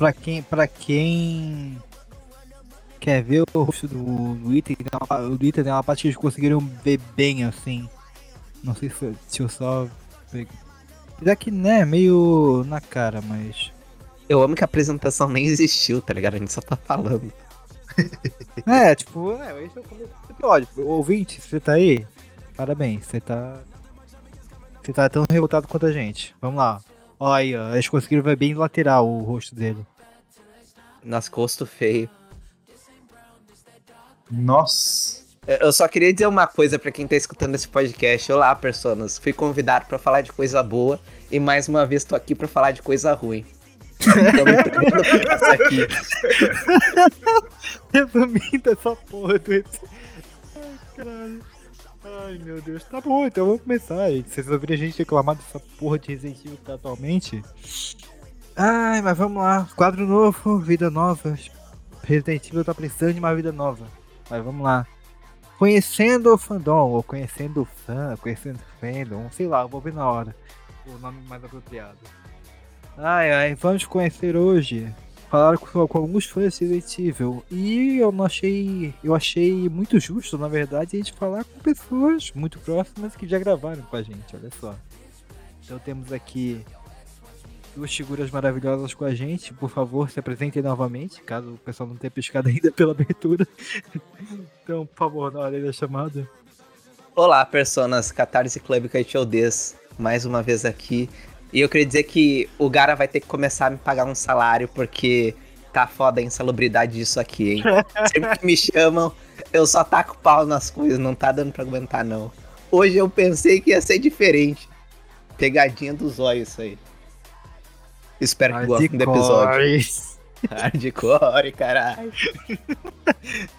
Pra quem, pra quem quer ver o rosto do, do uma, o item tem uma parte que eles conseguiram ver bem assim. Não sei se, se eu só. Apesar que, né, meio na cara, mas. Eu amo que a apresentação nem existiu, tá ligado? A gente só tá falando. É, tipo, é, esse é o começo do episódio. Ouvinte, você tá aí? Parabéns, você tá. Você tá tão revoltado quanto a gente. Vamos lá. Ó aí, ó. Eles conseguiram ver bem lateral o rosto dele. Nossa, rosto feio. Nossa. Eu só queria dizer uma coisa pra quem tá escutando esse podcast. Olá, personas. Fui convidado pra falar de coisa boa e mais uma vez tô aqui pra falar de coisa ruim. Então me permita passar aqui. Resumindo essa porra do Ai, caralho. Ai, meu Deus. Tá bom, então vamos começar. Vocês ouviram a gente reclamar dessa porra de Resident Evil que tá atualmente? Ai, mas vamos lá. Quadro novo, vida nova. Resident Evil tá precisando de uma vida nova. Mas vamos lá. Conhecendo o fandom, ou conhecendo o fã, conhecendo o fandom, sei lá, vou ver na hora. O nome mais apropriado. Ai, ai, vamos conhecer hoje falaram com, com alguns fãs de Resident Evil e eu não achei, eu achei muito justo, na verdade, a gente falar com pessoas muito próximas que já gravaram com a gente, olha só. Então temos aqui duas figuras maravilhosas com a gente, por favor, se apresentem novamente, caso o pessoal não tenha pescado ainda pela abertura. então, por favor, na hora da chamada. Olá, personas. Catarse Club Caixoldez. Mais uma vez aqui. E eu queria dizer que o Gara vai ter que começar a me pagar um salário, porque tá foda a insalubridade disso aqui, hein? Sempre que me chamam, eu só taco pau nas coisas, não tá dando pra aguentar, não. Hoje eu pensei que ia ser diferente. Pegadinha dos olhos, isso aí. Espero que gostem do episódio. Hardcore, caralho.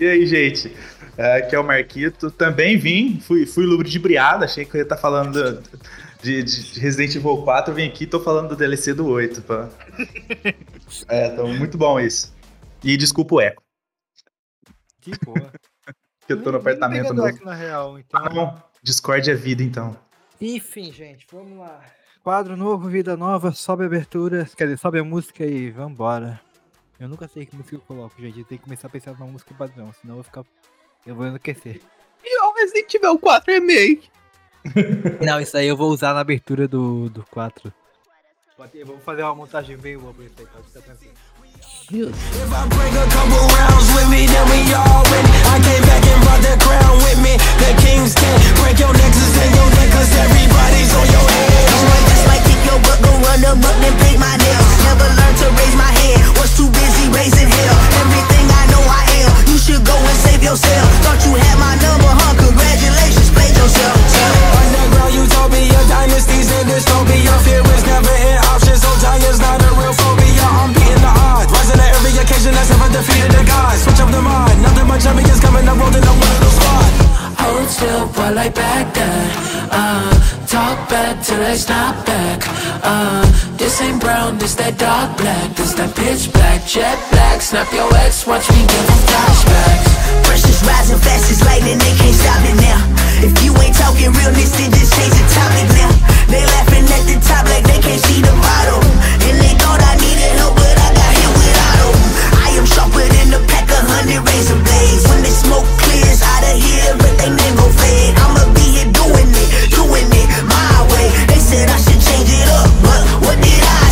E aí, gente? É, Aqui é o Marquito. Também vim, fui, fui ludibriado, achei que eu ia estar falando de, de- de Resident Evil 4. Vim aqui tô falando do DLC do 8. Pá. É, então muito bom isso. E desculpa o eco, Que porra. que eu tô no apartamento novo. na real, então. Ah, não. Discord é vida, então. Enfim, gente, vamos lá. Quadro novo, vida nova, sobe a abertura, quer dizer, sobe a música e vambora. Eu nunca sei que música eu coloco, gente. Eu tenho que começar a pensar numa música padrão, senão eu vou ficar. Eu vou enlouquecer. E o Resident Evil 4 Remake. Não, isso aí eu vou usar na abertura do, do 4. Eu vou fazer uma montagem bem boa pra isso aí, pode ficar tranquilo. If I break a couple rounds with me, then we all win. I came back and brought the crown with me. The king's king. Break your nexus and your necklace. Everybody's on your head. Your butt, go run them up, then pick my nails. Never learned to raise my hand, was too busy raising hell. Everything I know I am, you should go and save yourself. Thought you had my number, huh? Congratulations, played yourself. Underground utopia, dynasties and dystopia. Fear is never an option, so tire's not a real phobia. I'm beating the odds, rising to every occasion that's ever defeated the gods. Switch up the mind, nothing but champions coming up, rolling up one of the squad. Hold still while I back that. Uh, talk back till I snap back. Uh, this ain't brown, this that dark black. This that pitch black, jet black. Snap your ex, watch me give them flashbacks. Precious rising fast as lightning, they can't stop it now. If you ain't talking realness, then just change the topic now. They laughing at the top like they can't see the bottom. And they thought I needed help, but I got hit without 'em. I am sharper than pack of hundred razor blades. When the smoke clears out of here, then go fade. I'ma be here doing it, doing it my way. They said I should change it up, but what did I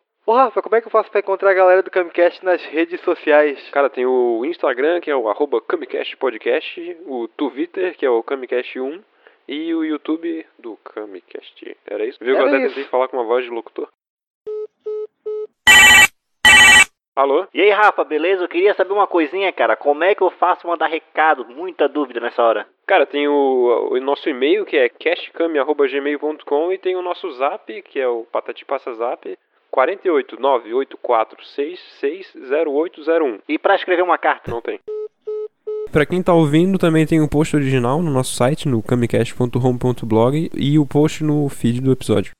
Ô, Rafa, como é que eu faço pra encontrar a galera do Camcast nas redes sociais? Cara, tem o Instagram, que é o arroba camicastpodcast, o Twitter, que é o camicast1, E o YouTube do Kamicast. Era isso? Viu que eu até tentei falar com uma voz de locutor? Alô? E aí, Rafa, beleza? Eu queria saber uma coisinha, cara. Como é que eu faço mandar recado? Muita dúvida nessa hora. Cara, tem o, o nosso e-mail que é cashcam.gmail.com e tem o nosso zap, que é o Patati Passa Zap, 48984660801. E pra escrever uma carta? Não tem. Pra quem tá ouvindo, também tem um post original no nosso site, no camicast.home.blog e o post no feed do episódio.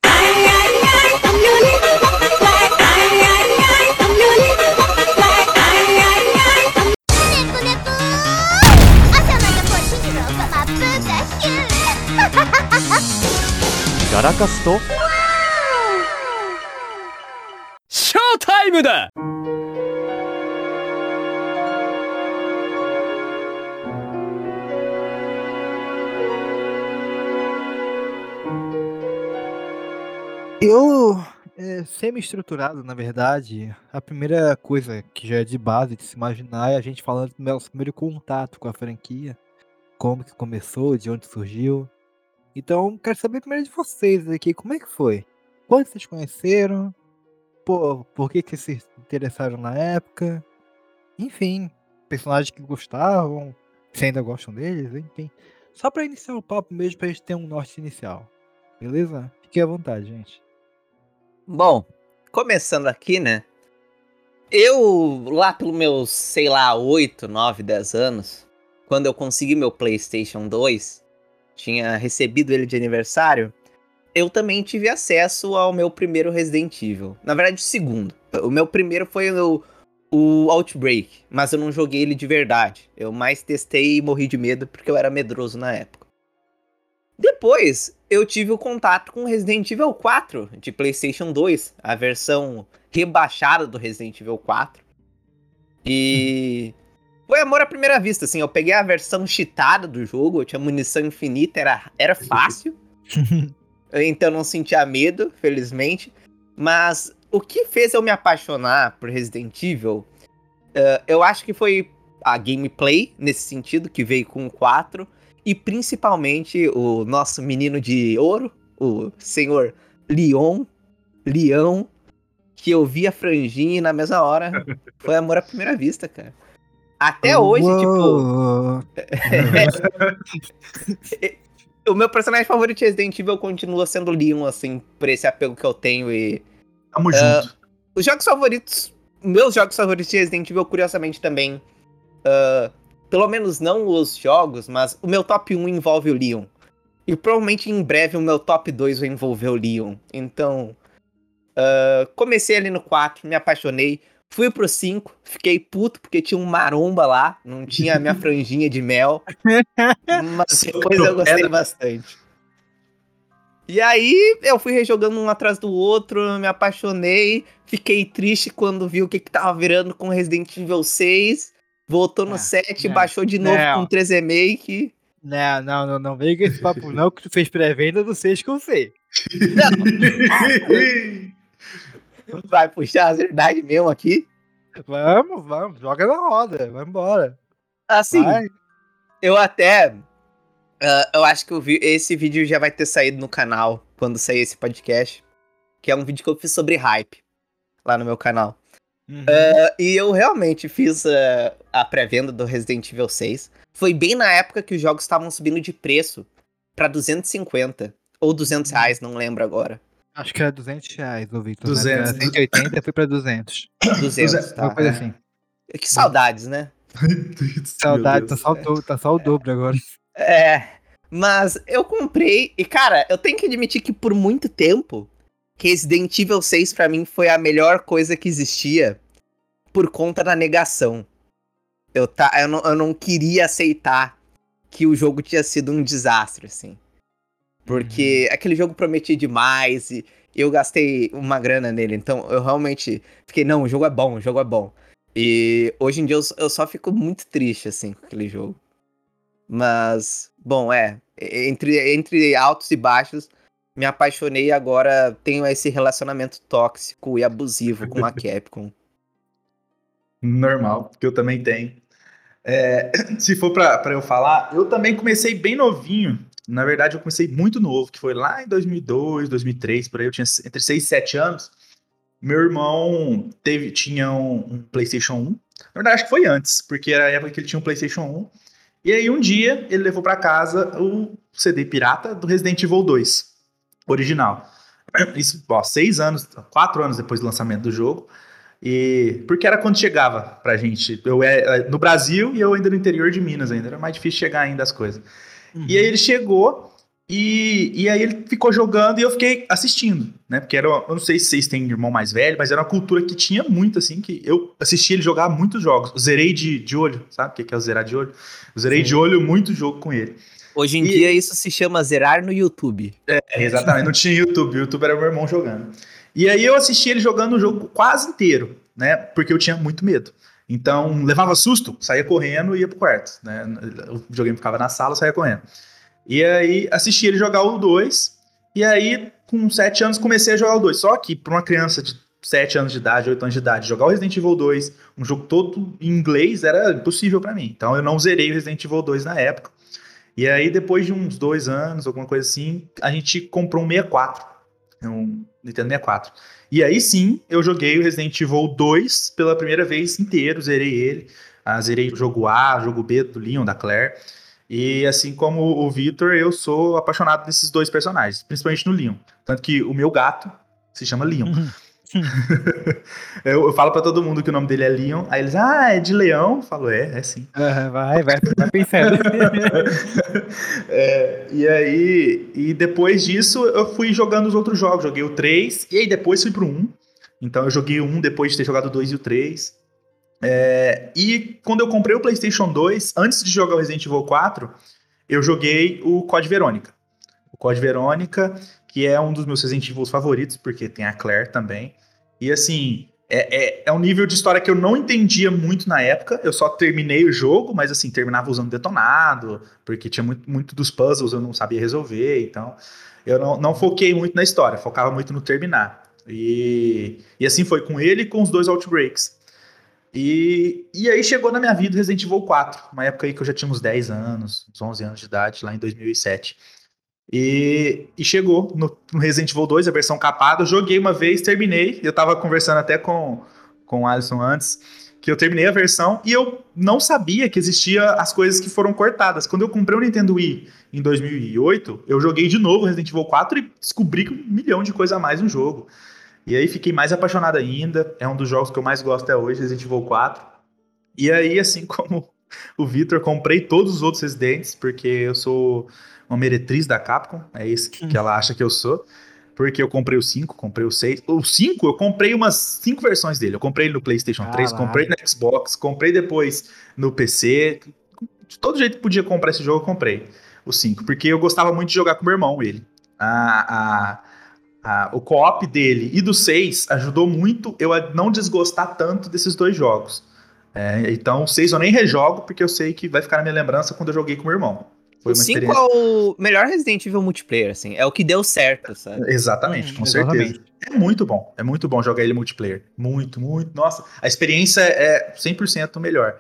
Eu, é, semi-estruturado, na verdade, a primeira coisa que já é de base de se imaginar é a gente falando do nosso primeiro contato com a franquia, como que começou, de onde surgiu. Então, quero saber primeiro de vocês aqui, como é que foi? Quando vocês conheceram? Pô, por que que se interessaram na época? Enfim, personagens que gostavam, se ainda gostam deles, enfim. Só pra iniciar o papo mesmo, pra gente ter um norte inicial. Beleza? Fiquem à vontade, gente. Bom, começando aqui, né? Eu, lá pelos meus, sei lá, 8, 9, 10 anos, quando eu consegui meu PlayStation 2, tinha recebido ele de aniversário, eu também tive acesso ao meu primeiro Resident Evil. Na verdade, o segundo. O meu primeiro foi o, o Outbreak, mas eu não joguei ele de verdade. Eu mais testei e morri de medo porque eu era medroso na época. Depois, eu tive o contato com Resident Evil 4 de PlayStation 2, a versão rebaixada do Resident Evil 4. E foi amor à primeira vista, assim, eu peguei a versão cheatada do jogo, eu tinha munição infinita, era, era fácil. então eu não sentia medo, felizmente. Mas o que fez eu me apaixonar por Resident Evil, eh, eu acho que foi a gameplay, nesse sentido, que veio com o 4 e principalmente o nosso menino de ouro, o senhor Leon, Leão, que eu vi a franjinha e na mesma hora foi amor à primeira vista, cara. Até hoje, tipo, Uou. o meu personagem favorito de Resident Evil continua sendo Leon, assim, por esse apego que eu tenho e Tamo Ah, junto. os jogos favoritos, meus jogos favoritos de Resident Evil, curiosamente também, ah, pelo menos não os jogos, mas o meu top 1 envolve o Leon. E provavelmente em breve o meu top 2 vai envolver o Leon. Então, ah, comecei ali no 4, me apaixonei. Fui pro 5, fiquei puto porque tinha um maromba lá, não tinha a minha franjinha de mel. mas depois eu gostei bastante. E aí eu fui rejogando um atrás do outro, me apaixonei, fiquei triste quando vi o que, que tava virando com Resident Evil 6. Voltou no Ah, 7, não, baixou de novo não. com 3 Remake. Não, não, não, não vem com esse papo não, que tu fez pré-venda do 6 que eu sei. Vai puxar a verdade mesmo aqui. Vamos, vamos, joga na roda, vai embora. Assim, Vai. eu até. ah, eu acho que eu vi, esse vídeo já vai ter saído no canal quando sair esse podcast. Que é um vídeo que eu fiz sobre hype lá no meu canal. Uhum. Ah, e eu realmente fiz ah, a pré-venda do Resident Evil 6. Foi bem na época que os jogos estavam subindo de preço pra 250 ou 200 reais, não lembro agora. Acho que era 200 reais, ô Victor. 200. Era 180 e foi pra 200. 200, tá? Uma coisa assim. Que saudades, né? Saudade, tá só, o dobro, tá só o dobro agora. É, mas eu comprei e cara, eu tenho que admitir que por muito tempo Resident Evil 6 pra mim foi a melhor coisa que existia por conta da negação. Eu, tá, eu, não, eu não queria aceitar que o jogo tinha sido um desastre, assim. Porque aquele jogo prometia demais e eu gastei uma grana nele. Então eu realmente fiquei, não, o jogo é bom, o jogo é bom. E hoje em dia eu, eu só fico muito triste, assim, com aquele jogo. Mas, bom, é. Entre, entre altos e baixos, me apaixonei e agora tenho esse relacionamento tóxico e abusivo com a Capcom. Normal, que eu também tenho. É, se for pra eu falar, eu também comecei bem novinho na verdade, eu comecei muito novo, que foi lá em 2002, 2003, por aí, eu tinha entre 6 e 7 anos. Meu irmão teve, tinha um, um PlayStation 1. Na verdade, acho que foi antes, porque era a época que ele tinha um PlayStation 1. E aí, um dia, ele levou para casa o CD pirata do Resident Evil 2, original. Isso, ó, seis anos, quatro anos depois do lançamento do jogo. E porque era quando chegava pra gente. Eu é no Brasil e eu ainda no interior de Minas ainda. Era mais difícil chegar ainda as coisas. Uhum. E aí ele chegou e, e aí ele ficou jogando e eu fiquei assistindo, né? Porque era, eu não sei se vocês têm irmão mais velho, mas era uma cultura que tinha muito, assim, que eu assisti ele jogar muitos jogos. Eu zerei de, de olho, sabe o que é o zerar de olho? Eu zerei Sim. de olho muito jogo com ele. Hoje em e... dia isso se chama zerar no YouTube. É, exatamente. Não tinha YouTube. O YouTube era meu irmão jogando. E aí eu assisti ele jogando o jogo quase inteiro, né? Porque eu tinha muito medo. Então, levava susto, saía correndo e ia pro quarto, né? O videogame ficava na sala, saía correndo. E aí assisti ele jogar o 2. E aí, com 7 anos, comecei a jogar o 2. Só que para uma criança de 7 anos de idade, 8 anos de idade, jogar o Resident Evil 2, um jogo todo em inglês, era impossível para mim. Então eu não zerei o Resident Evil 2 na época. E aí, depois de uns dois anos, alguma coisa assim, a gente comprou um 64. Um Nintendo 64. E aí sim, eu joguei o Resident Evil 2 pela primeira vez inteiro, zerei ele. Ah, zerei o jogo A, o jogo B do Leon, da Claire. E assim como o Victor, eu sou apaixonado desses dois personagens, principalmente no Leon. Tanto que o meu gato se chama Leon. Uhum. eu, eu, falo para todo mundo que o nome dele é Leon, aí eles, ah, é de leão? Eu falo, é, é sim. Uhum, vai, vai, vai pensando. é, e aí, e depois disso, eu fui jogando os outros jogos. Joguei o 3, e aí depois fui pro 1. Então eu joguei o 1 depois de ter jogado o 2 e o 3. É, e quando eu comprei o PlayStation 2, antes de jogar o Resident Evil 4, eu joguei o Code Verônica. O Code Verônica, que é um dos meus Resident Evil favoritos, porque tem a Claire também. E assim, é, é, é, um nível de história que eu não entendia muito na época. Eu só terminei o jogo, mas assim, terminava usando detonado, porque tinha muito, muito dos puzzles eu não sabia resolver. Então, eu não, não foquei muito na história, focava muito no terminar. E, e assim foi com ele e com os dois Outbreaks. E, e aí chegou na minha vida Resident Evil 4, uma época aí que eu já tinha uns 10 anos, uns 11 anos de idade, lá em 2007. E, e chegou no, no, Resident Evil 2, a versão capada. Eu joguei uma vez, terminei. Eu tava conversando até com, com o Alisson antes, que eu terminei a versão e eu não sabia que existia as coisas que foram cortadas. Quando eu comprei o Nintendo Wii em 2008, eu joguei de novo Resident Evil 4 e descobri um milhão de coisa a mais no jogo. E aí fiquei mais apaixonado ainda. É um dos jogos que eu mais gosto até hoje, Resident Evil 4. E aí, assim como o Victor, comprei todos os outros Residentes, porque eu sou uma meretriz da Capcom, é isso que, que ela acha que eu sou. Porque eu comprei o 5, comprei o 6. O 5, eu comprei umas 5 versões dele. Eu comprei ele no PlayStation Caralho. 3, comprei no Xbox, comprei depois no PC. De todo jeito que podia comprar esse jogo, eu comprei o 5. Porque eu gostava muito de jogar com meu irmão, ele. A, a, a, o co-op dele e do 6 ajudou muito eu a não desgostar tanto desses dois jogos. É, então, o 6 eu nem rejogo, porque eu sei que vai ficar na minha lembrança quando eu joguei com meu irmão. Foi o 5 é o melhor Resident Evil multiplayer, assim. É o que deu certo, sabe? Exatamente, hum, com exatamente. certeza. É muito bom. É muito bom jogar ele multiplayer. Muito, muito. Nossa, a experiência é 100% melhor.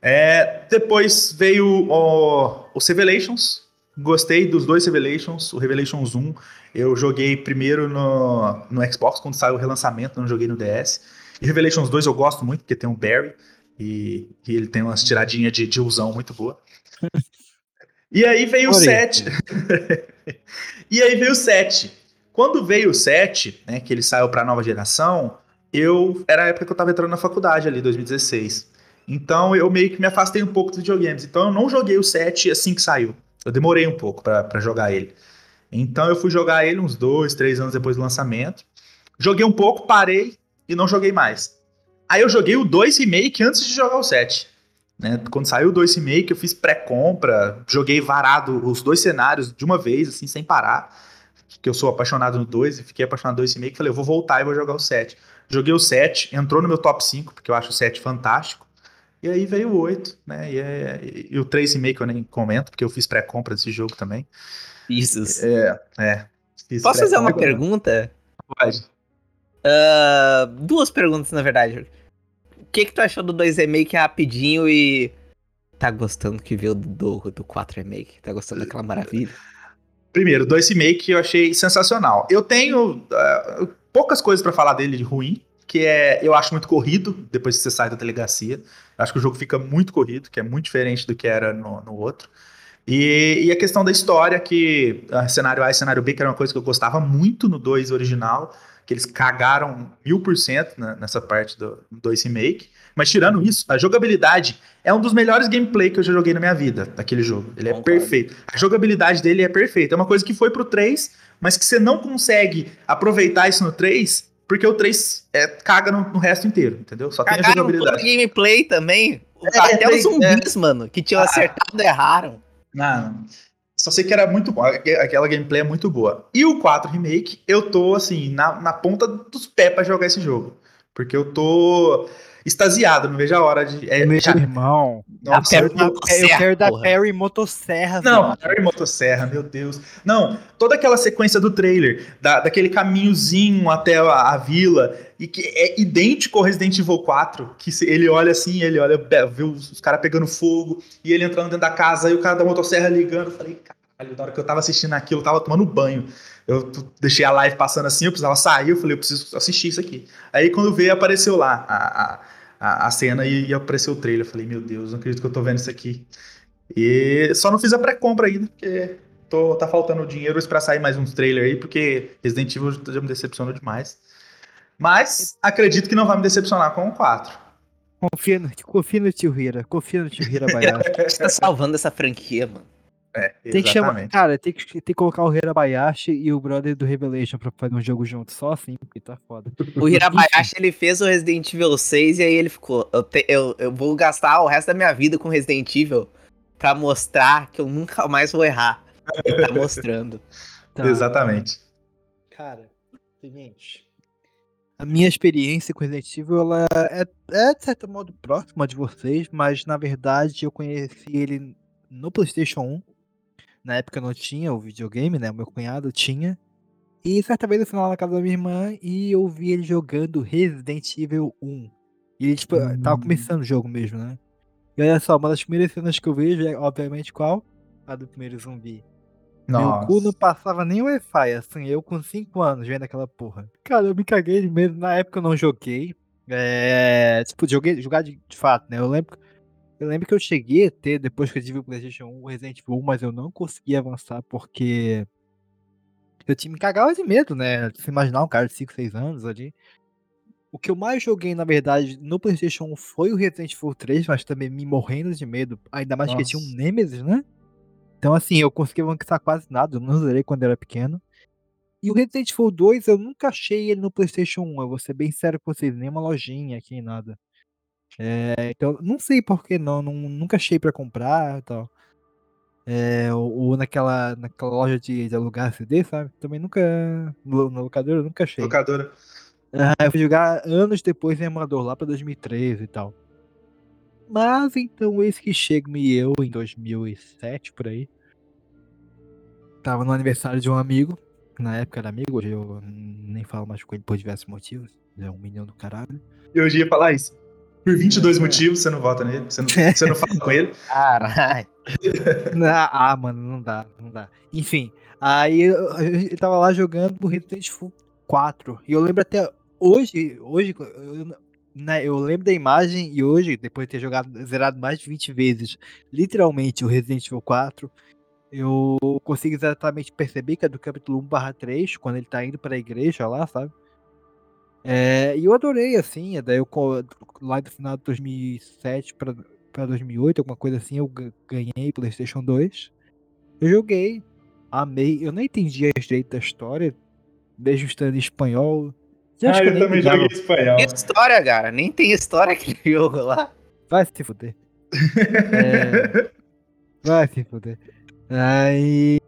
É, depois veio o, o Revelations. Gostei dos dois Revelations. O Revelations 1 eu joguei primeiro no, no Xbox, quando saiu o relançamento, não joguei no DS. E Revelations 2 eu gosto muito, porque tem o Barry. E, e ele tem umas tiradinhas de, de usão muito boa. E aí veio o 7. e aí veio o 7. Quando veio o 7, né, que ele saiu para a nova geração, eu era a época que eu estava entrando na faculdade ali, 2016. Então eu meio que me afastei um pouco dos videogames. Então eu não joguei o 7 assim que saiu. Eu demorei um pouco para jogar ele. Então eu fui jogar ele uns dois, três anos depois do lançamento. Joguei um pouco, parei e não joguei mais. Aí eu joguei o 2 Remake antes de jogar o 7. Né? Quando saiu o 2 Remake, eu fiz pré-compra, joguei varado os dois cenários de uma vez, assim, sem parar. Que eu sou apaixonado no 2 e fiquei apaixonado no 2 Remake. Falei, eu vou voltar e vou jogar o 7. Joguei o 7, entrou no meu top 5, porque eu acho o 7 fantástico. E aí veio o 8, né? E, é, e o 3 Remake eu nem comento, porque eu fiz pré-compra desse jogo também. Isso. É, é. Posso fazer uma pergunta? Pode. Uh, duas perguntas, na verdade que que tu achou do 2 Remake rapidinho e tá gostando que veio do, do, do 4 Remake? Tá gostando daquela maravilha? Primeiro, dois remake eu achei sensacional. Eu tenho uh, poucas coisas pra falar dele de ruim, que é, eu acho muito corrido, depois que você sai da delegacia. Eu acho que o jogo fica muito corrido, que é muito diferente do que era no, no outro. E, e a questão da história, que uh, cenário A e cenário B, que era uma coisa que eu gostava muito no 2 original, que eles cagaram mil por cento nessa parte do 2 remake. Mas tirando isso, a jogabilidade é um dos melhores gameplay que eu já joguei na minha vida, daquele jogo. Ele é Concordo. perfeito. A jogabilidade dele é perfeita. É uma coisa que foi pro 3, mas que você não consegue aproveitar isso no 3, porque o 3 é, caga no, no resto inteiro, entendeu? Só tem a Cagaram todo o jogabilidade. gameplay também. É, Até tem- os zumbis, mano, que tinham Ah. acertado erraram. Não, só sei que era muito bom. aque- Aquela gameplay é muito boa. E o 4 Remake, eu tô, assim, na, na ponta dos pés pra jogar esse jogo. Porque eu tô extasiado, não vejo a hora de. É, Meu já- irmão. Nossa, A Eu, Perry eu Motosserra, quero porra. Perry Motosserra. Não. Harry Motosserra, meu Deus. Não, toda aquela sequência do trailer, da, daquele caminhozinho até a, a vila, e que é idêntico ao Resident Evil 4, que se- ele olha assim, ele olha, vê os, os caras pegando fogo, e ele entrando dentro da casa, e o cara da motosserra ligando. Eu falei, caralho, na hora que eu tava assistindo aquilo, eu tava tomando banho. Eu deixei a live passando assim, eu precisava sair, eu falei, eu preciso assistir isso aqui. Aí quando veio, apareceu lá a, a, a, cena e, e apareceu o trailer. Eu falei, meu Deus, não acredito que eu tô vendo isso aqui. E só não fiz a pré-compra ainda, porque tô, tá faltando dinheiro pra sair mais uns trailers aí, porque Resident Evil já me decepcionou demais. Mas acredito que não vai me decepcionar com o 4. Confia no, confia no tio Hira. Confia no tio Hira Bayashi. Você tá salvando essa franquia, mano. É, Tem que chamar. Cara, tem que, tem que colocar o Hira Bayashi e o brother do Revelation pra fazer um jogo junto. Só assim, porque tá foda. O Hirabayashi, ele fez o Resident Evil 6 e aí ele ficou, eu, te- eu, eu vou gastar o resto da minha vida com Resident Evil pra mostrar que eu nunca mais vou errar. Ele tá mostrando. Tá. Exatamente. Cara, seguinte. A minha experiência com Resident Evil ela é, é, de certo modo, próxima de vocês, mas na verdade eu conheci ele no PlayStation 1. Na época eu não tinha o videogame, né? O meu cunhado tinha. E certa vez eu fui lá na casa da minha irmã e eu vi ele jogando Resident Evil 1. E ele, tipo, tava Hum. começando o jogo mesmo, né? E olha só, uma das primeiras cenas que eu vejo é, obviamente, qual? A do primeiro zumbi. Meu cu não passava nem Wi-Fi, assim, eu com 5 anos vendo aquela porra. Cara, eu me caguei de medo. Na época eu não joguei. É. Tipo, joguei, jogar de, de fato, né? Eu lembro, eu lembro que eu cheguei a ter, depois que eu tive o PlayStation 1, o Resident Evil 1, mas eu não consegui avançar porque. Eu tinha me cagava de medo, né? Se imaginar um cara de 5, 6 anos ali. O que eu mais joguei, na verdade, no PlayStation 1 foi o Resident Evil 3, mas também me morrendo de medo. Ainda mais que tinha um Nossa. Nemesis, né? Então, assim, eu consegui avançar quase nada. Eu não zerei quando era pequeno. E o Resident Evil 2, eu nunca achei ele no PlayStation 1. Eu vou ser bem sério com vocês, nenhuma lojinha aqui, nada. É, então, não sei por que não, não- nunca achei pra comprar e tal. É, ou, ou naquela, naquela loja de, de alugar CD, sabe? Também nunca. No, no locador, eu nunca achei. Locadora. Ah, eu fui jogar anos depois em emulador, lá pra 2013 e tal. Mas então, eis que chega-me eu em 2007, por aí. Tava no aniversário de um amigo. Na época era amigo, hoje eu nem falo mais com ele por diversos motivos. É um milhão do caralho. Eu já ia falar isso. Por 22 É. motivos, você não vota nele, você não, você não fala com ele. Caralho. Ah, mano, não dá, não dá. Enfim, aí eu, eu tava lá jogando o Resident Evil 4. E eu lembro até hoje, hoje, eu, né, eu lembro da imagem e hoje, depois de ter jogado, zerado mais de 20 vezes, literalmente o Resident Evil 4, eu consigo exatamente perceber que é do capítulo 1 3, quando ele tá indo pra igreja lá, sabe? É, e eu adorei, assim, daí eu, lá no final de 2007 pra, pra 2008, alguma coisa assim, eu ga- ganhei PlayStation 2. Eu joguei, amei, eu não entendi a direito da história, mesmo estando em espanhol. Você acha Ah, eu também joguei espanhol. Que história, cara. Nem tem história aquele jogo lá. Vai se fuder. É, vai se fuder. Aí.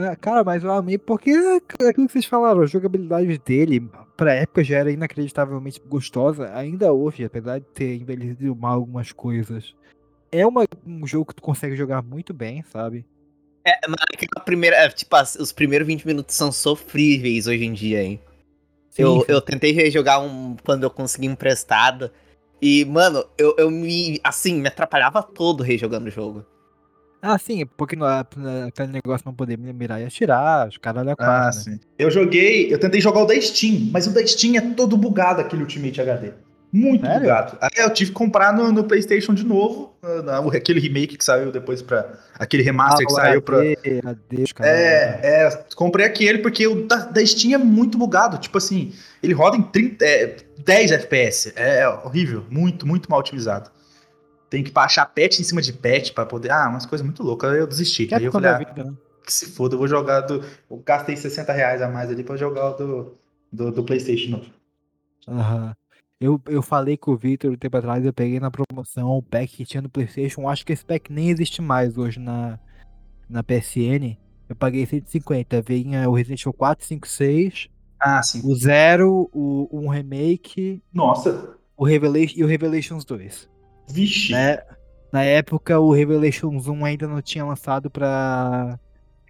Ah, Cara, mas eu amei porque é aquilo que vocês falaram, a jogabilidade dele, pra época já era inacreditavelmente gostosa, ainda hoje, apesar de ter envelhecido mal algumas coisas. É uma- um jogo que tu consegue jogar muito bem, sabe? É, mas aquela primeira. é, Tipo, os primeiros 20 minutos são sofríveis hoje em dia, hein? Eu, Sim, eu tentei rejogar um quando eu consegui emprestado. E, mano, eu, eu me. Assim, me atrapalhava todo rejogando o jogo. Ah, sim, porque no, aquele negócio não poder mirar e atirar, os caras olham a Ah, né? sim. Eu joguei, eu tentei jogar o da Steam, mas o da Steam é todo bugado aquele Ultimate HD. Muito Sério? bugado. Aí eu tive que comprar no, no PlayStation de novo, na- na- aquele remake que saiu depois pra. Aquele remaster que o saiu pra. HD, HD, os caras- É, é, comprei aquele porque o da, da Steam é muito bugado. Tipo assim, ele roda em 30, é, 10 FPS. É horrível, muito, muito mal otimizado. Tem que baixar patch em cima de patch pra poder. Ah, umas coisas muito loucas. Aí eu desisti. Que Aí eu falei, ah, vida, né? que se foda, eu vou jogar do. Eu gastei 60 reais a mais ali pra jogar o do, do, do PlayStation novo. Aham. Eu, eu falei com o Victor um tempo atrás, eu peguei na promoção o pack que tinha no Playstation. Acho que esse pack nem existe mais hoje na, na PSN. Eu paguei 150. Vinha o Resident Evil 4, 5, 6, Ah, sim. o Zero, o um remake, Nossa, o Revelation e o Revelations 2. Vixe. Né? Na época, o Revelations 1 ainda não tinha lançado pra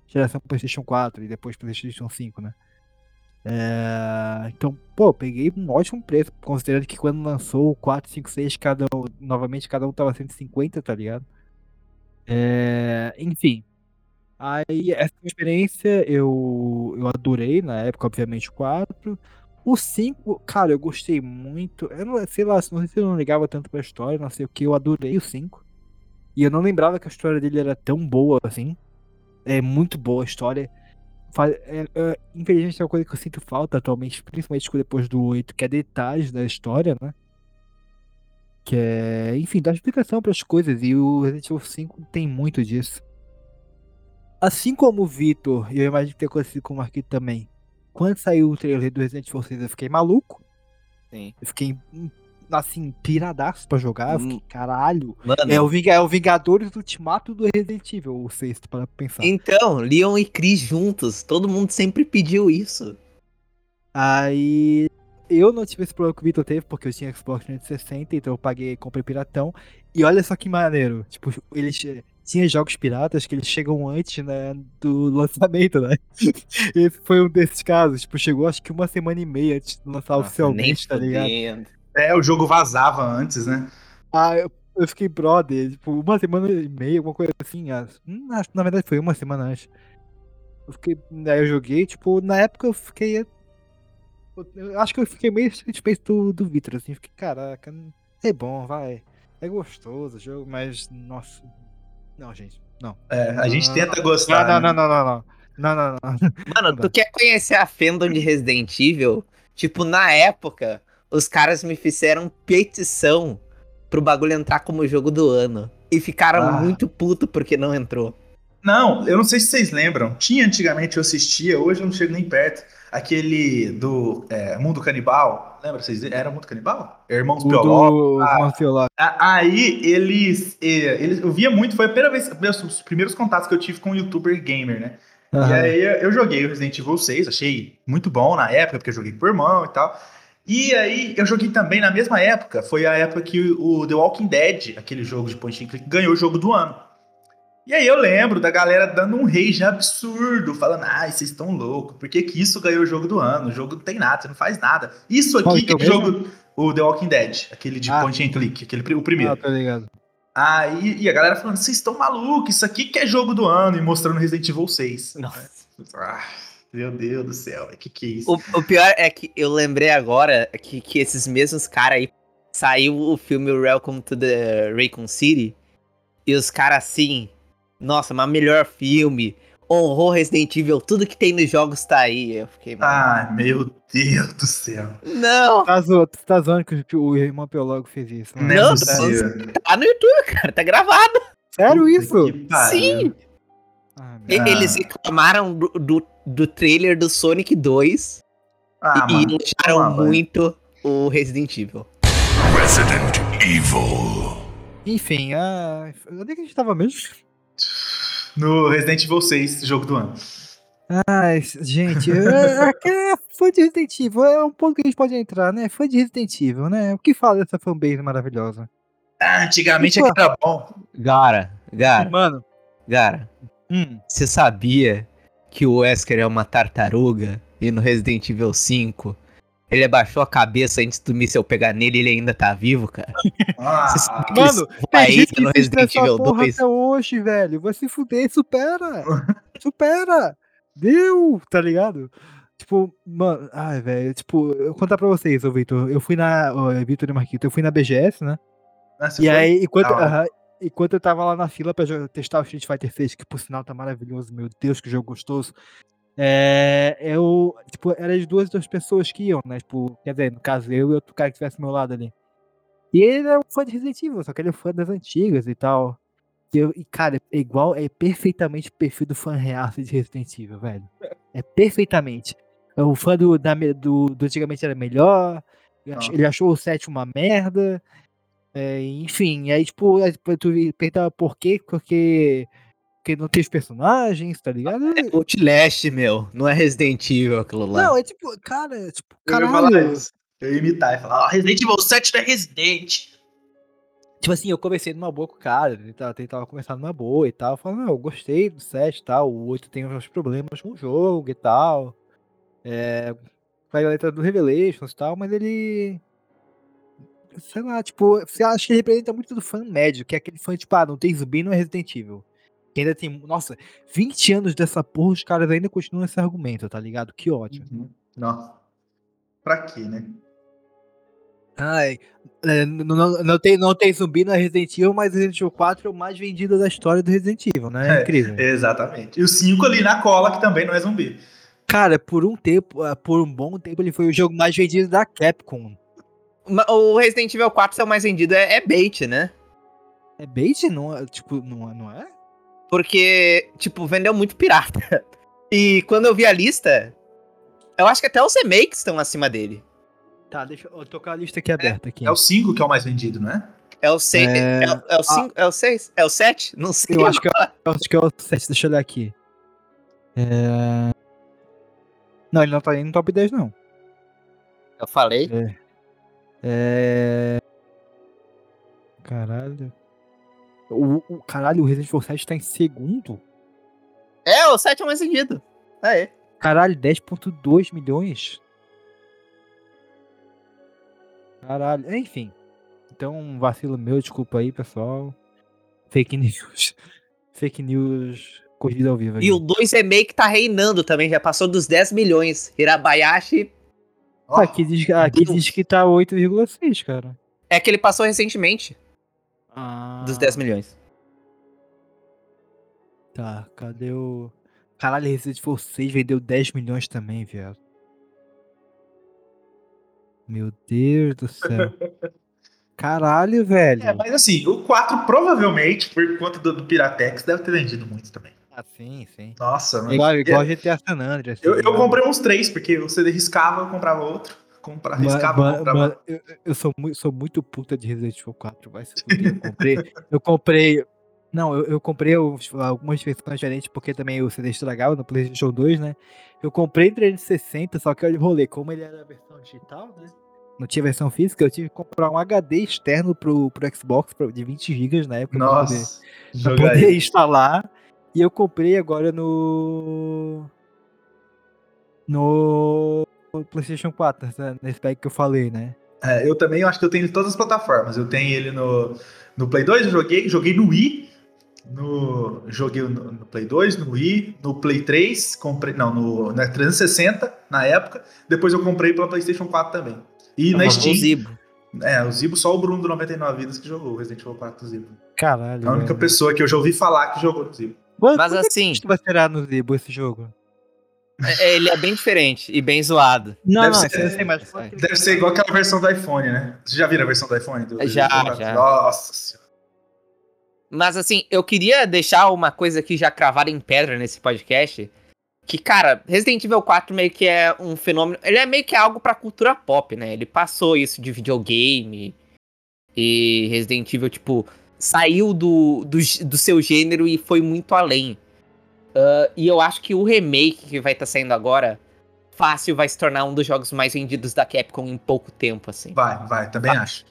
geração PlayStation 4 e depois PlayStation 5, né? É, Então, pô, peguei um ótimo preço, considerando que quando lançou o 4, 5, 6, cada um, novamente cada um tava 150, tá ligado? É, Enfim. Aí, essa experiência eu, eu adorei, na época, obviamente, o 4. O 5, cara, eu gostei muito. Eu não sei lá, não sei se eu não ligava tanto pra história, não sei o que, eu adorei o 5. E eu não lembrava que a história dele era tão boa assim. É muito boa a história. É- é, infelizmente é uma coisa que eu sinto falta atualmente, principalmente depois do 8, que é detalhes da história, né? Que é, enfim, dá explicação para as coisas. E o Resident Evil 5 tem muito disso. Assim como o Vitor, e eu imagino que tenha acontecido com o Marquito também. Quando saiu o trailer do Resident Evil 6, eu fiquei maluco. Sim. Eu fiquei, hum, assim, piradaço pra jogar. Eu fiquei, Hum. caralho. Mano, É o, Vinga- é o Vingadores Ultimato do Resident Evil, o sexto, para pensar. então, Leon e Chris juntos. Todo mundo sempre pediu isso. Aí eu não tive esse problema que o Vitor teve, porque eu tinha Xbox 360, então eu paguei, comprei piratão. E olha só que maneiro. Tipo, eles tinha jogos piratas que eles chegam antes, né, do lançamento, né? Esse foi um desses casos. Tipo, chegou acho que uma semana e meia antes de lançar Nossa, oficialmente, tá ligado? É, o jogo vazava antes, né? Ah, eu, eu fiquei brother, tipo, uma semana e meia, alguma coisa assim. ah, hum, acho na verdade foi uma semana antes. Eu fiquei. Daí eu joguei, tipo, na época eu fiquei. Eu acho que eu fiquei meio satisfeito do, do Vitor, assim, fiquei, caraca, é bom, vai. É gostoso o jogo, mas. Nossa. Não, gente. Não. É, a gente Não, tenta Não, gostar. não, né? não, não, não, não. Não, não, não. Mano, tu quer conhecer a fandom de Resident Evil? Tipo, na época, os caras me fizeram petição pro bagulho entrar como jogo do ano. E ficaram Ah. muito puto porque não entrou. Não, eu não sei se vocês lembram. Tinha antigamente, eu assistia, hoje eu não chego nem perto. Aquele do é, Mundo Canibal. Lembra vocês? Era Mundo Canibal? Irmãos Pioló. Ah, Aí eles, eh, eles. Eu via muito, foi a primeira vez, meus- os primeiros contatos que eu tive com um youtuber gamer, né? E Aham. aí eu joguei o Resident Evil 6, achei muito bom na época, porque eu joguei com o irmão e tal. E aí eu joguei também na mesma época, foi a época que o The Walking Dead, aquele jogo de point and click, ganhou o jogo do ano. E aí eu lembro da galera dando um rage absurdo, falando, ai, vocês estão loucos, por que, que isso ganhou o jogo do ano? O jogo não tem nada, você não faz nada. Isso Qual aqui que é o jogo, o The Walking Dead, aquele de Ah. point and click, aquele, o primeiro. Ah, tá ligado. Aí, e a galera falando, vocês estão malucos, isso aqui que é jogo do ano, e mostrando Resident Evil 6. Nossa. Ah, meu Deus do céu, que que é isso? O, o pior é que eu lembrei agora que, que esses mesmos caras aí saiu o filme Welcome to the Raycon City e os caras assim, nossa, mas melhor filme, honrou Resident Evil, tudo que tem nos jogos tá aí. Eu fiquei, mano, Ai, meu Deus do céu. não, Tá zoando, tá zoando que o, irmão Piológo fez isso. né? Não, Não, possível. tá no YouTube, cara, tá gravado. Sério isso? Sim. Ah, E- Eles reclamaram do, do, do trailer do Sonic 2 Ah, e, mano. elogiaram muito o Resident Evil. Resident Evil. Enfim, ah, onde é que a gente tava mesmo? No Resident Evil 6, jogo do ano. Ai, gente, é, é, fã de Resident Evil, é um ponto que a gente pode entrar, né? Fã de Resident Evil, né? O que fala dessa fanbase maravilhosa? Ah, antigamente é que era bom. Gara, Gara, Mano, Gara, hum, você sabia que o Wesker é uma tartaruga e no Resident Evil 5 Ele abaixou a cabeça antes do míssel pegar nele e ele ainda tá vivo, cara. Ah, Mano, Tem gente que no Resident Evil porra 2. até hoje, velho. Vai se fuder, supera. supera. Deu, tá ligado? Tipo, mano, ai, velho, tipo, eu vou contar pra vocês, ô Vitor. Eu fui na. Ô, Vitor e Marquito, eu fui na BGS, né? Ah, E foi? aí, enquanto, hora. aham, enquanto eu tava lá na fila pra testar o Street Fighter 6, que por sinal tá maravilhoso, meu Deus, que jogo gostoso. É, eu, tipo, eram as duas das pessoas que iam, né? Tipo, quer dizer, no caso, eu e outro cara que estivesse ao meu lado ali. E ele é um fã de Resident Evil, só que ele é fã das antigas e tal. E, eu, e cara, é igual, é perfeitamente o perfil do fã real de Resident Evil, velho. É perfeitamente. É O fã do, da, do, do antigamente era melhor. ele Nossa. Ele achou o 7 uma merda. É, enfim, aí tipo, aí, tipo, tu perguntava por quê? Porque, porque não tem os personagens, tá ligado? É Outlast, meu. Não é Resident Evil aquilo lá. Não, é tipo, cara, é tipo, Eu ia falar isso. Eu ia imitar e falar, ó, Resident Evil 7 não é Resident. Tipo assim, eu conversei numa boa com o cara, ele tava, ele tava conversando numa boa e tal, falando, não, eu gostei do 7 e tal, o 8 tem uns problemas com o jogo e tal. É. Com a letra do Revelations e tal, mas ele. Sei lá, tipo, você acha que ele representa muito do fã médio, que é aquele fã, tipo, ah, não tem zumbi, não é Resident Evil. Que ainda tem. Nossa, 20 anos dessa porra, os caras ainda continuam esse argumento, tá ligado? Que ótimo. Uhum. Nossa. Pra quê, né? Ai, é, n- não, não, tem, não tem zumbi no Resident Evil, mas Resident Evil 4 é o mais vendido da história do Resident Evil, né? É É, incrível. Exatamente. E o 5 ali na cola, que também não é zumbi. Cara, por um tempo, ah, por um bom tempo, ele foi o jogo mais vendido da Capcom. O Resident Evil 4 seu mais vendido é, é bait, né? É bait? Não, é- tipo, não, é- não é? Porque, tipo, vendeu muito pirata. E quando eu vi a lista, eu acho que até os remakes estão acima dele. Tá, deixa eu tocar a lista aqui aberta aqui. É o 5 que é o mais vendido, não é? É o 6. É, É, o- é o 5? É o 6? É o 7? Não sei. Eu acho que é, eu acho que é o 7, deixa eu olhar aqui. É... Não, ele não tá nem no top 10, não. Eu falei. É... Caralho. O, o- caralho, o Resident Evil 7 tá em segundo? É, o 7 é o mais. É, é. Caralho, 10.2 milhões? Caralho, enfim. Então, um vacilo meu, desculpa aí, pessoal. Fake news. Fake news corrida ao vivo. E o 2 remake tá reinando também, já passou dos 10 milhões. Hirabayashi Ó, aqui diz, aqui Deus. diz que tá 8,6, cara. é que ele passou recentemente Ah, dos 10 milhões. Tá, cadê o. Caralho, Resident Evil 6 vendeu 10 milhões também, viado. Meu Deus do céu. Caralho, velho. É, mas assim, o 4 provavelmente, por conta do, do Piratex, deve ter vendido muito também. Ah, sim, sim. Nossa, mano. Igual, igual GTA San Andreas. Eu, tá eu ligado? comprei uns três, porque você riscava, eu comprava outro. Compra, Ma- riscava, ma- eu mano, eu, eu sou, muito, sou muito puta de Resident Evil 4, vai se fuder. Eu comprei. eu comprei. Não, eu, eu comprei algumas versões diferentes, porque também o CD estragava no PlayStation 2, né? Eu comprei em 360, só que o rolê, como ele era a versão digital, né? Não tinha versão física, eu tive que comprar um HD externo pro, pro Xbox pro- de 20 GB na época. pra poder- Nossa, pra poder instalar. E eu comprei agora no. No PlayStation 4, nessa- nesse pack que eu falei, né? É, eu também eu acho que eu tenho ele em todas as plataformas. Eu tenho ele no, no Play 2, eu joguei, joguei no Wii. No, joguei no, no Play 2, no Wii, no Play 3, comprei. Não, no na 360 na época. Depois eu comprei pela PlayStation 4 também. E na O Steam. Zibo. É, o Zibo, só o Bruno do 99 Vidas que jogou o Resident Evil 4 do Zibo. Caralho. A única velho. pessoa que eu já ouvi falar que jogou no Zibo. Mas é assim- que vai tirar no Zibo esse jogo? É, Ele é bem diferente e bem zoado. Não, Deve não, ser- ele Deve ser igual aquela versão do iPhone, né? Vocês já viram a versão do iPhone? Do, Já, do- já. Nossa senhora. Mas assim, eu queria deixar uma coisa aqui já cravada em pedra nesse podcast. Que, cara, Resident Evil 4 meio que é um fenômeno. Ele é meio que algo pra cultura pop, né? Ele passou isso de videogame. E Resident Evil, tipo, saiu do, do, do seu gênero e foi muito além. Ah, e eu acho que o remake que vai estar saindo agora, fácil vai se tornar um dos jogos mais vendidos da Capcom em pouco tempo, assim. Vai, vai, também acho.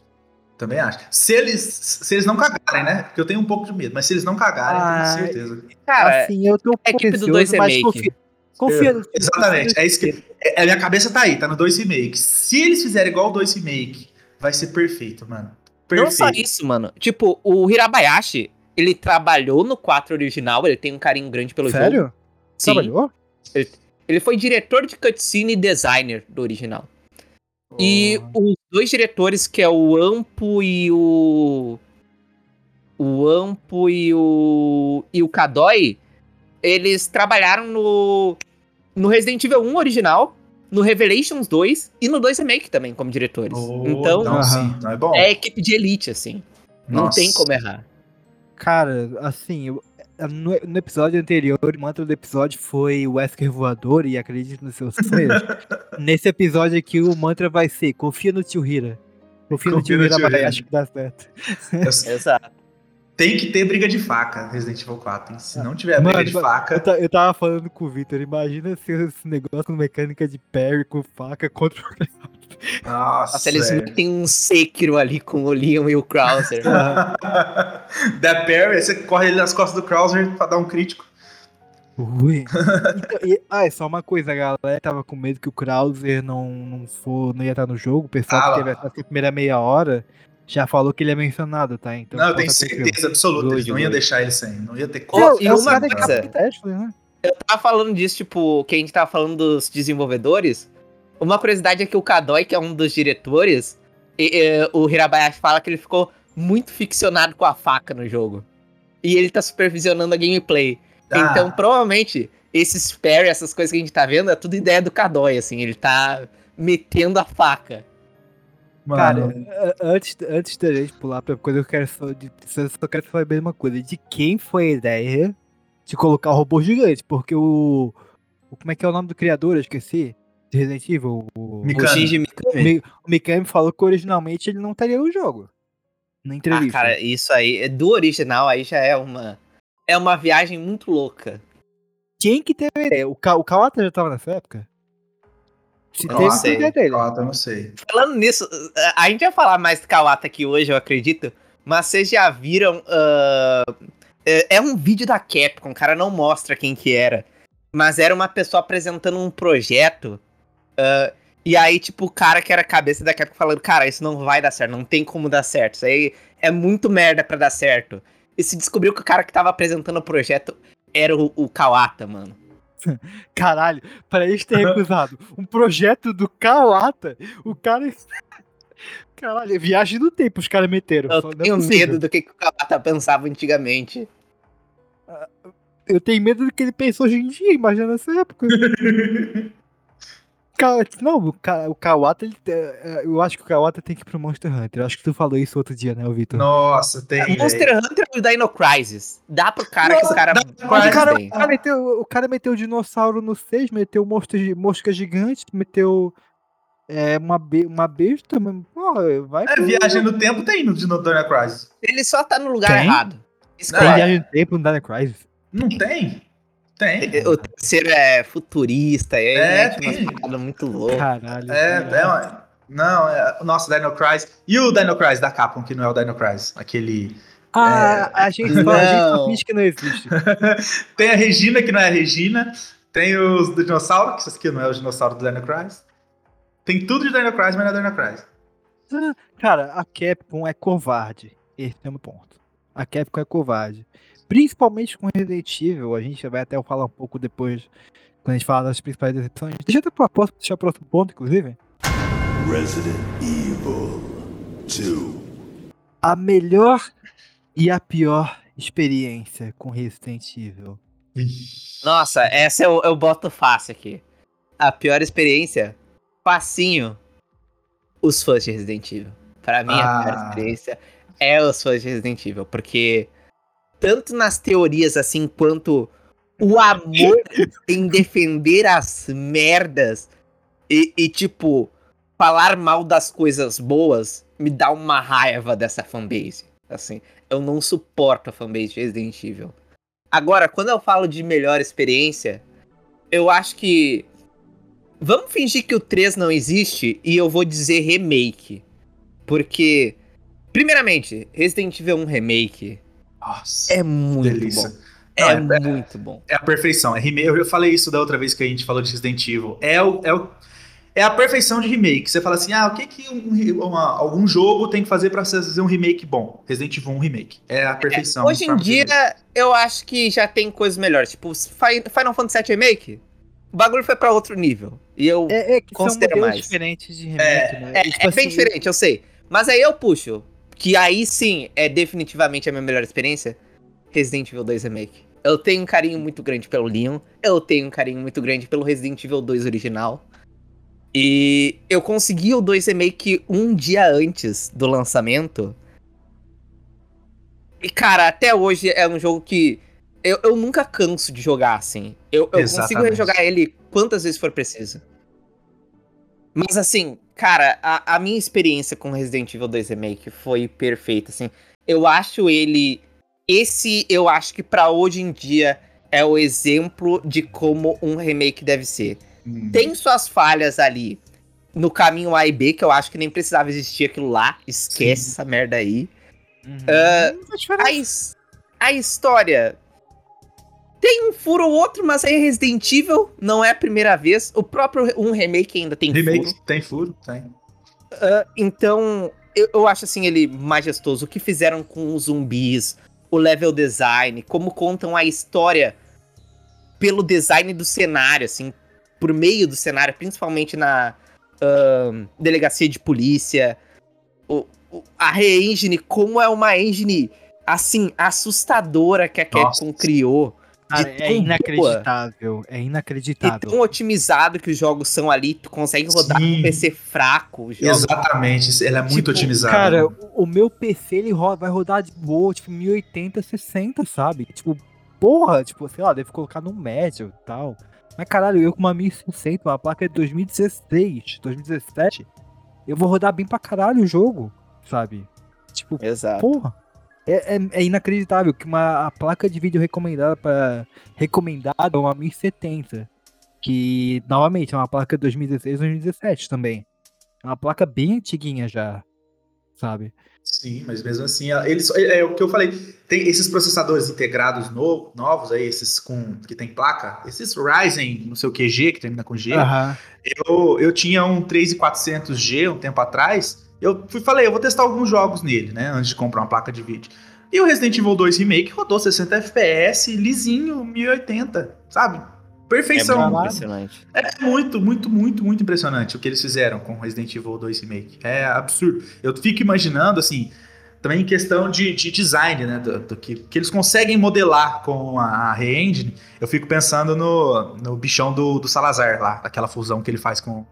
Também acho. Se eles, se eles não cagarem, né? Porque eu tenho um pouco de medo, mas se eles não cagarem, eu Ah, tenho certeza. Cara, assim, eu tô um a pouco equipe do 2 receoso, mas Remake. confia- Confia no Exatamente, é isso que. É, a minha cabeça tá aí, tá no 2 remake. Se eles fizerem igual o 2 remake, vai ser perfeito, mano. Perfeito. Não só isso, mano. Tipo, o Hirabayashi, ele trabalhou no 4 original, ele tem um carinho grande pelo jogo. Sério? Sim. Trabalhou? Ele foi diretor de cutscene e designer do original. E os dois diretores, que é o Ampo e o. O Ampo e o. E o Kadoi, eles trabalharam no. No Resident Evil 1 original, no Revelations 2 e no 2 Remake também, como diretores. Oh, então, Aham. sim, então é bom. é equipe de elite, assim. Não Nossa. tem como errar. Cara, assim, eu- no, no episódio anterior, o mantra do episódio foi o Wesker voador e acredite nos seus sonhos. Nesse episódio aqui, o mantra vai ser: confia no tio Hira. Confia no Confia tio no Hira, tio mas Hira. acho que dá certo. Exato. Tem que ter briga de faca, Resident Evil 4. hein? Se não tiver Mano, briga de faca. Eu, eu tava falando com o Victor, imagina se esse negócio com mecânica de parry com faca contra o Nossa, Nossa, eles é. metem um Sekiro ali com o Leon e o Krauser. da Parry, você corre ali nas costas do Krauser pra dar um crítico. Ui. Então, e- ah, é só uma coisa, a galera tava com medo que o Krauser não, não, for, não ia estar no jogo. O pessoal Ah, que teve essa primeira meia hora já falou que ele é mencionado, tá? Então, não, eu tenho tranquilo. certeza absoluta. Eles não iam deixar ele sem. Não ia ter como. e é o uma da coisa- né? Eu tava falando disso, tipo, que a gente tava falando dos desenvolvedores. Uma curiosidade é que o Kadoi, que é um dos diretores, e- e, o Hirabayashi fala que ele ficou muito ficcionado com a faca no jogo. E ele tá supervisionando a gameplay. Ah. Então, provavelmente, esses parry, essas coisas que a gente tá vendo, é tudo ideia do Kadoi, assim. Ele tá metendo a faca. Mano, Cara, a- antes, antes da gente pular pra coisa, eu quero só, de, só quero saber uma coisa. De quem foi a ideia de colocar o robô gigante? Porque o. o- como é que é o nome do criador? Eu esqueci. De Resident Evil. O, Mikami. O Shinji Mikami. Mi- o Mikami falou que originalmente ele não estaria no jogo. Na Ah, entrevista. cara, isso aí, do original, aí já é uma... É uma viagem muito louca. Quem que teve a ideia? O, Ka o Kawata já tava nessa época? Se teve, não foi sei. ideia dele. Kawata, eu não sei. Falando nisso, a gente vai falar mais do Kawata aqui hoje, eu acredito. Mas vocês já viram. ah, é, é um vídeo da Capcom, o cara não mostra quem que era. Mas era uma pessoa apresentando um projeto. Ah, e aí, tipo, o cara que era a cabeça da Capcom falando: Cara, isso não vai dar certo, não tem como dar certo. Isso aí é muito merda pra dar certo. E se descobriu que o cara que tava apresentando o projeto era o, o Kawata, mano. Caralho, pra eles ter recusado um projeto do Kawata, o cara. Caralho, viagem no tempo os caras meteram. Eu é tenho possível. medo do que, que o Kawata pensava antigamente. Eu tenho medo do que ele pensou hoje em dia, imagina nessa época. Não, o, Ka- o Kawata, ele, é, eu acho que o Kawata tem que ir pro Monster Hunter. Eu acho que tu falou isso outro dia, né, Vitor? Nossa, tem. velho. Monster Hunter e o Dino Crisis. Dá pro cara que o cara. Mas o cara, o, cara meteu, o cara meteu o dinossauro no 6, meteu mosca, mosca gigante, meteu é, uma, be- uma besta, mas, pô, vai É, pro- viagem no tempo tem no Dino Dino Crisis. Ele só tá no lugar Tem? errado. Tem viagem no tempo no Dino Crisis. Não tem? Tem. O terceiro é futurista, e aí É, umas tem. muito loucas. Caralho. É, é uma- Não, é. Nossa, Dino Crisis. E o Dino Crisis da Capcom, que não é o Dino Crisis. Aquele. Ah, a gente só, a gente Não. finge que não existe. Tem a Regina, que não é a Regina. Tem os do dinossauro, que isso aqui não é o dinossauro do Dino Crisis. Tem tudo de Dino Crisis, mas não é Dino Crisis. Cara, a Capcom é covarde. Esse é o meu ponto. A Capcom é covarde. Principalmente com Resident Evil, a gente vai até falar um pouco depois, quando a gente falar das principais decepções. Deixa eu até posso deixar o próximo ponto, inclusive. Resident Evil 2. A melhor e a pior experiência com Resident Evil. Nossa, essa eu, eu boto fácil aqui. A pior experiência, facinho, os fãs de Resident Evil. Pra mim, a pior Ah. experiência é os fãs de Resident Evil, porque tanto nas teorias assim, quanto o amor em defender as merdas e, e, tipo, falar mal das coisas boas me dá uma raiva dessa fanbase. Assim, eu não suporto a fanbase de Resident Evil. Agora, quando eu falo de melhor experiência, eu acho que. Vamos fingir que o 3 não existe e eu vou dizer remake. Porque, primeiramente, Resident Evil 1 Remake Nossa. é muito delícia. bom. É, Não, é- muito bom. É a perfeição. É remake. Eu falei isso da outra vez que a gente falou de Resident Evil. É, o, é, o- é a perfeição de remake. Você fala assim, ah, o que, que um uma- algum jogo tem que fazer pra você fazer um remake bom? Resident Evil 1 remake. É a perfeição. Hoje em dia, eu acho que já tem coisas melhores. Tipo, Fi- Final Fantasy VII Remake, o bagulho foi pra outro nível. E eu. É, é que são Considera modelos mais. diferentes de remake, né? É, tipo é bem assim, diferente, eu sei. Mas aí eu puxo. Que aí sim é definitivamente a minha melhor experiência. Resident Evil 2 Remake. Eu tenho um carinho muito grande pelo Leon. Eu tenho um carinho muito grande pelo Resident Evil 2 original. E eu consegui o 2 Remake um dia antes do lançamento. E, cara, até hoje é um jogo que eu, eu nunca canso de jogar, assim. Eu, eu consigo rejogar ele quantas vezes for preciso. Mas, assim, cara, a, a minha experiência com Resident Evil 2 Remake foi perfeita, assim. Eu acho ele... Esse, eu acho que pra hoje em dia é o exemplo de como um remake deve ser. Hum. Tem suas falhas ali no caminho A e B, que eu acho que nem precisava existir aquilo lá. Esquece Sim. essa merda aí. uhum. Diferença. a, a história tem um furo ou outro, mas aí Resident Evil não é a primeira vez. O próprio um remake ainda tem Remake furo. tem furo? Tem. Ah, então, eu, eu acho assim ele majestoso. O que fizeram com os zumbis, o level design, como contam a história pelo design do cenário, assim, por meio do cenário, principalmente na ahn, delegacia de polícia. O, o- a re-engine, como é uma engine, assim, assustadora que a. Capcom criou. Cara, é tão boa. inacreditável. É E inacreditável. tão otimizado que os jogos são ali, tu consegue rodar Sim. com PC fraco. Os jogos. Exatamente. Ele é muito Tipo, otimizado. Cara, o, meu PC ele ro- vai rodar de boa, tipo, 1080, 60, sabe? Tipo, porra, tipo, sei lá, deve colocar no médio e tal. Mas caralho, eu com uma 1060, uma placa de 2016, 2017, eu vou rodar bem pra caralho o jogo, sabe? Tipo, Exato. porra. É, é, é inacreditável que uma a placa de vídeo recomendada para recomendada é uma 1070. Que, novamente, é uma placa de 2016 2017 também. É uma placa bem antiguinha já, sabe? Sim, mas mesmo assim, eles, é, é o que eu falei. Tem esses processadores integrados no- novos aí, esses com que tem placa, esses Ryzen, não sei o que G, que termina com G. Aham. Eu, eu tinha um 3400G um tempo atrás. Eu fui falei, eu vou testar alguns jogos nele, né, antes de comprar uma placa de vídeo. E o Resident Evil 2 Remake rodou 60 FPS, lisinho, 1080, sabe? Perfeição. É muito impressionante. É muito, muito, muito, muito impressionante o que eles fizeram com Resident Evil 2 Remake. É absurdo. Eu fico imaginando, assim, também em questão de, de design, né? Do, do que, que eles conseguem modelar com a, a Re-Engine. Eu fico pensando no, no bichão do, do Salazar lá, aquela fusão que ele faz com,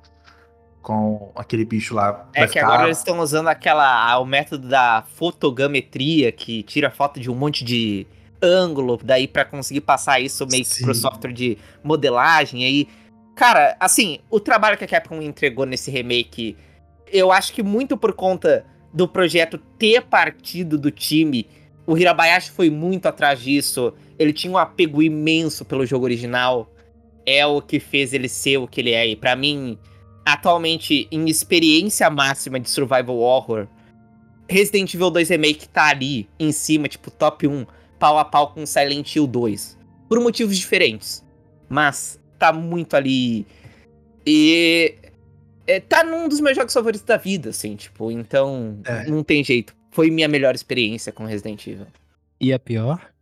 com aquele bicho lá. É que ficar- agora eles estão usando aquela o método da fotogrametria que tira foto de um monte de ângulo, daí pra conseguir passar isso meio que pro software de modelagem aí. Cara, assim, o trabalho que a Capcom entregou nesse remake, eu acho que muito por conta do projeto ter partido do time, o Hirabayashi foi muito atrás disso. Ele tinha um apego imenso pelo jogo original. É o que fez ele ser o que ele é. E pra mim, atualmente, em experiência máxima de survival horror, Resident Evil 2 Remake tá ali em cima, tipo, top 1, pau a pau com Silent Hill 2. Por motivos diferentes. Mas tá muito ali. E. é, tá num dos meus jogos favoritos da vida, assim, tipo, então. É. Não tem jeito. Foi minha melhor experiência com Resident Evil. E a pior?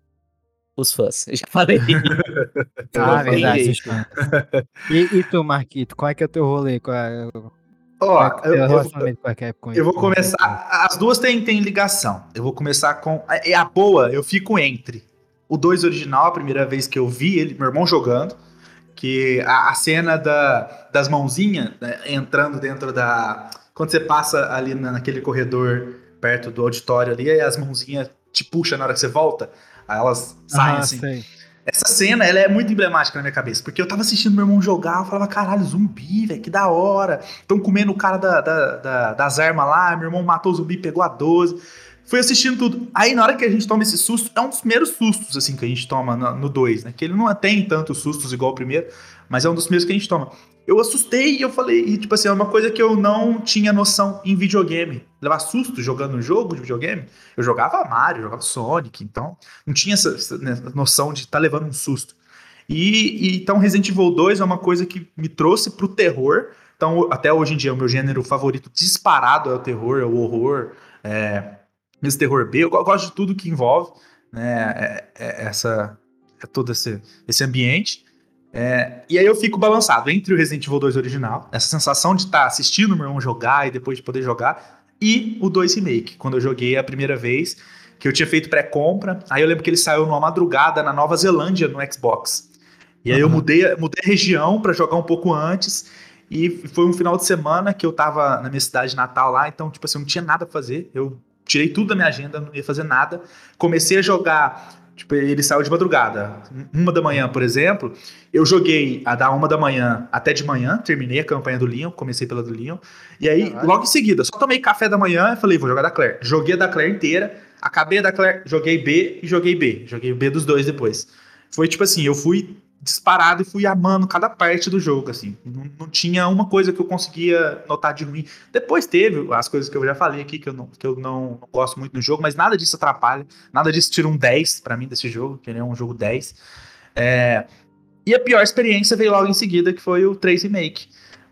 Os fãs, eu já falei. Ah, verdade. E, e tu, Marquito, qual é que é o teu rolê? Qual é, qual Ó, é que é o eu, teu eu, relacionamento com a Capcom? eu vou começar. As duas têm, têm ligação. Eu vou começar com. É a boa, eu fico entre. O 2 original, a primeira vez que eu vi ele, meu irmão jogando. Que a, a cena da, das mãozinhas né, entrando dentro da. Quando você passa ali na- naquele corredor perto do auditório ali, aí as mãozinhas te puxam na hora que você volta. Aí elas saem Ah, assim. sei. Essa cena, ela é muito emblemática na minha cabeça, porque eu tava assistindo meu irmão jogar, eu falava, caralho, zumbi, velho, que da hora. Estão comendo o cara da, da- da- das armas lá, meu irmão matou o zumbi, pegou a 12. Fui assistindo tudo. Aí, na hora que a gente toma esse susto, é um dos primeiros sustos, assim, que a gente toma no 2, né? Que ele não tem tantos sustos igual o primeiro, mas é um dos primeiros que a gente toma. Eu assustei e eu falei, e tipo assim, é uma coisa que eu não tinha noção em videogame. Levar susto jogando um jogo de videogame. Eu jogava Mario, eu jogava Sonic, então não tinha essa, essa, né, noção de estar tá levando um susto. E, e, então Resident Evil 2 é uma coisa que me trouxe pro terror. Então, até hoje em dia, o meu gênero favorito disparado é o terror, é o horror, é, mesmo terror B. Eu gosto de tudo que envolve né, é, é essa, é todo esse, esse ambiente. É, e aí eu fico balançado entre o Resident Evil 2 original, essa sensação de estar tá assistindo meu irmão jogar e depois de poder jogar, e o 2 Remake, quando eu joguei a primeira vez, que eu tinha feito pré-compra. Aí eu lembro que ele saiu numa madrugada na Nova Zelândia no Xbox. E aí uhum. eu mudei, mudei a região para jogar um pouco antes. E foi um final de semana que eu tava na minha cidade natal lá, então, tipo assim, eu não tinha nada pra fazer. Eu tirei tudo da minha agenda, não ia fazer nada. Comecei a jogar Tipo, ele saiu de madrugada. Uma da manhã, por exemplo, eu joguei a da uma da manhã até de manhã, terminei a campanha do Leon, comecei pela do Leon. E aí, Caralho. logo em seguida, só tomei café da manhã e falei, vou jogar da Claire. Joguei a da Claire inteira, acabei a da Claire, joguei B e joguei B. Joguei B dos dois depois. Foi tipo assim, eu fui disparado e fui amando cada parte do jogo, assim. Não, não, tinha uma coisa que eu conseguia notar de ruim. Depois teve as coisas que eu já falei aqui, que eu não, que eu não, não gosto muito do jogo, mas nada disso atrapalha. Nada disso tira um 10 para mim desse jogo, que ele é um jogo 10. É... E a pior experiência veio logo em seguida, que foi o 3 Remake.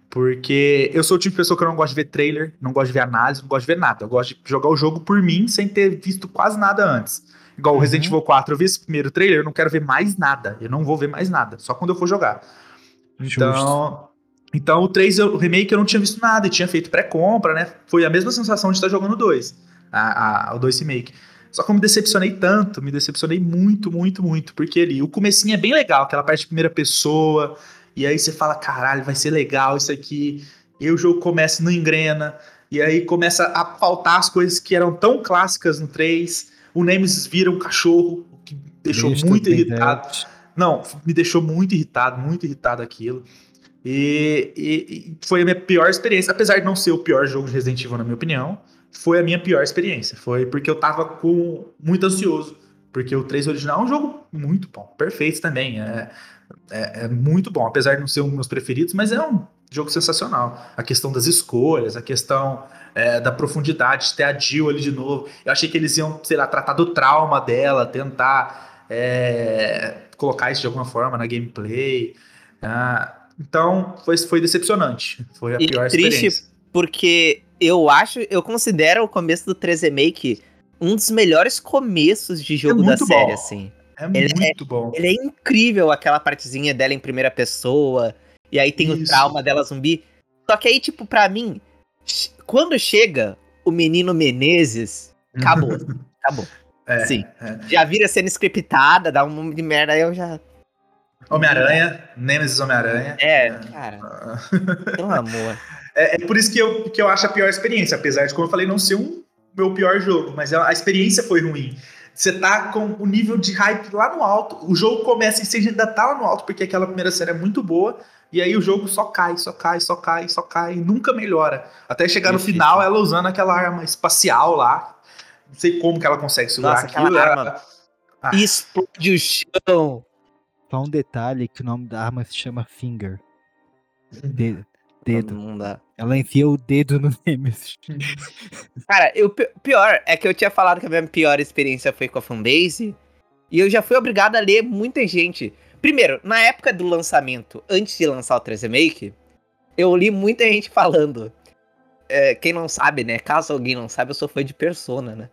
Porque eu sou o tipo de pessoa que eu não gosto de ver trailer, não gosto de ver análise, não gosto de ver nada. Eu gosto de jogar o jogo por mim, sem ter visto quase nada antes. Igual o uhum. Resident Evil 4, eu vi esse primeiro trailer, eu não quero ver mais nada. Eu não vou ver mais nada, só quando eu for jogar. Então, então o 3, o remake, eu não tinha visto nada e tinha feito pré-compra, né? Foi a mesma sensação de estar jogando o 2, a, a, o 2 remake. Só que eu me decepcionei tanto, me decepcionei muito, muito, muito, porque ali o comecinho é bem legal, aquela parte de primeira pessoa, e aí você fala, caralho, vai ser legal isso aqui. E o jogo começa não engrena, e aí começa a faltar as coisas que eram tão clássicas no 3. O Nemesis vira um cachorro, o que deixou Deixa muito irritado. Não, me deixou muito irritado, muito irritado aquilo. E, e, e, foi a minha pior experiência, apesar de não ser o pior jogo de Resident Evil, na minha opinião, foi a minha pior experiência. Foi porque eu tava com muito ansioso. Porque o 3 original é um jogo muito bom, perfeito também. É, é, é muito bom, apesar de não ser um dos meus preferidos, mas é um jogo sensacional. A questão das escolhas, a questão é, da profundidade, de ter a Jill ali de novo. Eu achei que eles iam, sei lá, tratar do trauma dela, tentar é, colocar isso de alguma forma na gameplay. Ah, então, foi, foi decepcionante. Foi a e pior triste experiência. porque eu acho, eu considero o começo do 3 Remake um dos melhores começos de jogo é da série, bom. assim. É ele muito é, bom. Ele é incrível, aquela partezinha dela em primeira pessoa. E aí tem Isso. o trauma dela zumbi. Só que aí, tipo, pra mim, quando chega o menino Menezes, acabou. acabou. É, Sim. É. Já vira sendo scriptada, dá um monte de merda, aí eu já. Homem-Aranha, Nemesis Homem-Aranha. É, é, cara. Pelo amor. É, é, por isso que eu, que eu acho a pior experiência, apesar de, como eu falei, não ser um meu pior jogo, mas a experiência foi ruim. Você tá com o nível de hype lá no alto, o jogo começa e você ainda tá lá no alto, porque aquela primeira série é muito boa, e aí o jogo só cai, só cai, só cai, só cai, nunca melhora. Até chegar no final, ela usando aquela arma espacial lá. Não sei como que ela consegue segurar Nossa, aquilo. Arma ela... ah. Explode o chão. Só um detalhe que o nome da arma se chama Finger. Dedo. dedo. Não, não dá. Ela enfia o dedo no Nemesis. Cara, o pior é que eu tinha falado que a minha pior experiência foi com a fanbase. E eu já fui obrigado a ler muita gente Primeiro, na época do lançamento, antes de lançar o 3 Remake, eu li muita gente falando. É, quem não sabe, né? Caso alguém não sabe, eu sou fã de Persona, né?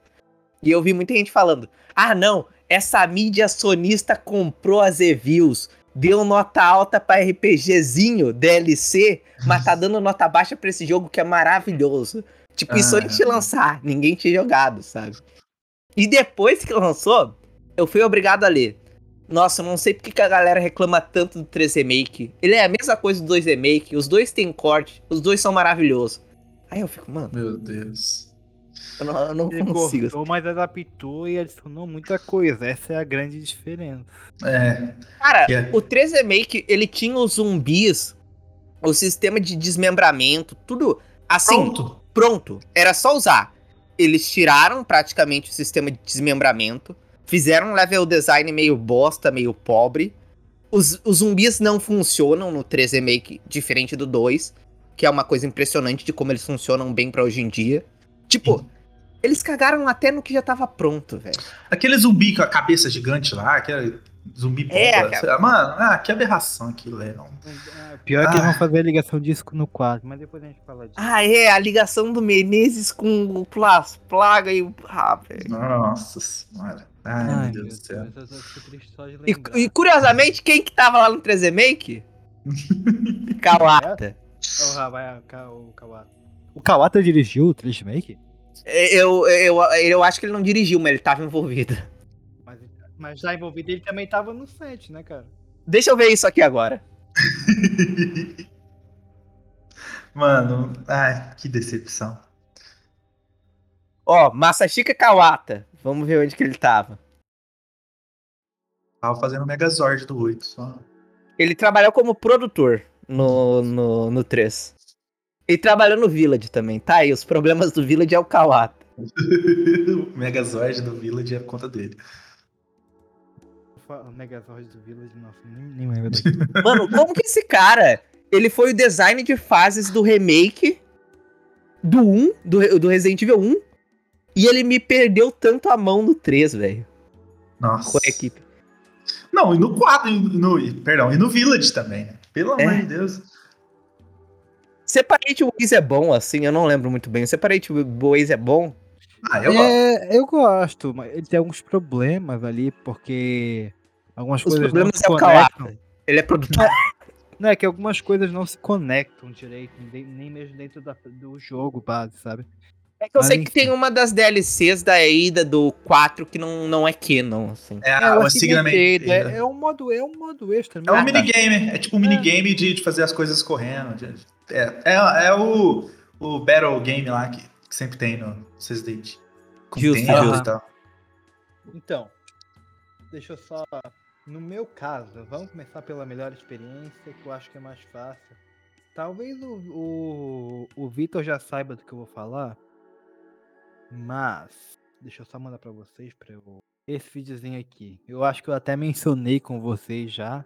E eu vi muita gente falando: ah, não, essa mídia sonista comprou as reviews, deu nota alta pra RPGzinho, DLC, mas tá dando nota baixa pra esse jogo que é maravilhoso. Tipo, isso antes de lançar, ninguém tinha jogado, sabe? E depois que lançou, eu fui obrigado a ler. Nossa, eu não sei porque que a galera reclama tanto do 3 Remake. Ele é a mesma coisa do 2 Remake, os dois têm corte, os dois são maravilhosos. Aí eu fico, mano. Meu Deus. Eu não, eu não ele consigo. Cortou, mas adaptou e adicionou muita coisa. Essa é a grande diferença. É. Cara, yeah. o 3 Remake, ele tinha os zumbis, o sistema de desmembramento, tudo assim. Pronto. Pronto. Era só usar. Eles tiraram praticamente o sistema de desmembramento Fizeram um level design meio bosta, meio pobre. os, os zumbis não funcionam no 3 Remake, diferente do 2, que é uma coisa impressionante de como eles funcionam bem pra hoje em dia. Tipo, eles cagaram até no que já tava pronto, velho. Aquele zumbi com a cabeça gigante lá, aquele zumbi bomba. É, cara. Mano, ah, que aberração aquilo, é. Não- Pior é que eles Ah. vão fazer a ligação disso no 4, mas depois a gente fala disso. Ah, é, a ligação do Menezes com o Plas, Plaga e o. Ah, velho. Nossa senhora. Ai, meu Deus do céu. E, e, curiosamente, quem que tava lá no 3 Remake? Kawata. O Rabai- o Ka- o Kawata. O Kawata dirigiu o Trish Make? Eu, eu, eu acho que ele não dirigiu, mas ele tava envolvido. Mas, mas já envolvido ele também tava no set, né, cara? Deixa eu ver isso aqui agora. Mano, ai, que decepção. Ó, Masashika Kawata. Vamos ver onde que ele tava. Tava fazendo o Megazord do 8 só. Ele trabalhou como produtor no, no, no 3. Ele trabalhou no Village também, tá? E os problemas do Village é o Kawata. o Megazord do Village é por conta dele. O Megazord do Village, nossa, nem, nem lembro daquilo. Mano, como que esse cara, ele foi o design de fases do remake do 1, do, do Resident Evil 1, e ele me perdeu tanto a mão no 3, velho, Nossa. com a equipe. Não, e no 4, e no, e- perdão, e no Village também, né? Pelo É. amor de Deus. Separate Ways é bom, assim, eu não lembro muito bem. Separate Ways é bom? Ah, eu gosto. é, eu gosto, mas ele tem alguns problemas ali, porque algumas Os coisas problemas não se é o conectam. Kawata. Ele é produtor. Não, é que algumas coisas não se conectam direito, nem nem mesmo dentro da- do jogo base, sabe? É que eu Mas sei que enfim. tem uma das DLCs da ida do 4 que não, não é canon, assim. É, É, que dentro, me- é, é um modo, é um modo extra. É um mesmo. minigame, é tipo um minigame de, de fazer as coisas correndo. de- É, é, é o, o Battle Game lá que, que sempre tem no Resident. Com Justo, justo. e tal. Então, deixa eu só. No meu caso, vamos começar pela melhor experiência, que eu acho que é mais fácil. Talvez o, o, o Vitor já saiba do que eu vou falar, mas deixa eu só mandar pra vocês pra eu. Esse videozinho aqui. Eu acho que eu até mencionei com vocês já.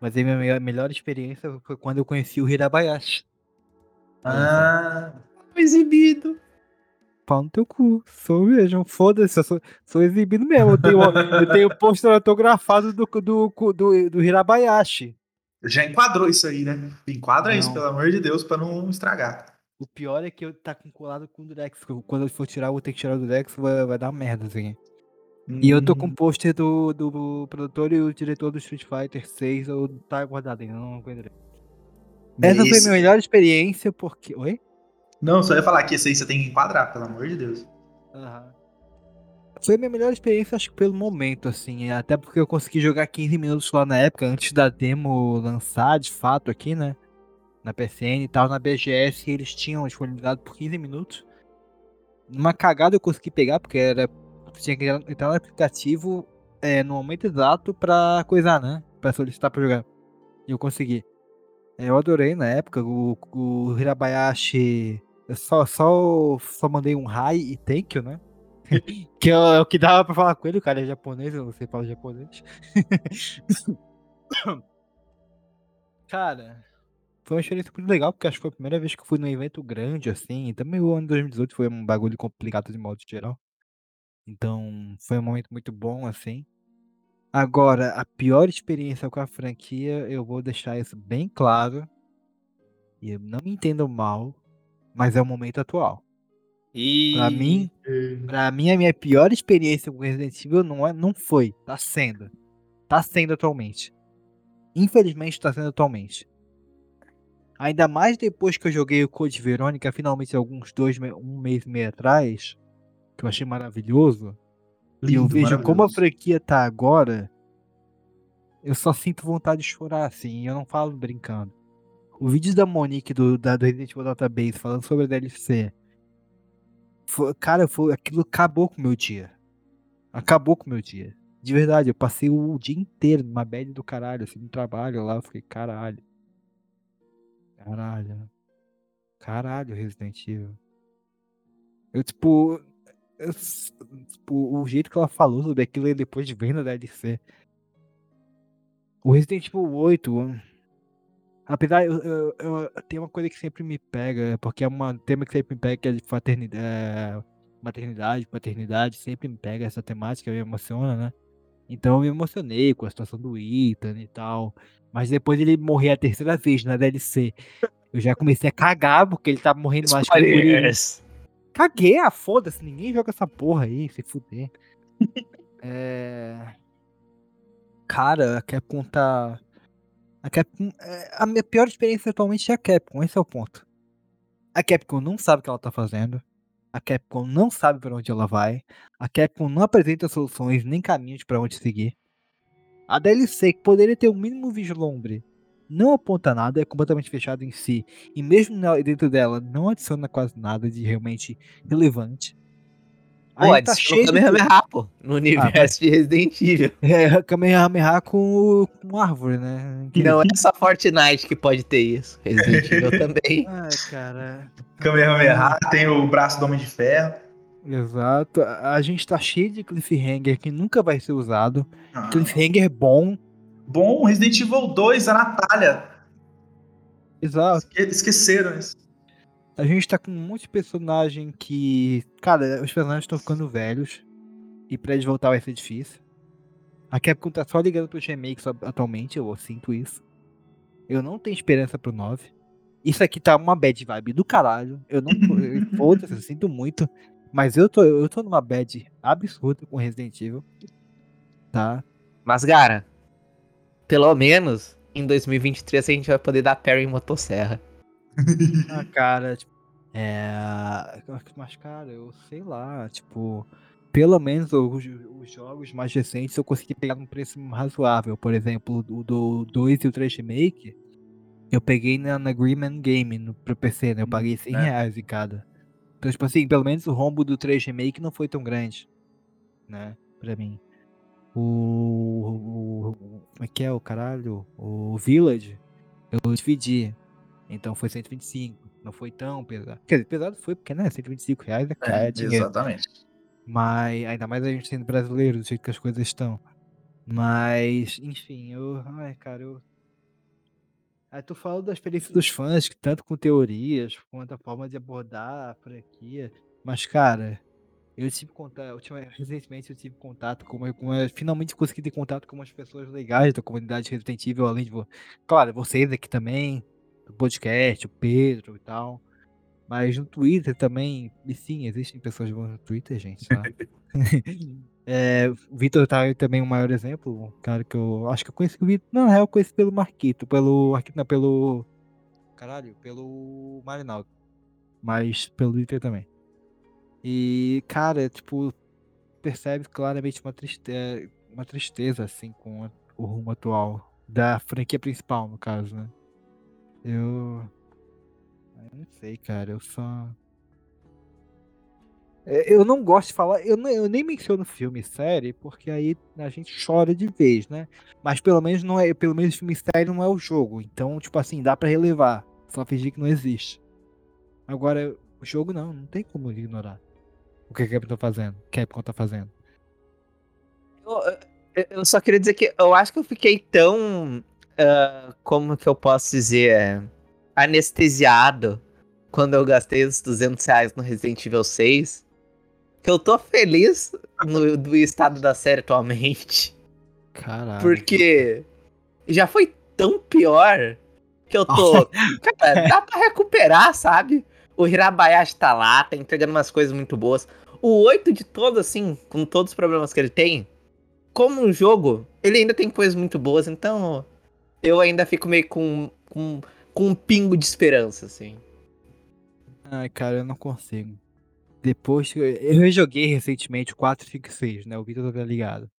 Mas a minha melhor, melhor experiência foi quando eu conheci o Hirabayashi. Ah, Exibido. Pau no teu cu. Sou mesmo. Foda-se, eu sou, sou exibido mesmo. Eu tenho, eu tenho pôster autografado do, do, do, do Hirabayashi. já enquadrou isso aí, né? Enquadra isso, Não. pelo amor de Deus, pra não estragar. O pior é que eu tá com colado com o Durex. Quando eu for tirar, eu vou ter que tirar o Durex, vai, vai dar merda, assim. E eu tô com o Hum, pôster do, do produtor e o diretor do Street Fighter 6, eu tá guardado ainda, não encontrei. Essa foi a minha melhor experiência, porque. Oi? Não, só ia falar que esse aí você tem que enquadrar, pelo amor de Deus. Aham. Foi a minha melhor experiência, acho que pelo momento, assim. Até porque eu consegui jogar 15 minutos lá na época, antes da demo lançar, de fato, aqui, né? Na PCN e tal, na BGS, eles tinham disponibilizado por 15 minutos. Numa cagada eu consegui pegar, porque era. Tinha que entrar no aplicativo é, no momento exato pra coisar, né? Pra solicitar pra jogar. E eu consegui. É, Eu adorei na época, o, o Hirabayashi. Eu só, só, só mandei um hi e thank you, né? que é o é o que dava pra falar com ele, o cara é japonês, eu não sei falar japonês. cara, foi uma experiência muito legal, porque acho que foi a primeira vez que eu fui num evento grande, assim. E também o ano de 2018 foi um bagulho complicado de modo geral. Então, foi um momento muito bom, assim. Agora, a pior experiência com a franquia, eu vou deixar isso bem claro. E não me entendam mal, mas é o momento atual. E... Pra mim, pra mim, a minha pior experiência com Resident Evil não, é, não foi. Tá sendo. Tá sendo atualmente. Infelizmente tá sendo atualmente. Ainda mais depois que eu joguei o Code Verônica, finalmente alguns dois, um mês e meio atrás, que eu achei maravilhoso. e eu Lindo, vejo como a franquia tá agora. Eu só sinto vontade de chorar, assim, eu não falo brincando. O vídeo da Monique do, da, do Resident Evil Database falando sobre a DLC. Foi, cara, foi, aquilo acabou com o meu dia. Acabou com o meu dia. De verdade, eu passei o dia inteiro numa bad do caralho, assim, no trabalho lá. Eu fiquei, caralho. Caralho. Caralho, Resident Evil. Eu, tipo. eu tipo, o jeito que ela falou sobre aquilo aí depois de vendo a DLC. O Resident Evil 8, apesar, eu, eu, eu- tem uma coisa que sempre me pega, porque é um tema que sempre me pega, que é de fraternidade, é, maternidade, paternidade, sempre me pega essa temática, me emociona, né? Então eu me emocionei com a situação do Ethan e tal, mas depois ele morrer a terceira vez na DLC, eu já comecei a cagar, porque ele tá morrendo mais que o guri. Spoilers. Caguei, ah, foda-se, ninguém joga essa porra aí, se fuder. é... Cara, a Capcom tá. A Capcom. é, A minha pior experiência atualmente é a Capcom, esse é o ponto. A Capcom não sabe o que ela tá fazendo. A Capcom não sabe pra onde ela vai. A Capcom não apresenta soluções nem caminhos pra onde seguir. A DLC, que poderia ter o mínimo vislumbre, não aponta nada, é completamente fechada em si. E mesmo dentro dela, não adiciona quase nada de realmente relevante. Pô, Aí tá cheio de Kamehameha, pô, no universo de Resident Evil. é, Kamehameha com, com árvore, né? Que- Não é só Fortnite que pode ter isso. Resident Evil também. Ai, cara. Kamehameha, tem o braço do Homem de Ferro. Exato. A gente tá cheio de cliffhanger que nunca vai ser usado. Ah, Cliffhanger bom. Bom, Resident Evil 2, a Natália. Exato. Esque- Esqueceram isso. A gente tá com um monte de personagem que. Cara, os personagens estão ficando velhos. E pra eles voltar vai ser difícil. A Capcom tá só ligando pros remakes atualmente, eu sinto isso. Eu não tenho esperança pro 9. Isso aqui tá uma bad vibe do caralho. Eu não tô. eu- eu sinto muito. Mas eu tô, eu tô numa bad absurda com Resident Evil. Tá? Mas, cara, pelo menos em 2023 a gente vai poder dar parry em motosserra. Ah, cara, tipo, é. Mas, cara, eu sei lá, tipo. Pelo menos os, os jogos mais recentes eu consegui pegar num preço razoável. Por exemplo, o do 2 e o 3 Remake, eu peguei na, na Greenman Game no, pro PC, né? Eu paguei 100 né? reais em cada. Então, tipo assim, pelo menos o rombo do 3 Remake não foi tão grande, né? Pra mim. O. o- o- como é que é o caralho? O Village, eu dividi. Então foi 125. Não foi tão pesado. Quer dizer, pesado foi porque, né? 125 reais é, cara, é dinheiro. exatamente. Mas ainda mais a gente sendo brasileiro, do jeito que as coisas estão. Mas, enfim, eu. Ai, cara, eu. Aí tu fala da experiência dos fãs, que tanto com teorias, quanto a forma de abordar a franquia. Mas, cara, eu tive contato. Recentemente eu tive contato com, uma- com uma- Finalmente consegui ter contato com umas pessoas legais da comunidade Resident Evil, além de. Claro, vocês aqui também, do podcast, o Pedro e tal. Mas no Twitter também. E sim, existem pessoas boas no Twitter, gente, tá? É, o Vitor tá aí também um maior exemplo, um cara que eu acho que eu conheci o Vitor. Não, na real, eu conheci pelo Marquito, pelo. Marquito, não, pelo. Caralho, pelo Marinaldo. Mas pelo Twitter também. E, cara, tipo, percebe claramente uma tristeza, uma tristeza, assim, com o rumo atual. Da franquia principal, no caso, né? Eu. Eu não sei, cara, eu só. É, Eu não gosto de falar, eu, nem- eu nem menciono filme e série, porque aí a gente chora de vez, né? Mas pelo menos não é, pelo menos filme e série não é o jogo. Então, tipo assim, dá pra relevar. Só fingir que não existe. Agora, o jogo não, não tem como ignorar. O que a Capcom tá fazendo? Capcom tá fazendo. Eu- eu só queria dizer que eu acho que eu fiquei tão. Ah, como que eu posso dizer? Anestesiado quando eu gastei os 200 reais no Resident Evil 6. Que eu tô feliz no, do estado da série atualmente. Caralho. Porque já foi tão pior que eu tô. Cara, dá pra recuperar, sabe? O Hirabayashi tá lá, tá entregando umas coisas muito boas. O 8 de todo, assim, com todos os problemas que ele tem, como um jogo, ele ainda tem coisas muito boas, então eu ainda fico meio com, com, com um pingo de esperança, assim. Ai, cara, eu não consigo. Depois eu, eu rejoguei recentemente o 4, 5 e 6, né? O Vitor tá ligado.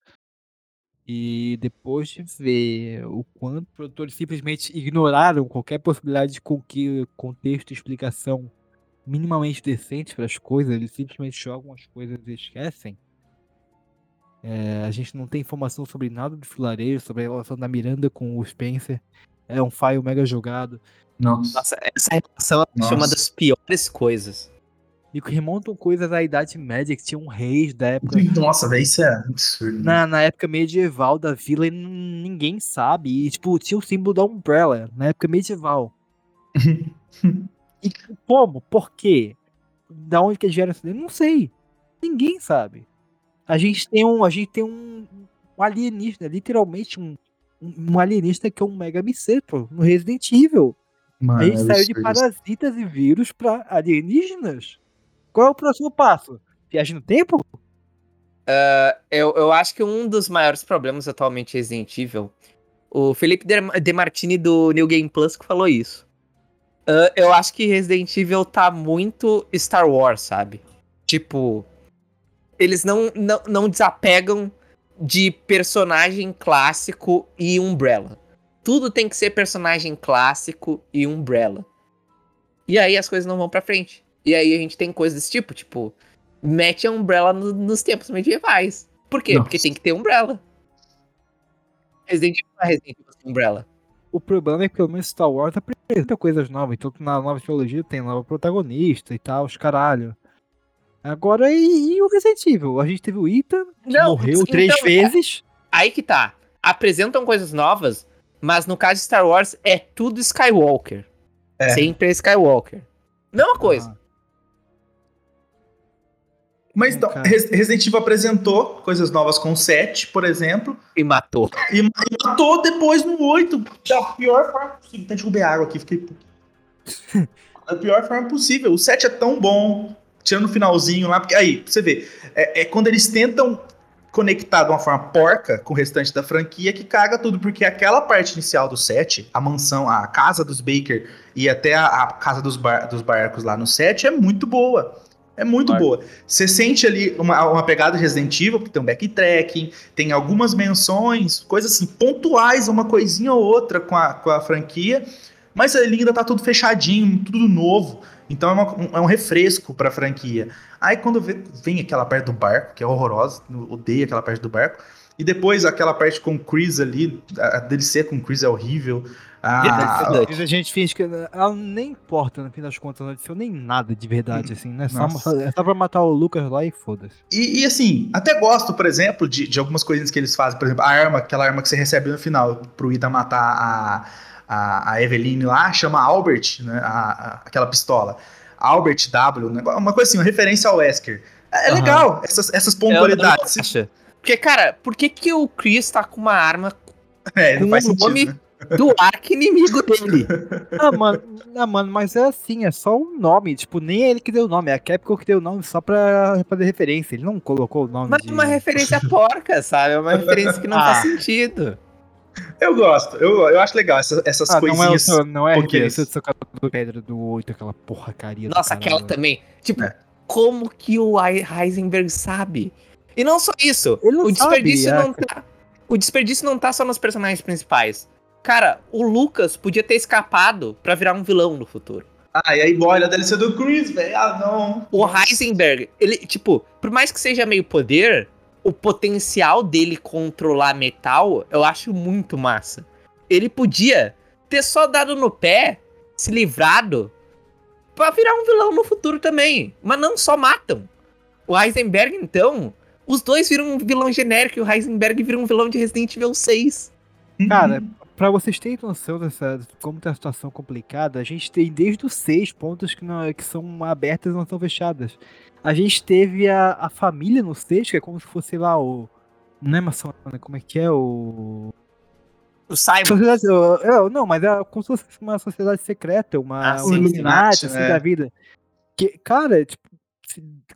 E depois de ver o quanto os produtores simplesmente ignoraram qualquer possibilidade de conque- contexto e explicação minimamente decente para as coisas, eles simplesmente jogam as coisas e esquecem. É, a gente não tem informação sobre nada do filarejo, sobre a relação da Miranda com o Spencer. É um file mega jogado. Nossa. Nossa, essa relação acho uma das piores coisas. E que remontam coisas da Idade Média, que tinham reis da época. Nossa, velho, isso é absurdo. Na, na época medieval da vila e ninguém sabe. E, tipo, tinha o símbolo da Umbrella na época medieval. e como? Por quê? Da onde que eles vieram? Não sei. Ninguém sabe. A gente tem um, a gente tem um, um alienígena, literalmente um, um alienígena que é um mega miceto no Resident Evil. Mano, a gente é saiu de parasitas e vírus pra alienígenas. Qual é o próximo passo? Viagem no tempo? Eu, eu acho que um dos maiores problemas atualmente em Resident Evil, o Felipe De, De Martini do New Game Plus que falou isso. Ah, eu acho que Resident Evil tá muito Star Wars, sabe? Tipo, eles não, não, não desapegam de personagem clássico e Umbrella. Tudo tem que ser personagem clássico e Umbrella. E aí as coisas não vão pra frente. E aí a gente tem coisas desse tipo, tipo, mete a Umbrella no- nos tempos medievais. Por quê? Nossa. Porque tem que ter Umbrella. Resident Evil é Resident Evil sem Umbrella. O problema é que pelo menos Star Wars apresenta coisas novas. Então na nova trilogia tem nova protagonista e tal, os caralho. Agora, e, e o Resident Evil? A gente teve o Ethan, que Não, morreu então, três é- vezes. Aí que tá. Apresentam coisas novas, mas no caso de Star Wars é tudo Skywalker. É. Sempre é Skywalker. Mesma coisa. Ah, Mas É, então, Resident Evil apresentou coisas novas com o 7, por exemplo, E matou. e, e matou depois no 8, da pior forma possível. Até derrubei água aqui, fiquei. da pior forma possível. O 7 é tão bom, tirando o finalzinho lá, porque aí, você ver, é, é quando eles tentam conectar de uma forma porca com o restante da franquia que caga tudo, porque aquela parte inicial do 7, a mansão, a casa dos Baker e até a, a casa dos, bar- dos barcos lá no 7 é muito boa. É muito boa. Você sente ali uma, uma pegada de Resident Evil, porque tem um backtracking, tem algumas menções, coisas assim, pontuais, uma coisinha ou outra com a, com a franquia, mas ali ainda tá tudo fechadinho, tudo novo. Então é, uma- um, é um refresco pra franquia. Aí quando vê- vem aquela parte do barco, que é horrorosa, eu odeio aquela parte do barco, e depois aquela parte com o Chris ali, a a DLC com o Chris é horrível. Ah, Verdade. a gente finge que ela nem importa, no fim das contas, não aconteceu nem nada de verdade, assim, né? Só, é só pra matar o Lucas lá e foda-se. E, e, assim, até gosto, por exemplo, de, de algumas coisinhas que eles fazem. Por exemplo, a arma, aquela arma que você recebe no final, pro Ida matar a, a, a Eveline lá, chama Albert, né? a- a- aquela pistola. Albert W, negócio- uma coisa assim, uma referência ao Wesker. É, é Aham. legal, essas, essas pontualidades. não. Porque, cara, por que, que o Chris tá com uma arma É, não com faz o sentido, nome né? do arco inimigo dele? Ah, mano, ah, mano, mas é assim, é só um nome, tipo, nem é ele que deu o nome, é a Capcom que deu o nome só pra fazer referência, ele não colocou o nome Mas de... é uma referência porca, sabe? É uma referência que não Ah. faz sentido. Eu gosto, eu, eu acho legal essas, essas Ah, não é o coisinhas. seu, não é porque referência do seu cara do Pedra do 8, aquela porcaria do Nossa, aquela também. Tipo, É. como que o Hei- Heisenberg sabe? E não só isso. Não o desperdício sabe, é. não tá. O desperdício não tá só nos personagens principais. Cara, o Lucas podia ter escapado pra virar um vilão no futuro. Ah, e aí, boy, olha a DLC do Chris, velho. Ah, não. O Heisenberg, ele, tipo, por mais que seja meio poder, o potencial dele controlar metal, eu acho muito massa. Ele podia ter só dado no pé, se livrado, pra virar um vilão no futuro também. Mas não só matam. O Heisenberg, então, os dois viram um vilão genérico e o Heisenberg vira um vilão de Resident Evil 6. Cara, pra vocês terem noção dessa, de como tá a situação complicada, a gente tem desde os seis pontos que, não, que são abertas e não são fechadas. A gente teve a, a família no seis, que é como se fosse, lá, o. Não é maçona, como é que é? O. O Simon. Sociedade, é, não, mas é como se fosse uma sociedade secreta, uma Ah, sim, Illuminati, assim, né? da vida. Que, cara, tipo,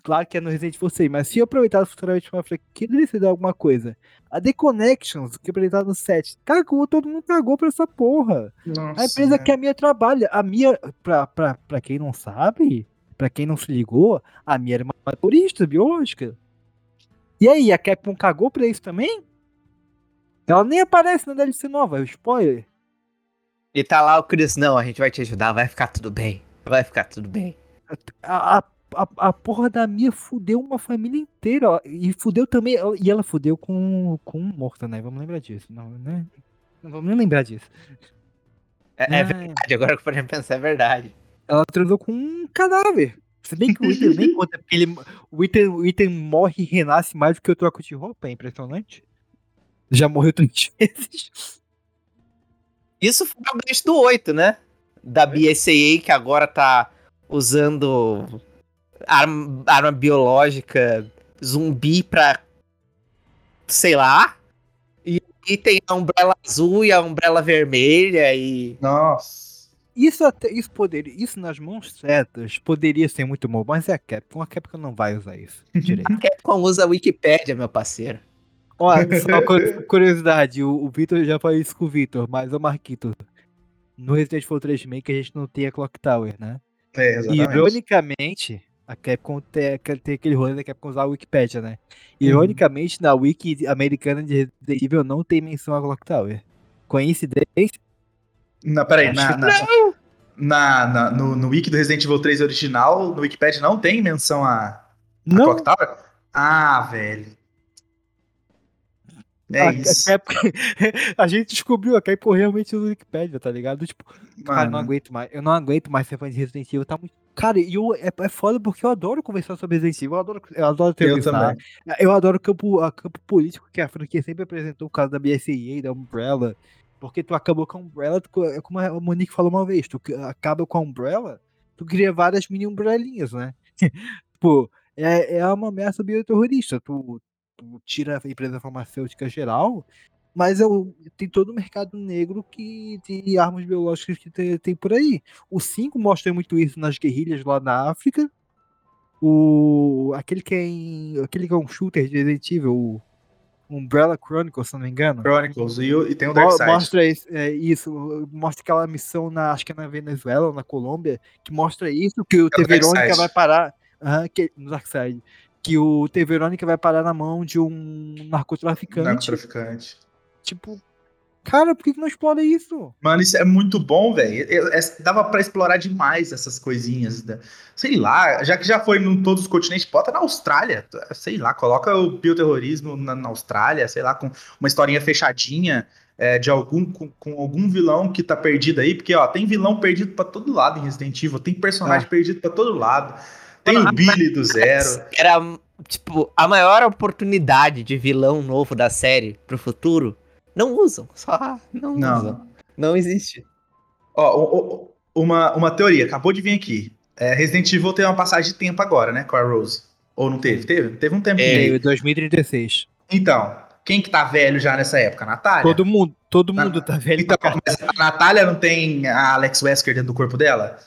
claro que é no Resident Evil 6, mas se aproveitar futuramente uma franquia, decidir alguma coisa. A The Connections, que é no 7, cagou, todo mundo cagou pra essa porra. Nossa, A empresa né? que a Mia trabalha, a Mia, pra, pra, pra quem não sabe, pra quem não se ligou, a Mia era uma motorista biológica. E aí, a Capcom cagou pra isso também? Ela nem aparece na DLC nova, é o spoiler. E tá lá o Chris, não, a gente vai te ajudar, vai ficar tudo bem. Vai ficar tudo bem. A, a, a, a porra da Mia fudeu uma família inteira. ó, E fudeu também. E ela fudeu com, com um morto, né? Vamos lembrar disso. Não, né? Não vamos nem lembrar disso. É, é Ah. verdade, agora que eu pensar, é verdade. Ela transou com um cadáver. Se bem que o Ethan nem conta, porque ele, o, Ethan, o Ethan morre e renasce mais do que o troco de roupa, é impressionante. Já morreu três vezes. Isso foi o gancho do 8, né? Da BSAA, que agora tá usando arma, arma biológica zumbi pra. sei lá. E, e tem a Umbrella azul e a Umbrella vermelha e. Nossa. Isso até isso poderia, isso nas mãos certas poderia ser muito bom, mas é a Capcom, a Capcom não vai usar isso direito. A Capcom usa a Wikipédia, meu parceiro. Olha, só curiosidade, o, o Vitor já falou isso com o Vitor, mas o Marquito, no Resident Evil 3 Remake a gente não tem a Clock Tower, né? É, E, exatamente. ironicamente, a Capcom tem, tem aquele rolê da Capcom usar a Wikipedia, né? Ironicamente, na wiki americana de Resident Evil não tem menção a Clock Tower. Coincidência? Não, peraí, Acho na, que na, na- na- no, no wiki do Resident Evil 3 original, no Wikipedia não tem menção a, a Não. Clock Tower? Ah, velho. É a, isso. A, Capcom- a gente descobriu, a Capcom realmente usa a Wikipedia, tá ligado? Tipo, cara, eu não Mano. aguento mais. Eu não aguento mais ser fã de Resident Evil. Tá muito... Cara, e eu, é, é foda porque eu adoro conversar sobre Resident Evil. Eu adoro, eu adoro Eu entrevistar. também. Eu adoro o campo, a campo político que a franquia sempre apresentou, o caso da BSAA, da Umbrella. Porque tu acabou com a Umbrella, tu, é como a Monique falou uma vez, tu acaba com a Umbrella, tu cria várias mini Umbrelinhas, né? tipo, é, é uma ameaça bioterrorista. Tu, tu tira a empresa farmacêutica geral, mas tem todo o mercado negro que de armas biológicas que tem, tem por aí. O 5 mostra muito isso nas guerrilhas lá na África. O, aquele, que é em, aquele que é um shooter de Resident Evil, o Umbrella Chronicles, se não me engano. Chronicles e, e tem o Mo- Darkseid. Mostra isso, é, isso, mostra aquela missão na, acho que é na Venezuela ou na Colômbia, que mostra isso, que o É. Verônica vai parar. aham, que, no Darkseid. Que o T. Verônica vai parar na mão de um narcotraficante. Narcotraficante. Tipo, cara, por que, que não explora isso? Mano, isso é muito bom, velho. É- é- Dava pra explorar demais essas coisinhas. né? Sei lá, já que já foi em todos os continentes, bota na Austrália. Sei lá, coloca o bioterrorismo na, na Austrália, sei lá, com uma historinha fechadinha é, de algum com, com algum vilão que tá perdido aí, porque ó, tem vilão perdido pra todo lado em Resident Evil, tem personagem perdido pra todo lado. Tem o Billy do zero. Era, tipo, a maior oportunidade de vilão novo da série pro futuro. Não usam, só não, Não. usam. Não existe. Ó, o- o- uma, uma teoria, acabou de vir aqui. É, Resident Evil tem uma passagem de tempo agora, né, com a Rose. Ou não teve? Teve? Teve um tempo. Veio em 2036. Então, quem que tá velho já nessa época? A Natália? Todo mundo, todo Na- mundo tá velho Então, mas a Natália não tem a Alex Wesker dentro do corpo dela?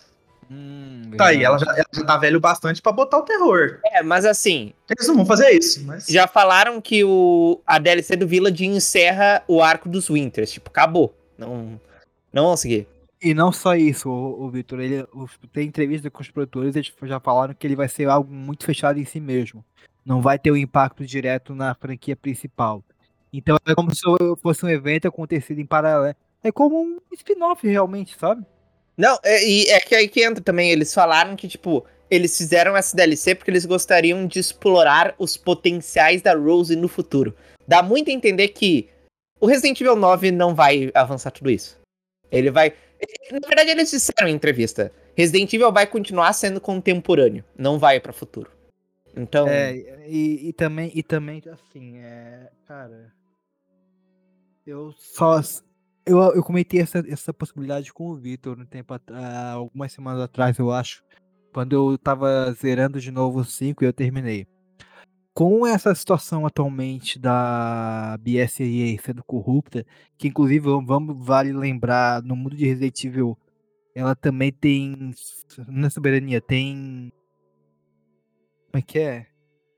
Hum, Tá aí, ela já, ela já tá velho bastante pra botar o terror. É, mas assim, Eles não vão fazer isso, mas... já falaram que o, a DLC do Village encerra o arco dos Winters. Tipo, acabou. Não, não vão seguir. E não só isso, o, o Vitor, ele os- tem entrevista com os produtores, eles já falaram que ele vai ser algo muito fechado em si mesmo. Não vai ter um impacto direto na franquia principal. Então é como se fosse um evento acontecido em paralelo. É como um spin-off realmente, sabe? Não, é, e é que aí que entra também. Eles falaram que, tipo, eles fizeram essa DLC porque eles gostariam de explorar os potenciais da Rose no futuro. Dá muito a entender que o Resident Evil 9 não vai avançar tudo isso. Ele vai. Na verdade, eles disseram em entrevista: Resident Evil vai continuar sendo contemporâneo, não vai pra futuro. Então. É, e, e também, e também, assim, é. Cara. Eu só. Eu, eu comentei essa, essa possibilidade com o Vitor no tempo há algumas semanas atrás, eu acho. Quando eu tava zerando de novo o 5 e eu terminei. Com essa situação atualmente da BSAA sendo corrupta, que inclusive vamos vale lembrar, no mundo de Resident Evil, ela também tem. Na soberania, tem como é que é?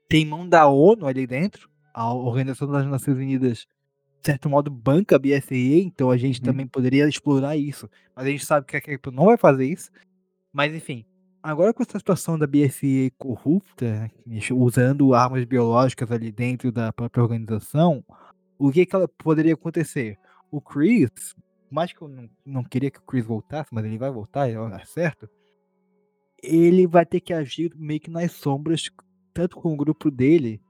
Tem mão da ONU ali dentro. A Organização das Nações Unidas, certo modo, banca a BSAA, então a gente também poderia explorar isso. Mas a gente sabe que a Capcom não vai fazer isso. Mas enfim, agora com essa situação da BSAA corrupta, usando armas biológicas ali dentro da própria organização, o que, que ela poderia acontecer? O Chris, mais que eu não, não queria que o Chris voltasse, mas ele vai voltar, é é certo ele vai ter que agir meio que nas sombras, tanto com o grupo dele,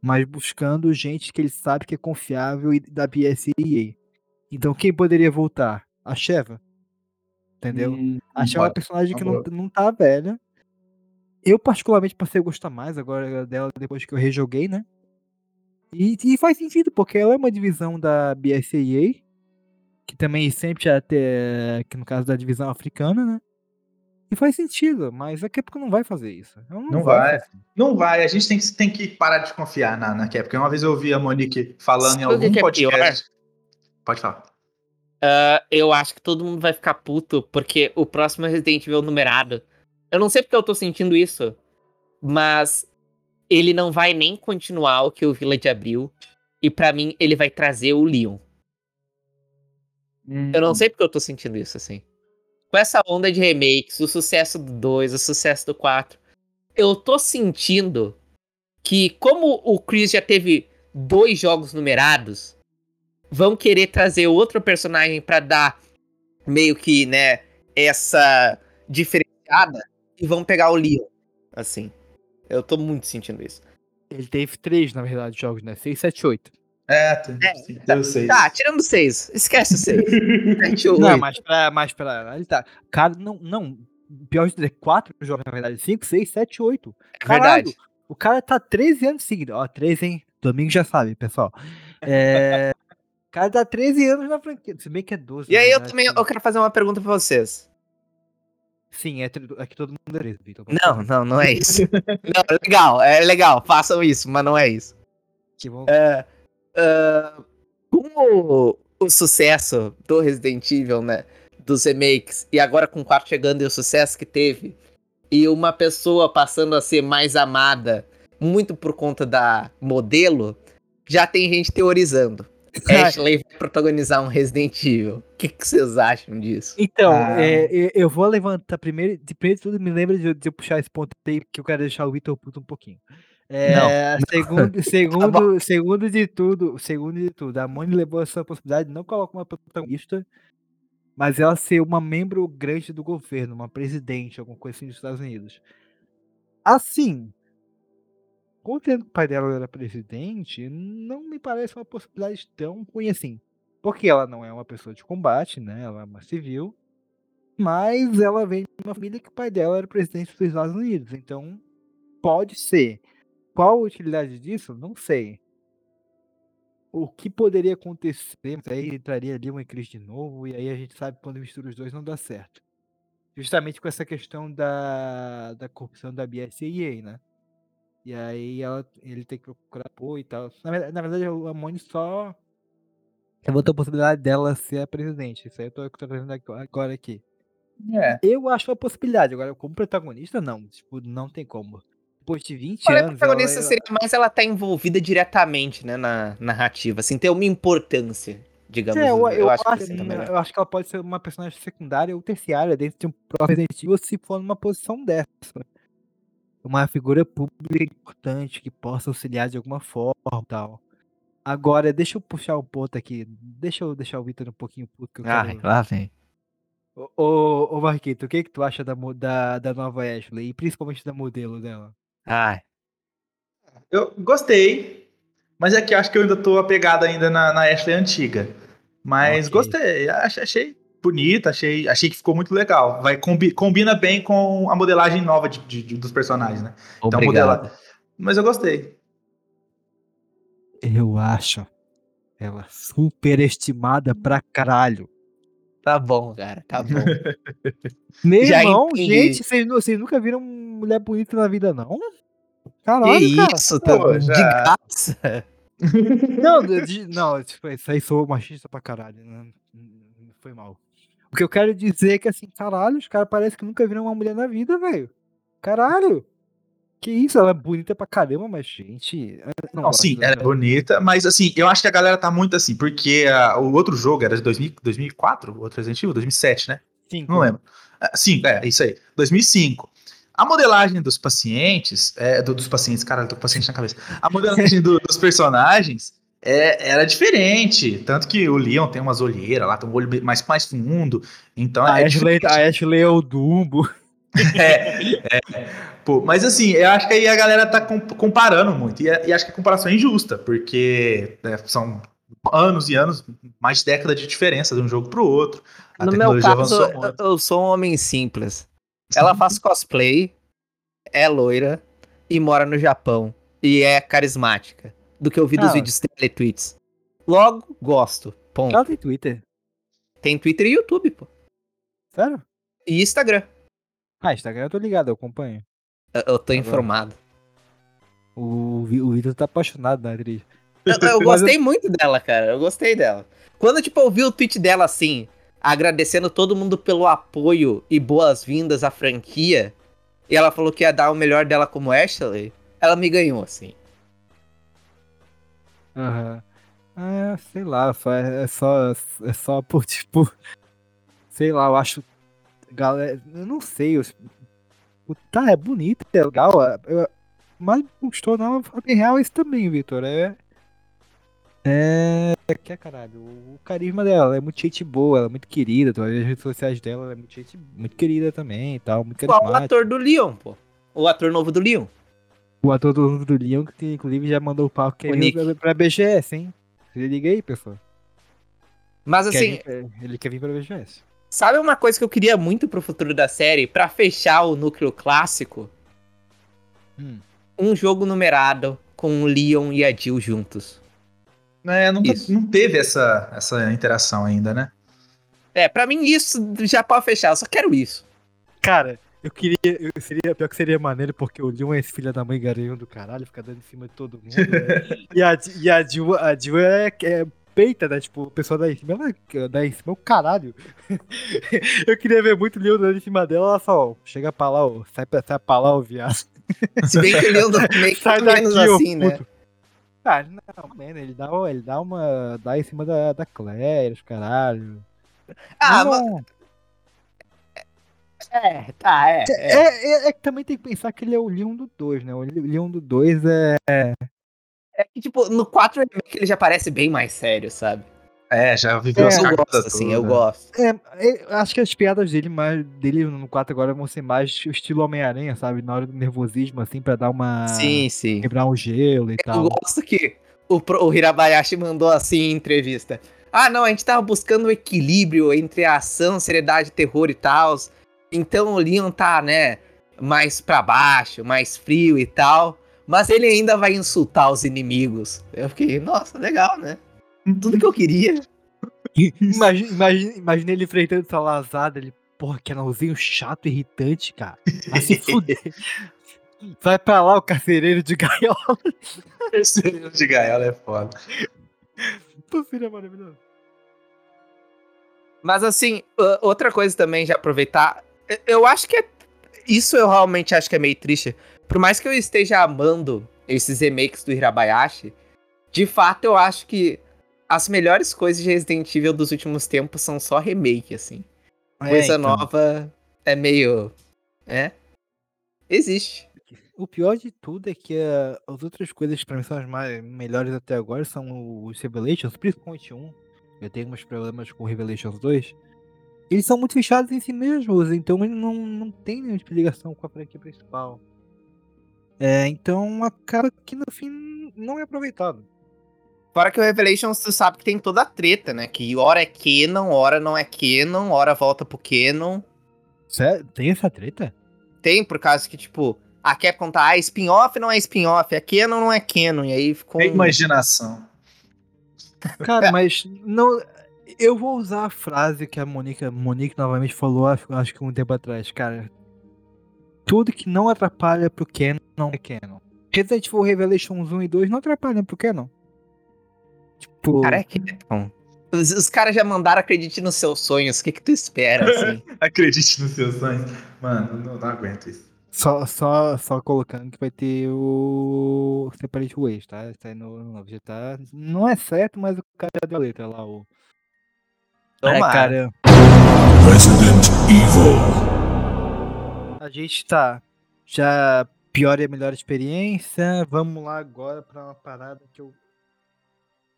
mas buscando gente que ele sabe que é confiável e da BSEA. Então quem poderia voltar? A Sheva. Entendeu? Hum, a Sheva é uma personagem que não, não tá velha. Eu, particularmente, passei a gostar mais agora dela depois que eu rejoguei, né? E, e faz sentido, porque ela é uma divisão da BSAA, que também sempre até, que no caso da divisão africana, né? E faz sentido, mas a Capcom não vai fazer isso. Ela Não vai. Não vai, a gente tem que, tem que parar de confiar na, na Capcom. Uma vez eu ouvi a Monique falando em Sabe que algum que é podcast. Pode falar. Ah, eu acho que todo mundo vai ficar puto, porque o próximo Resident Evil numerado. Eu não sei porque eu tô sentindo isso, mas ele não vai nem continuar o que o Village abriu. E pra mim, ele vai trazer o Leon. Eu não sei porque eu tô sentindo isso, assim. Com essa onda de remakes, o sucesso do 2, o sucesso do 4, eu tô sentindo que, como o Chris já teve dois jogos numerados, vão querer trazer outro personagem pra dar meio que, né, essa diferenciada e vão pegar o Leon. Assim. Eu tô muito sentindo isso. Ele teve três, na verdade, jogos, né? 6, 7, 8. É, tem, eu sei. Tá, tirando seis. Esquece o seis. Sete Não, oito. mas pra, mas pra. Ele tá. Cara, não, não. Pior de dizer, 4 jogos, na verdade. 5, 6, 7, 8. É verdade. O cara tá 13 anos seguidos. Ó, 13, hein? Domingo já sabe, pessoal. É. O cara tá 13 anos na franquia. Se bem que é 12. E aí eu verdade. também eu quero fazer uma pergunta pra vocês. Sim, é, é que todo mundo é 13, Vitor. Não, não, não é isso. não, é legal, é legal, façam isso, mas não é isso. Que bom. É, ah, com o, o sucesso do Resident Evil, né? Dos remakes, e agora com o 4 chegando e o sucesso que teve, e uma pessoa passando a ser mais amada, muito por conta da modelo, já tem gente teorizando. Ashley vai protagonizar um Resident Evil. O que, que vocês acham disso? Então, Ah. é, é, eu vou levantar primeiro. De primeiro de tudo, me lembra de, eu- de eu puxar esse ponto aí, porque eu quero deixar o Vitor puto um pouquinho. É, segundo, segundo, segundo de tudo, segundo de tudo, a Moni levou essa possibilidade, não coloca uma protagonista, mas ela ser uma membro grande do governo, uma presidente, alguma coisa assim dos Estados Unidos. Assim, contendo que o pai dela era presidente, não me parece uma possibilidade tão ruim assim. Porque ela não é uma pessoa de combate, né? Ela é uma civil. Mas ela vem de uma família que o pai dela era presidente dos Estados Unidos. Então, pode ser. Qual a utilidade disso? Não sei. O que poderia acontecer? Aí entraria ali uma crise de novo, e aí a gente sabe que quando mistura os dois não dá certo. Justamente com essa questão da, da corrupção da BSAA, né? E aí ela, ele tem que procurar apoio e tal. Na verdade, na verdade o Amoni só levantou a possibilidade dela ser a presidente. Isso aí eu tô, tô trazendo ag- agora aqui. É. Eu acho uma possibilidade. Agora, como protagonista, não. Tipo, não tem como. Depois de 20 Olha, a anos. protagonista ela- seria mais ela tá envolvida diretamente, né, na narrativa, assim, ter uma importância, digamos. É, eu, eu, acho que acho, seria né, melhor. eu acho que ela pode ser uma personagem secundária ou terciária dentro de um próprio Resident Evil se for numa posição dessa. Uma figura pública importante que possa auxiliar de alguma forma e tal. Agora, deixa eu puxar um ponto aqui. Deixa eu deixar o Vitor um pouquinho puto que eu Ah, quero. lá vem. Ô, ô, ô Marquito, o que, que tu acha da, da, da nova Ashley? E principalmente da modelo dela? Ai, Eu gostei, mas é que eu acho que eu ainda tô apegado ainda na, na Ashley antiga. Mas Ok. gostei, ach- achei bonita, achei, achei que ficou muito legal. Vai combi- combina bem com a modelagem nova de, de- de- dos personagens, né? Então, obrigado. modela- Mas eu gostei. Eu acho ela superestimada pra caralho. Tá bom, cara, tá bom. Meu Já irmão, entendi. gente, vocês, nu- vocês nunca viram mulher bonita na vida, não? Caralho, que cara. isso, tá pô, de já. graça. Não, de- não, tipo, isso aí sou machista pra caralho. Né? Foi mal. O que eu quero dizer é que, assim, caralho, os caras parecem que nunca viram uma mulher na vida, velho. Caralho. Que isso, ela é bonita pra caramba, mas, gente. eu Não, gosto sim, ela é bonita, mas assim, eu acho que a galera tá muito assim, porque ah, o outro jogo era de 2000, 2004, o outro Resident Evil, 2007, né? Cinco. Não lembro. Ah, Sim, é, isso aí. 2005. A modelagem dos pacientes, é, do- dos pacientes, caralho, tô com paciente na cabeça. A modelagem do- dos personagens é, era diferente. Tanto que o Leon tem umas olheiras lá, tem um olho mais, mais fundo. Então A é Ashley, a Ashley é o Dumbo. É, é. Pô, mas assim, eu acho que aí a galera tá com- comparando muito. E, e acho que a comparação é injusta, porque né, são anos e anos, mais de década de diferença de um jogo pro outro. A No meu tecnologia caso, avançou eu, muito. eu sou um homem simples. Ela faz cosplay, é loira e mora no Japão e é carismática do que ouvir dos Ah. vídeos teletweets. Logo, gosto. Ponto. Ela tem Twitter. Tem Twitter e YouTube, pô. Sério? E Instagram. Ah, Instagram eu tô ligado, eu acompanho. Eu, eu tô Agora. informado. O, Vi- o Vitor tá apaixonado na atriz. Eu, eu Mas gostei muito dela, cara. Eu gostei dela. Quando, tipo, eu vi o tweet dela assim, agradecendo todo mundo pelo apoio e boas-vindas à franquia, e ela falou que ia dar o melhor dela como Ashley, ela me ganhou, assim. Aham. É, sei lá, só- é só, é só por tipo. Sei lá, eu acho. Galera, eu não sei. Eu, tá, é bonito, é legal. é- eu- mas gostou, não. É bem real isso também, Vitor. É. É. Que é caralho. O carisma dela é muito gente boa, ela é muito querida. Tu vai as redes sociais dela, ela é muito gente, muito querida também e tal. Muito Igual o ator do Leon, pô. O ator novo do Leon. O ator do, do Leon, que inclusive já mandou o pau que é Nick. pra, pra BGS, hein? Se liga aí, pessoal. Mas Quer assim, vir pra- ele quer vir pra BGS. Sabe uma coisa que eu queria muito pro futuro da série? Pra fechar o núcleo clássico? Hum. Um jogo numerado com o Leon e a Jill juntos. É, nunca, não teve essa, essa interação ainda, né? É, pra mim isso já pode fechar, eu só quero isso. Cara, eu queria. Eu seria, pior que seria maneiro, porque o Leon é esse filho da mãe garanhão do caralho, fica dando em cima de todo mundo. né? e a, e a Jill, a Jill é, é peita, né? Tipo, o pessoal da em cima, ela dá em cima é o caralho. eu queria ver muito o Leon dando em cima dela, ela só, ó, chega pra lá, ó, sai pra, sai pra lá, ó, viado. Se bem que o Leon meio que Sai tá menos daqui, assim, né? puto. Ah, não, mano, ele dá, ele dá uma. dá em cima da, da Claire, os caralho. Ah, Não, mas... É, tá, é. É, é. é, é que também tem que pensar que ele é o Leon do 2, né? O Leon do 2 é. É que, tipo, no 4 remake ele já parece bem mais sério, sabe? É, já viveu É, as Eu cagadas gosto, assim, eu gosto. É, é, acho que as piadas dele, mais, dele no 4 agora vão ser mais o estilo Homem-Aranha, sabe? Na hora do nervosismo, assim, pra dar uma. Sim, sim. quebrar um gelo e Eu tal. gosto que o, o Hirabayashi mandou assim em entrevista. Ah, não, a gente tava buscando o equilíbrio entre a ação, seriedade, terror e tal. Então o Leon tá, né, mais pra baixo, mais frio e tal. Mas ele ainda vai insultar os inimigos. Eu fiquei, nossa, legal, né? Tudo que eu queria. Imagina, imagina, imagina ele enfrentando essa lazada, ele, porra, que anãozinho chato, irritante, cara. Vai se fuder. Vai pra lá, o carcereiro de gaiola. Esse de gaiola é foda. Pô, seria maravilhoso. Mas assim, outra coisa também, já aproveitar. eu- Eu acho que é. Isso eu realmente acho que é meio triste. Por mais que eu esteja amando esses remakes do Hirabayashi, de fato eu acho que as melhores coisas de Resident Evil dos últimos tempos são só remake, assim. Coisa então. nova é meio. É. Existe. O pior de tudo é que ah, as outras coisas pra mim são as mais melhores até agora são os Revelations, principalmente um. Eu tenho uns problemas com o Revelations 2. Eles são muito fechados em si mesmos, então ele não, não tem nenhuma ligação com a franquia principal. É, então acaba que no fim não é aproveitado. Fora que o Revelations, tu sabe que tem toda a treta, né? Que hora é canon, hora não é canon, hora volta pro canon. Sério? Tem essa treta? Tem, por causa que, tipo, a Capcom tá, ah, spin-off não é spin-off, é canon não é canon, e aí ficou... É um- imaginação. Cara, mas não. Eu vou usar a frase que a Monique, Monique novamente falou, acho, acho que um tempo atrás, cara. Tudo que não atrapalha pro Canon não é Canon. Resident Evil Revelations 1 e 2 não atrapalham pro Canon. Tipo, Cara, é Capcom. Os, os caras já mandaram acredite nos seus sonhos, o que que tu espera, assim? Acredite nos seus sonhos. Mano, não, não aguento isso. só, só, só colocando que vai ter o Separate Ways, tá? Isso aí no, no novo já tá. Não é certo, mas o cara já deu a letra lá, o. Ai, Tomara. cara, Resident Evil. A gente tá já pior e a melhor experiência. Vamos lá agora pra uma parada que eu.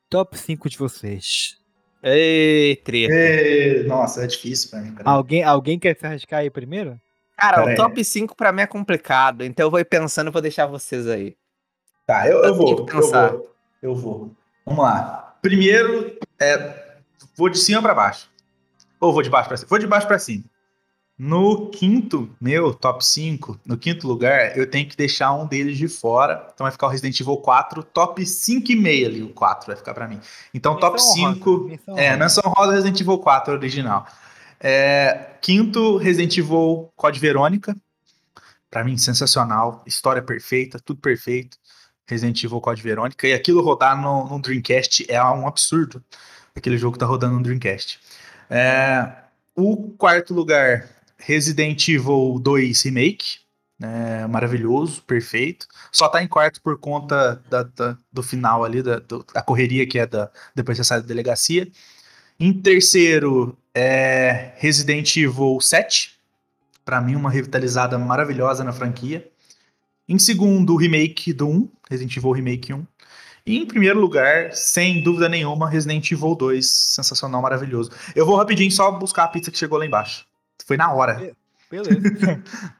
Top 5 de vocês. Ei, treta. É, nossa, é difícil pra mim. peraí. Alguém, alguém quer se arriscar aí primeiro? Cara, Pera o aí. top 5 pra mim é complicado, então eu vou ir pensando e vou deixar vocês aí. Tá, eu, eu Eu tenho vou, eu vou. Eu vou. Vamos lá. Primeiro, é, vou de cima pra baixo. Ou vou de baixo pra cima? Vou de baixo pra cima. No quinto, meu, top 5, no quinto lugar, eu tenho que deixar um deles de fora. Então vai ficar o Resident Evil 4, top 5,5 ali, o 4 vai ficar pra mim. Então, Menção top honrosa, 5. menção É, menção rosa Resident Evil 4 original. É, quinto, Resident Evil Code Verônica. Pra mim, sensacional. História perfeita, tudo perfeito. Resident Evil Code Verônica. E aquilo rodar no, no Dreamcast é um absurdo. Aquele jogo tá rodando no Dreamcast. É, o quarto lugar, Resident Evil 2 Remake. É, maravilhoso, perfeito. Só tá em quarto por conta da- da- do final ali, da, da correria que é da, depois que sai da delegacia. Em terceiro, é Resident Evil 7. Pra mim, uma revitalizada maravilhosa na franquia. Em segundo, o remake do 1, Resident Evil Remake 1. E em primeiro lugar, sem dúvida nenhuma, Resident Evil 2, sensacional, maravilhoso. Eu vou rapidinho só buscar a pizza que chegou lá embaixo. Foi na hora. Beleza.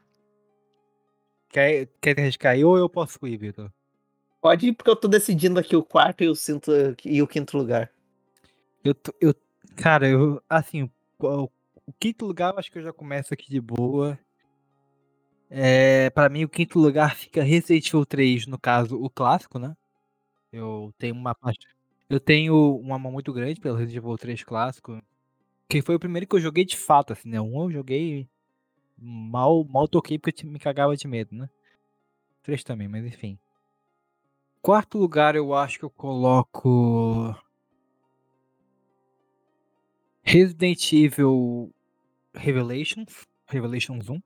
quer, quer arriscar aí ou eu posso ir, Vitor? Pode ir, porque eu tô decidindo aqui o quarto e o, cinto, e o quinto lugar. Eu, tô- eu, cara, eu, assim, o, o quinto lugar eu acho que eu já começo aqui de boa. É, pra mim, o quinto lugar fica Resident Evil 3, no caso, o clássico, né? Eu tenho uma parte. Eu tenho uma mão muito grande pelo Resident Evil 3 clássico. Que foi o primeiro que eu joguei de fato, assim, né? Um eu joguei. Mal, mal toquei porque me cagava de medo, né? 3 também, mas enfim. Quarto lugar, eu acho que eu coloco. Resident Evil Revelations. Revelations 1.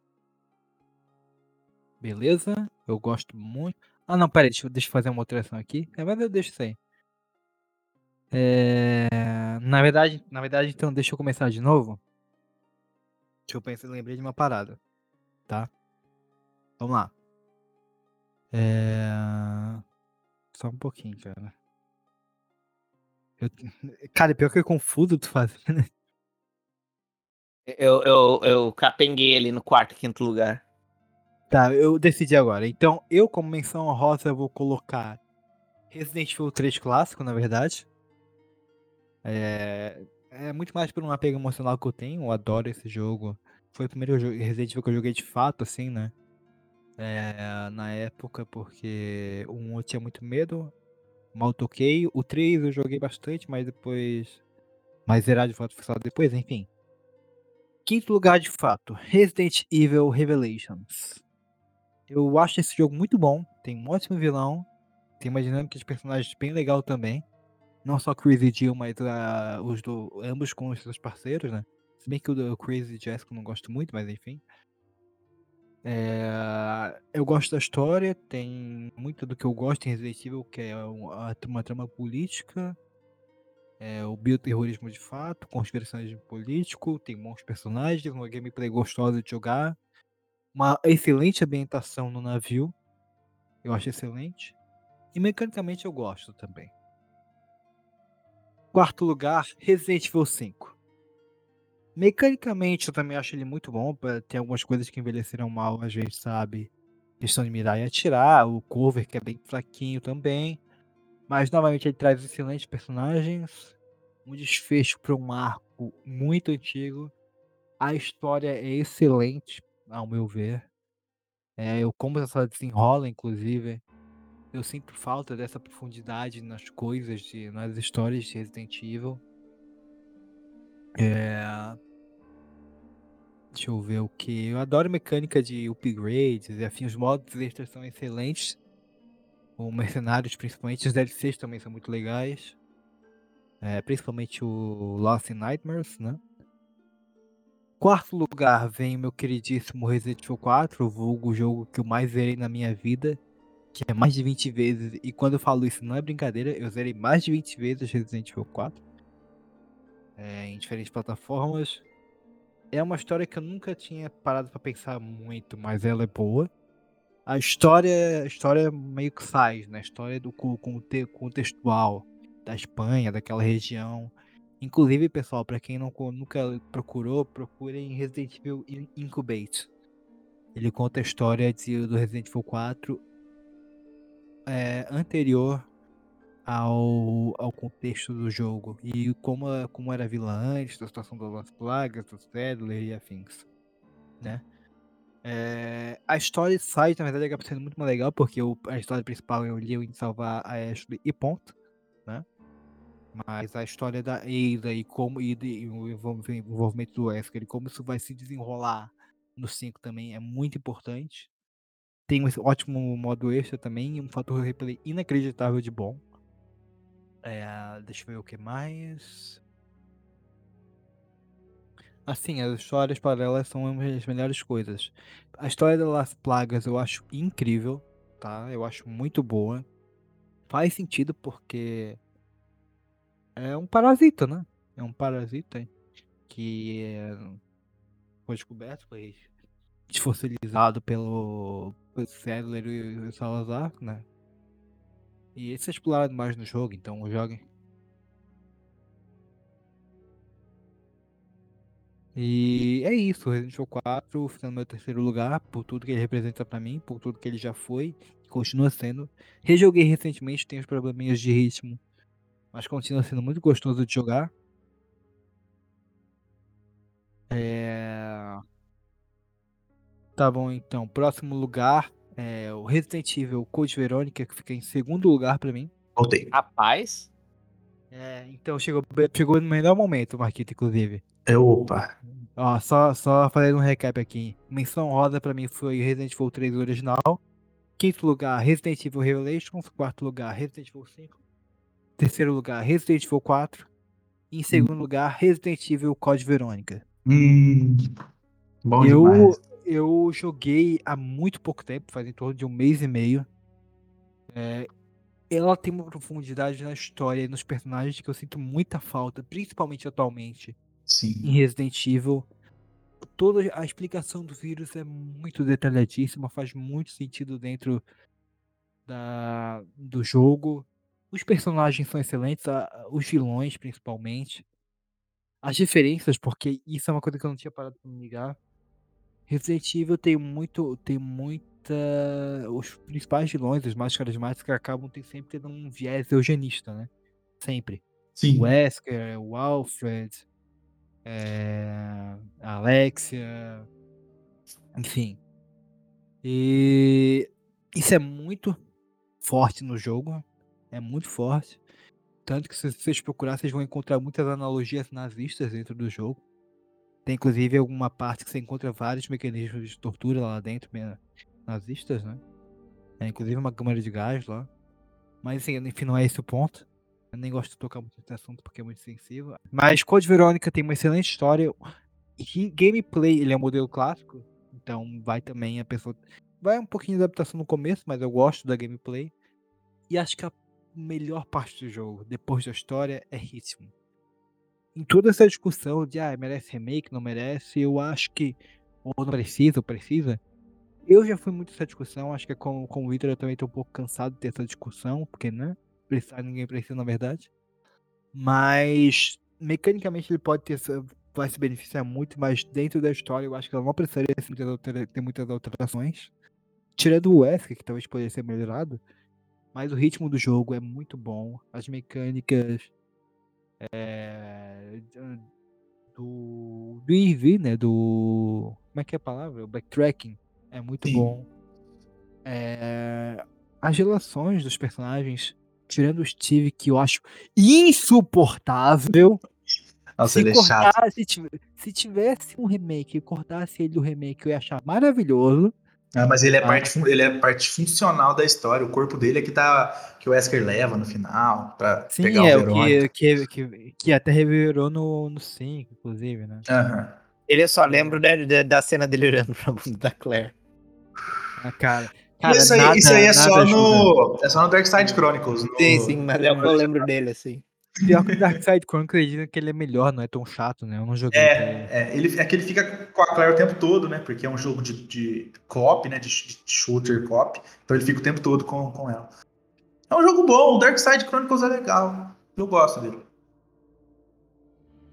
Beleza. Eu gosto muito. Ah, não, pera aí, deixa, deixa eu fazer uma alteração aqui. É, mas eu deixo isso aí. É, Na verdade, na verdade, então, deixa eu começar de novo. Deixa eu pensar, lembrei de uma parada. Tá? Vamos lá. É... Só um pouquinho, cara. Eu... Cara, pior que eu confuso tu fazendo. Eu, eu, eu capenguei ali no quarto quinto lugar. Tá, eu decidi agora. Então, eu como menção honrosa vou colocar Resident Evil 3 clássico, na verdade. É, é muito mais por um apego emocional que eu tenho, eu adoro esse jogo. Foi o primeiro jogo Resident Evil que eu joguei de fato, assim, né? É, na época, porque 1 eu tinha muito medo, mal toquei. O 3 eu joguei bastante, mas depois. Mas zerar de fato foi só depois, enfim. Quinto lugar de fato, Resident Evil Revelations. Eu acho esse jogo muito bom, tem um ótimo vilão, tem uma dinâmica de personagens bem legal também. Não só e Jill, mas ah, os do, ambos com os seus parceiros, né? Se bem que o Chris e Jessica eu não gosto muito, mas enfim. É, eu gosto da história, tem muito do que eu gosto em Resident Evil, que é um- a- uma trama política, é, o bioterrorismo de fato, conspiracionismo político, tem bons personagens, uma gameplay gostosa de jogar, uma excelente ambientação no navio, eu acho excelente, e mecanicamente eu gosto também. Quarto lugar, Resident Evil 5. Mecanicamente eu também acho ele muito bom, tem algumas coisas que envelheceram mal, a gente sabe, questão de mirar e atirar, o cover que é bem fraquinho também, mas novamente ele traz excelentes personagens, um desfecho para um arco muito antigo, a história é excelente, ao meu ver, é, eu como ela desenrola, inclusive, eu sinto falta dessa profundidade nas coisas, de, nas histórias de Resident Evil. É... Deixa eu ver o que. Eu adoro mecânica de upgrades e afim. Os modos extras são excelentes. Os mercenários, principalmente, os DLCs também são muito legais. É, principalmente o Lost in Nightmares, né? Quarto lugar vem o meu queridíssimo Resident Evil 4, o vulgo jogo que eu mais zerei na minha vida, que é mais de 20 vezes. E quando eu falo isso não é brincadeira, eu zerei mais de 20 vezes Resident Evil 4 é, em diferentes plataformas. É uma história que eu nunca tinha parado pra pensar muito, mas ela é boa. A história, a história meio que faz, né? A história do co- conte- contextual da Espanha, daquela região. Inclusive, pessoal, pra quem não nunca procurou, procurem Resident Evil In- Incubate. Ele conta a história do Resident Evil 4 é, anterior ao, ao contexto do jogo e como, como era a vila antes, da situação das Plagas, do Sadler e afins. né? É, a história sai, na verdade, acaba sendo muito mais legal, porque o- a história principal é o Leon indo salvar a Ashley e ponto, né? Mas a história da Ada e como e, e o envolvimento do Wesker e como isso vai se desenrolar no 5 também é muito importante. Tem um ótimo modo extra também um fator replay inacreditável de bom. É, deixa eu ver o que mais. Assim, as histórias paralelas são uma das melhores coisas. A história das plagas eu acho incrível, tá? Eu acho muito boa. Faz sentido porque é um parasita, né? É um parasita que é, foi descoberto, foi desfossilizado pelo Sadler e o Salazar, né? E esse é explorado mais no jogo, então joguem. E é isso, Resident Evil 4 ficando no meu terceiro lugar, por tudo que ele representa pra mim, por tudo que ele já foi e continua sendo. Rejoguei recentemente, tem os probleminhas de ritmo, mas continua sendo muito gostoso de jogar. É... Tá bom, então. Próximo lugar é o Resident Evil Code Verônica, que fica em segundo lugar pra mim. Voltei. Rapaz, É, então chegou, chegou no melhor momento, Marquito, inclusive. É, opa. Ó, só, só fazendo um recap aqui. Menção roda pra mim foi Resident Evil 3 original. Quinto lugar, Resident Evil Revelations. Quarto lugar, Resident Evil 5. Terceiro lugar, Resident Evil 4. E em segundo lugar, Resident Evil Code Verônica. Hum, bom eu, demais. Eu joguei há muito pouco tempo, faz em torno de um mês e meio. É, ela tem uma profundidade na história e nos personagens que eu sinto muita falta, principalmente atualmente em Sim. Resident Evil. Toda a explicação do vírus é muito detalhadíssima, faz muito sentido dentro da, do jogo. Os personagens são excelentes, a- os vilões principalmente. As diferenças, porque isso é uma coisa que eu não tinha parado pra me ligar. Resident Evil tem muito. tem muita. Os principais vilões, os mais carismáticos, acabam tem sempre tendo um viés eugenista, né? Sempre. Sim. O Wesker, o Alfred, é, a Alexia, enfim. E isso é muito forte no jogo, é muito forte. Tanto que se vocês procurarem, vocês vão encontrar muitas analogias nazistas dentro do jogo. Tem inclusive alguma parte que você encontra vários mecanismos de tortura lá dentro, nazistas, né? É, inclusive uma câmara de gás lá. Mas assim, enfim, não é esse o ponto. Eu nem gosto de tocar muito nesse assunto porque é muito sensível. Mas Code Verônica tem uma excelente história. E gameplay, ele é um modelo clássico. Então vai também a pessoa. Vai um pouquinho de adaptação no começo, mas eu gosto da gameplay. E acho que a melhor parte do jogo, depois da história, é ritmo. Em toda essa discussão de ah, merece remake, não merece, eu acho que. Ou não precisa, ou precisa. Eu já fui muito nessa discussão, acho que com, com o Victor eu também tô um pouco cansado de ter essa discussão, porque, né? Precisar, ninguém precisa, na verdade. Mas, mecanicamente, ele pode ter, essa- vai se beneficiar muito, mas dentro da história eu acho que ela não precisaria ter muitas alterações. Tirando o Wesker, que talvez poderia ser melhorado. Mas o ritmo do jogo é muito bom. As mecânicas é, do, do EV, né? Do. Como é que é a palavra? O backtracking é muito Sim. bom. É, as relações dos personagens, tirando o Steve, que eu acho insuportável. Nossa, se, ele é chato. cortar, se, tive- se tivesse um remake e cortasse ele do remake, eu ia achar maravilhoso. Ah, mas ele é, Ah. parte, ele é parte funcional da história. O corpo dele é que, tá, que o Wesker leva no final pra Sim, pegar é o Verônica. que, que, que, que até reverberou no, no 5, inclusive, né? Aham. ele só lembra da, da, cena dele olhando pra bunda da Claire. Ah, cara. Cara isso aí, nada- isso aí é, só ajuda. no, é só no Dark Side Chronicles. no- Sim, sim, mas é o que eu lembro dele, assim. Pior que o Dark Side Chronicles dizem que ele é melhor, não é tão chato, né? Eu não joguei. É, é, ele, é que ele fica com a Claire o tempo todo, né? Porque é um jogo de, de co-op, né? De, de shooter co-op. Então ele fica o tempo todo com, com ela. É um jogo bom, o Dark Side Chronicles é legal. Eu gosto dele.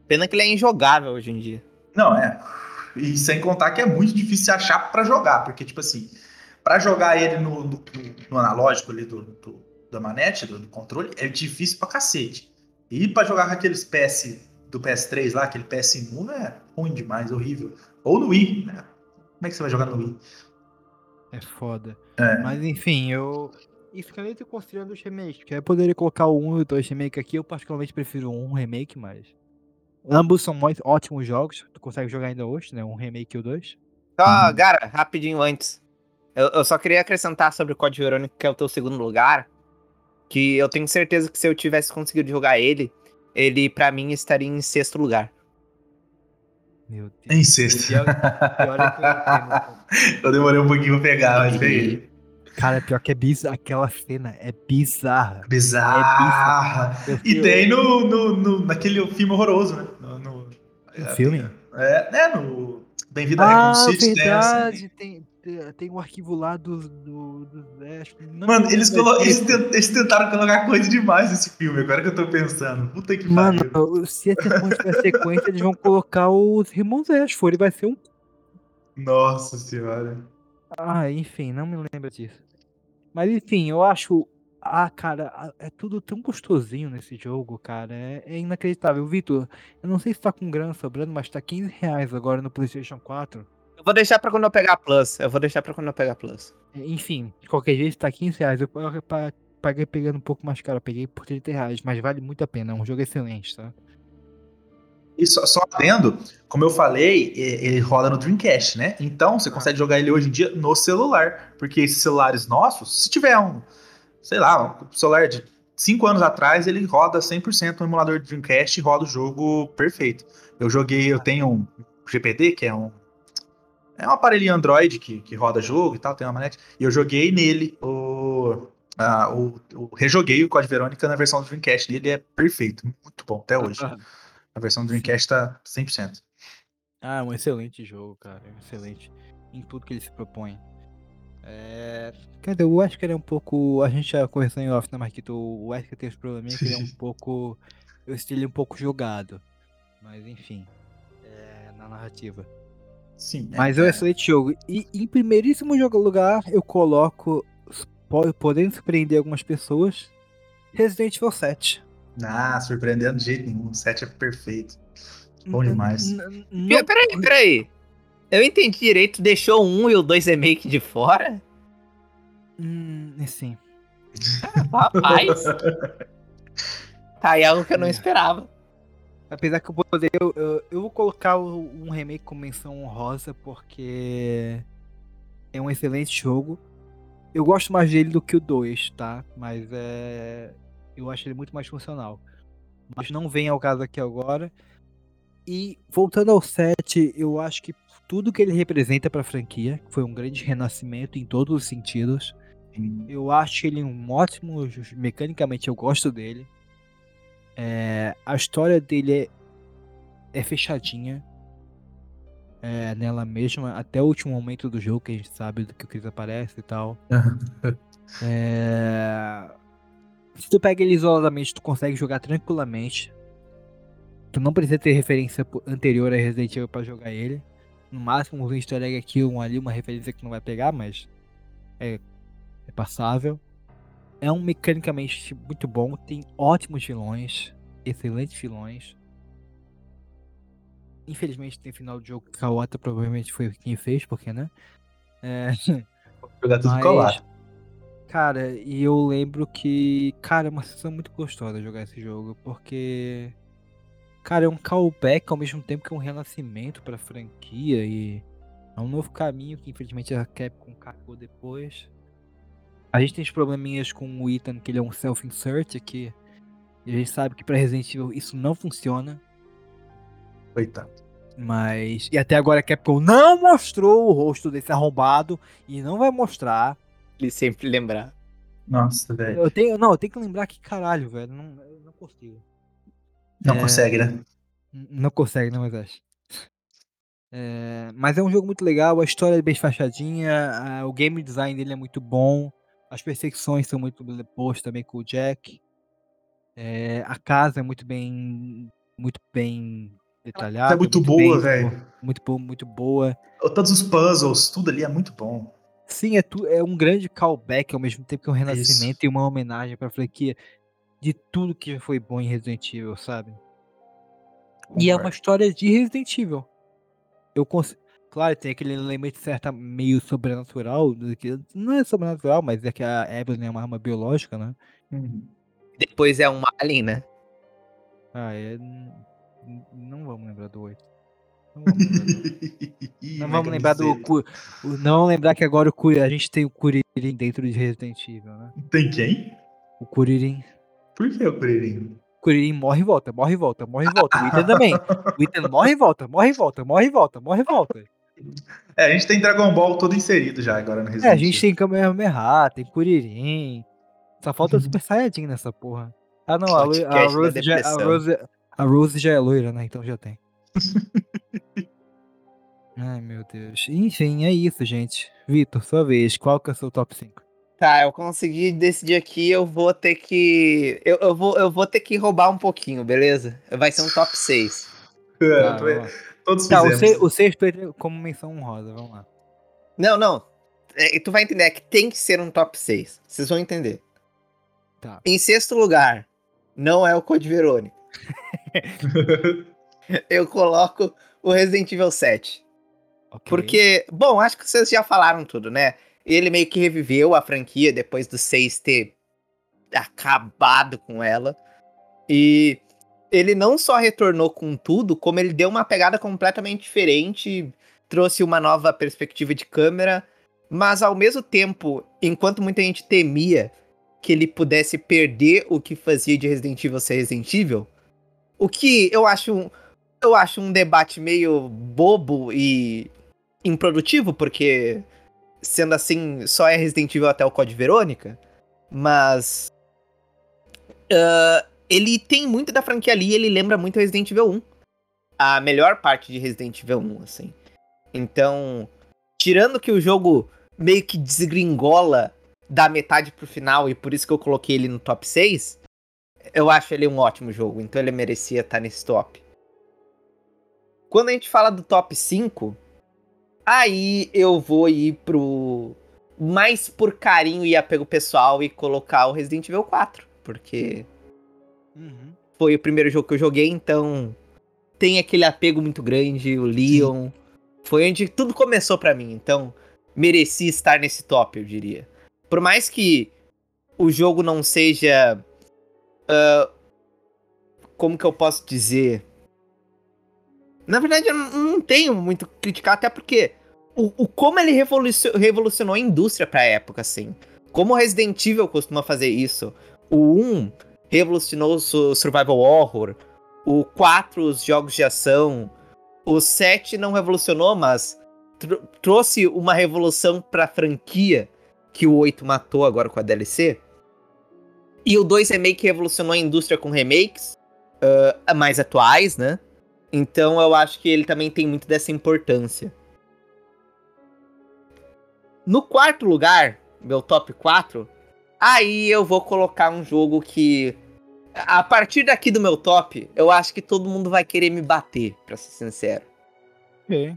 Pena que ele é injogável hoje em dia. Não, é. E sem contar que é muito difícil achar pra jogar, porque, tipo assim, pra jogar ele no, no- no analógico ali do, do- da manete, do, do controle, é difícil pra cacete. E pra jogar com aqueles PS do PS3 lá, aquele PS1, é ruim demais, horrível. Ou no Wii, né? Como é que você vai jogar no Wii? É foda. É. Mas enfim, eu. Isso que eu nem tô considerando os remakes. Que eu poderia colocar o 1 e o 2 remake aqui. Eu particularmente prefiro o 1 remake, mas. Ambos são muito ótimos jogos. Tu consegue jogar ainda hoje, né? Um remake e o 2. Só, cara, rapidinho antes. Eu, eu só queria acrescentar sobre o Code Verônica, que é o teu segundo lugar. Que eu tenho certeza que se eu tivesse conseguido jogar ele, ele pra mim estaria em sexto lugar. Meu Deus. Em sexto. Pior, pior é que eu demorei um pouquinho pra pegar, mas peguei. Cara, pior que é bizarro. Aquela cena é bizarra. Bizarra. Eu E fui- tem no, no, no- naquele filme horroroso, né? No, no- Um filme? É, né? No Bem-vindo à Ah, Raccoon City. tem essa- verdade. Tem, tem, tem um arquivo lá dos. Do, é, que não Mano, eles, colo- eles, tentaram colocar coisa demais nesse filme, agora que eu tô pensando. Puta que Mano, pariu. se essa sequência tiver sequência, eles vão colocar os irmãos Ashford. Vai ser um. Nossa senhora. Ah, enfim, não me lembro disso. Mas enfim, eu acho. Ah, cara, é tudo tão gostosinho nesse jogo, cara. É, é inacreditável. Vitor, eu não sei se tá com grana sobrando, mas tá 15 reais agora no PlayStation 4. Eu vou deixar pra quando eu pegar Plus. Eu vou deixar pra quando eu pegar Plus. É, Enfim, de qualquer jeito tá 15 reais. Eu pa- pa- paguei pegando um pouco mais caro, eu peguei por 30 reais, mas vale muito a pena. É um jogo excelente, tá? E só, só adendo, como eu falei, ele roda no Dreamcast, né? Então você consegue jogar ele hoje em dia no celular. Porque esses celulares nossos, se tiver um, sei lá, um celular de 5 anos atrás, ele roda 100% no emulador de Dreamcast e roda o jogo perfeito. Eu joguei, eu tenho um GPD, que é um. É um aparelhinho Android que, que roda jogo e tal, tem uma manete. E eu joguei nele o. ah, o, o- rejoguei o Code Verônica na versão do Dreamcast. E ele é perfeito, muito bom até hoje. A versão do Dreamcast tá 100%. Ah, é um excelente jogo, cara. Excelente. Em tudo que ele se propõe. É... Cara, o Wesker é um pouco. A gente já conversou em off, né, Marquito? O Wesker tem os probleminha que ele é um pouco. Eu estilo um pouco jogado. Mas enfim. É... Na narrativa. Sim. Mas é um excelente jogo. E em primeiríssimo jogo lugar, eu coloco. po- Podendo surpreender algumas pessoas. Resident Evil 7. Ah, surpreendendo de jeito nenhum. O 7 é perfeito. Bom demais. N- Pera- não- Peraí, peraí. Eu entendi direito, deixou o 1 e o 2 remake de fora? Hum, sim. Rapaz. tá aí algo que eu não esperava. Apesar que eu poderia. Eu, eu, eu vou colocar um remake com menção honrosa porque é um excelente jogo. Eu gosto mais dele do que o 2, tá? Mas é. Eu acho ele muito mais funcional. Mas não vem ao caso aqui agora. E voltando ao 7, eu acho que tudo que ele representa pra franquia foi um grande renascimento em todos os sentidos. Eu acho ele um ótimo. Mecanicamente eu gosto dele. É, a história dele é, é fechadinha. É, nela mesma, até o último momento do jogo que a gente sabe do que o Chris aparece e tal. É, se tu pega ele isoladamente, tu consegue jogar tranquilamente. Tu não precisa ter referência anterior a Resident Evil pra jogar ele. No máximo um easter egg aqui, um ali, uma referência que não vai pegar, mas é, é passável. É um mecanicamente muito bom, tem ótimos vilões, excelentes vilões. Infelizmente tem final do jogo que Kawata provavelmente foi quem fez, porque né? É, Jogar tudo colado. Cara, e eu lembro que, cara, é uma sensação muito gostosa jogar esse jogo, porque cara, é um callback ao mesmo tempo que um renascimento pra franquia e é um novo caminho que infelizmente a Capcom cagou depois. A gente tem os probleminhas com o Ethan, que ele é um self-insert aqui. E a gente sabe que pra Resident Evil isso não funciona. Coitado. Mas. E até agora a Capcom não mostrou o rosto desse arrombado. E não vai mostrar. Ele sempre lembrar. Nossa, velho. Eu tenho. Não, eu tenho que lembrar que caralho, velho. Não, eu não consigo. Não É, consegue, né? Não consegue, não, mas acho. É, mas é um jogo muito legal, a história é bem fachadinha, a- o game design dele é muito bom, as perseguições são muito boas também com o Jack. É, a casa é muito bem. Muito bem detalhada. É muito boa, bem- velho. Muito boa, muito boa. Todos os puzzles, tudo ali é muito bom. Sim, é, tu, é um grande callback ao mesmo tempo que é um Isso. renascimento e uma homenagem pra franquia de tudo que já foi bom em Resident Evil, sabe? E é uma história de Resident Evil. Eu cons... Claro, tem aquele elemento certa meio sobrenatural, que não é sobrenatural, mas é que a Evelyn é uma arma biológica, né? Depois é um alien, né? Ah, é. Não vamos lembrar do 8. Não vamos lembrar Não vamos lembrar do. Cu- Não vamos lembrar que agora o Curi- a gente tem o Kuririn dentro de Resident Evil, né? Tem quem? O Kuririn. Por que o Kuririn? O Kuririn morre e volta, morre e volta, morre e volta. O Ethan também. O Ethan morre e volta, morre e volta, morre e volta, morre e volta. É, a gente tem Dragon Ball todo inserido já agora no É, Resident a gente tem Kamehameha, tem Kuririn. Só falta o Super Saiyajin nessa porra. Ah, não, a, Lu- a, Rose já, a. Rose, a Rose já é loira, né? Então já tem. Ai, meu Deus. Enfim, é isso, gente. Vitor, sua vez. Qual que é o seu top 5? Tá, eu consegui decidir aqui, eu vou ter que. Eu, eu, vou, eu vou ter que roubar um pouquinho, beleza? Vai ser um top 6. É, Tá, todos Tá, o, fizemos. se, o sexto entra como menção honrosa, vamos lá. Não, não. É, tu vai entender que tem que ser um top 6. Vocês vão entender. Tá. Em sexto lugar, não é o Code Verônica. eu coloco o Resident Evil 7. Ok. Porque, bom, acho que vocês já falaram tudo, né? Ele meio que reviveu a franquia depois do 6 ter acabado com ela. E ele não só retornou com tudo, como ele deu uma pegada completamente diferente, trouxe uma nova perspectiva de câmera, mas ao mesmo tempo, enquanto muita gente temia que ele pudesse perder o que fazia de Resident Evil ser Resident Evil, o que eu acho um, eu acho um debate meio bobo e improdutivo, porque sendo assim, só é Resident Evil até o Code Verônica, mas ah, ele tem muito da franquia ali, ele lembra muito Resident Evil 1. A melhor parte de Resident Evil 1, assim. Então, tirando que o jogo meio que desgringola da metade pro final, e por isso que eu coloquei ele no top 6, eu acho ele um ótimo jogo, então ele merecia estar nesse top. Quando a gente fala do top 5, aí eu vou ir pro mais por carinho e apego pessoal e colocar o Resident Evil 4, porque Uhum. foi o primeiro jogo que eu joguei, então tem aquele apego muito grande, o Leon. Foi onde tudo começou pra mim, então mereci estar nesse top, eu diria. Por mais que o jogo não seja. ah, como que eu posso dizer? Na verdade, eu não, tenho muito o que criticar, até porque o, o como ele revolucio- revolucionou a indústria pra época, assim. Como o Resident Evil costuma fazer isso. O 1 revolucionou o su- survival horror. O 4, os jogos de ação. O 7 não revolucionou, mas tro- trouxe uma revolução pra franquia que o 8 matou agora com a DLC. E o 2 Remake revolucionou a indústria com remakes ah, mais atuais, né? Então eu acho que ele também tem muito dessa importância. No quarto lugar, meu top 4, aí eu vou colocar um jogo que. A partir daqui do meu top, eu acho que todo mundo vai querer me bater, pra ser sincero. Ok.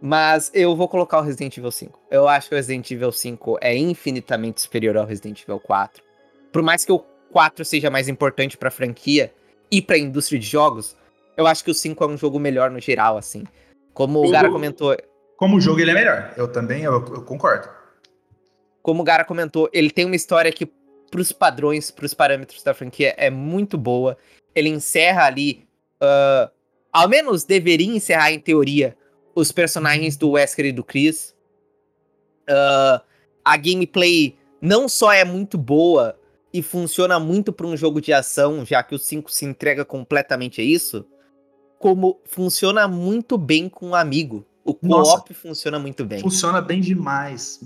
Mas eu vou colocar o Resident Evil 5. Eu acho que o Resident Evil 5 é infinitamente superior ao Resident Evil 4. Por mais que o 4 seja mais importante pra franquia e pra indústria de jogos, eu acho que o 5 é um jogo melhor no geral, assim. Como o Gara comentou, Como jogo ele é melhor. Eu também, eu, eu concordo. Como o Gara comentou, ele tem uma história que, pros padrões, pros parâmetros da franquia, é muito boa. Ele encerra ali, ah, ao menos deveria encerrar em teoria, os personagens do Wesker e do Chris. Ah, a gameplay não só é muito boa e funciona muito para um jogo de ação, já que o 5 se entrega completamente a isso, como funciona muito bem com um amigo. O co-op funciona muito bem. Funciona bem demais.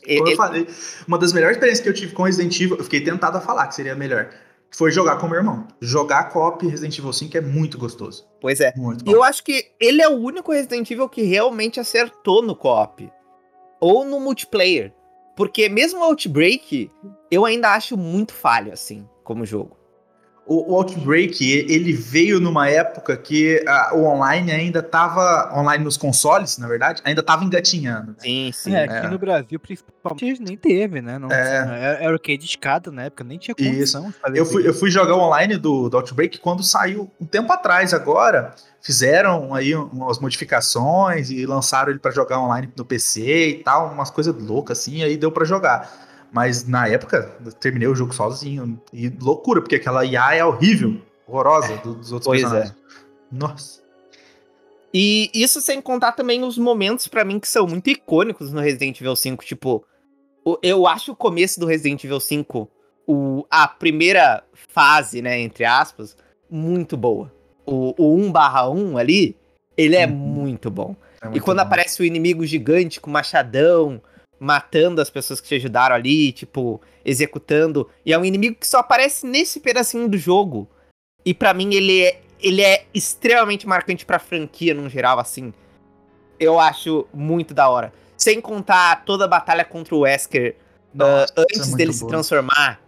Como eu falei, uma das melhores experiências que eu tive com Resident Evil, eu fiquei tentado a falar que seria melhor, foi jogar com meu irmão. Jogar co-op Resident Evil 5 é muito gostoso. Pois é. Muito E bom. eu acho que ele é o único Resident Evil que realmente acertou no co-op. Ou no multiplayer. Porque mesmo o Outbreak, eu ainda acho muito falho, assim, como jogo. O, o Outbreak, ele veio numa época que ah, o online ainda tava. Online nos consoles, na verdade, ainda tava engatinhando. Sim, sim. É, aqui É. no Brasil, principalmente, nem teve, né? Não, É. era, arcade de escada na época, nem tinha condição de fazer Eu fui, isso. eu fui jogar o online do, do Outbreak quando saiu um tempo atrás agora. Fizeram aí umas modificações e lançaram ele pra jogar online no PC e tal, umas coisas loucas assim, aí deu pra jogar. Mas na época, eu terminei o jogo sozinho. E loucura, porque aquela IA é horrível, horrorosa do- dos outros Pois é. personagens. Nossa. E isso sem contar também os momentos pra mim que são muito icônicos no Resident Evil 5, tipo, eu acho o começo do Resident Evil 5, o, a primeira fase, né, entre aspas, muito boa. O, o 1/1 ali, ele é muito bom. é E muito quando bom. aparece o inimigo gigante com machadão, matando as pessoas que te ajudaram ali, tipo, executando, e é um inimigo que só aparece nesse pedacinho do jogo. E pra mim ele é, ele é extremamente marcante pra franquia no geral, assim. Eu acho muito da hora. Sem contar toda a batalha contra o Wesker Nossa, é antes muito dele se boa. transformar,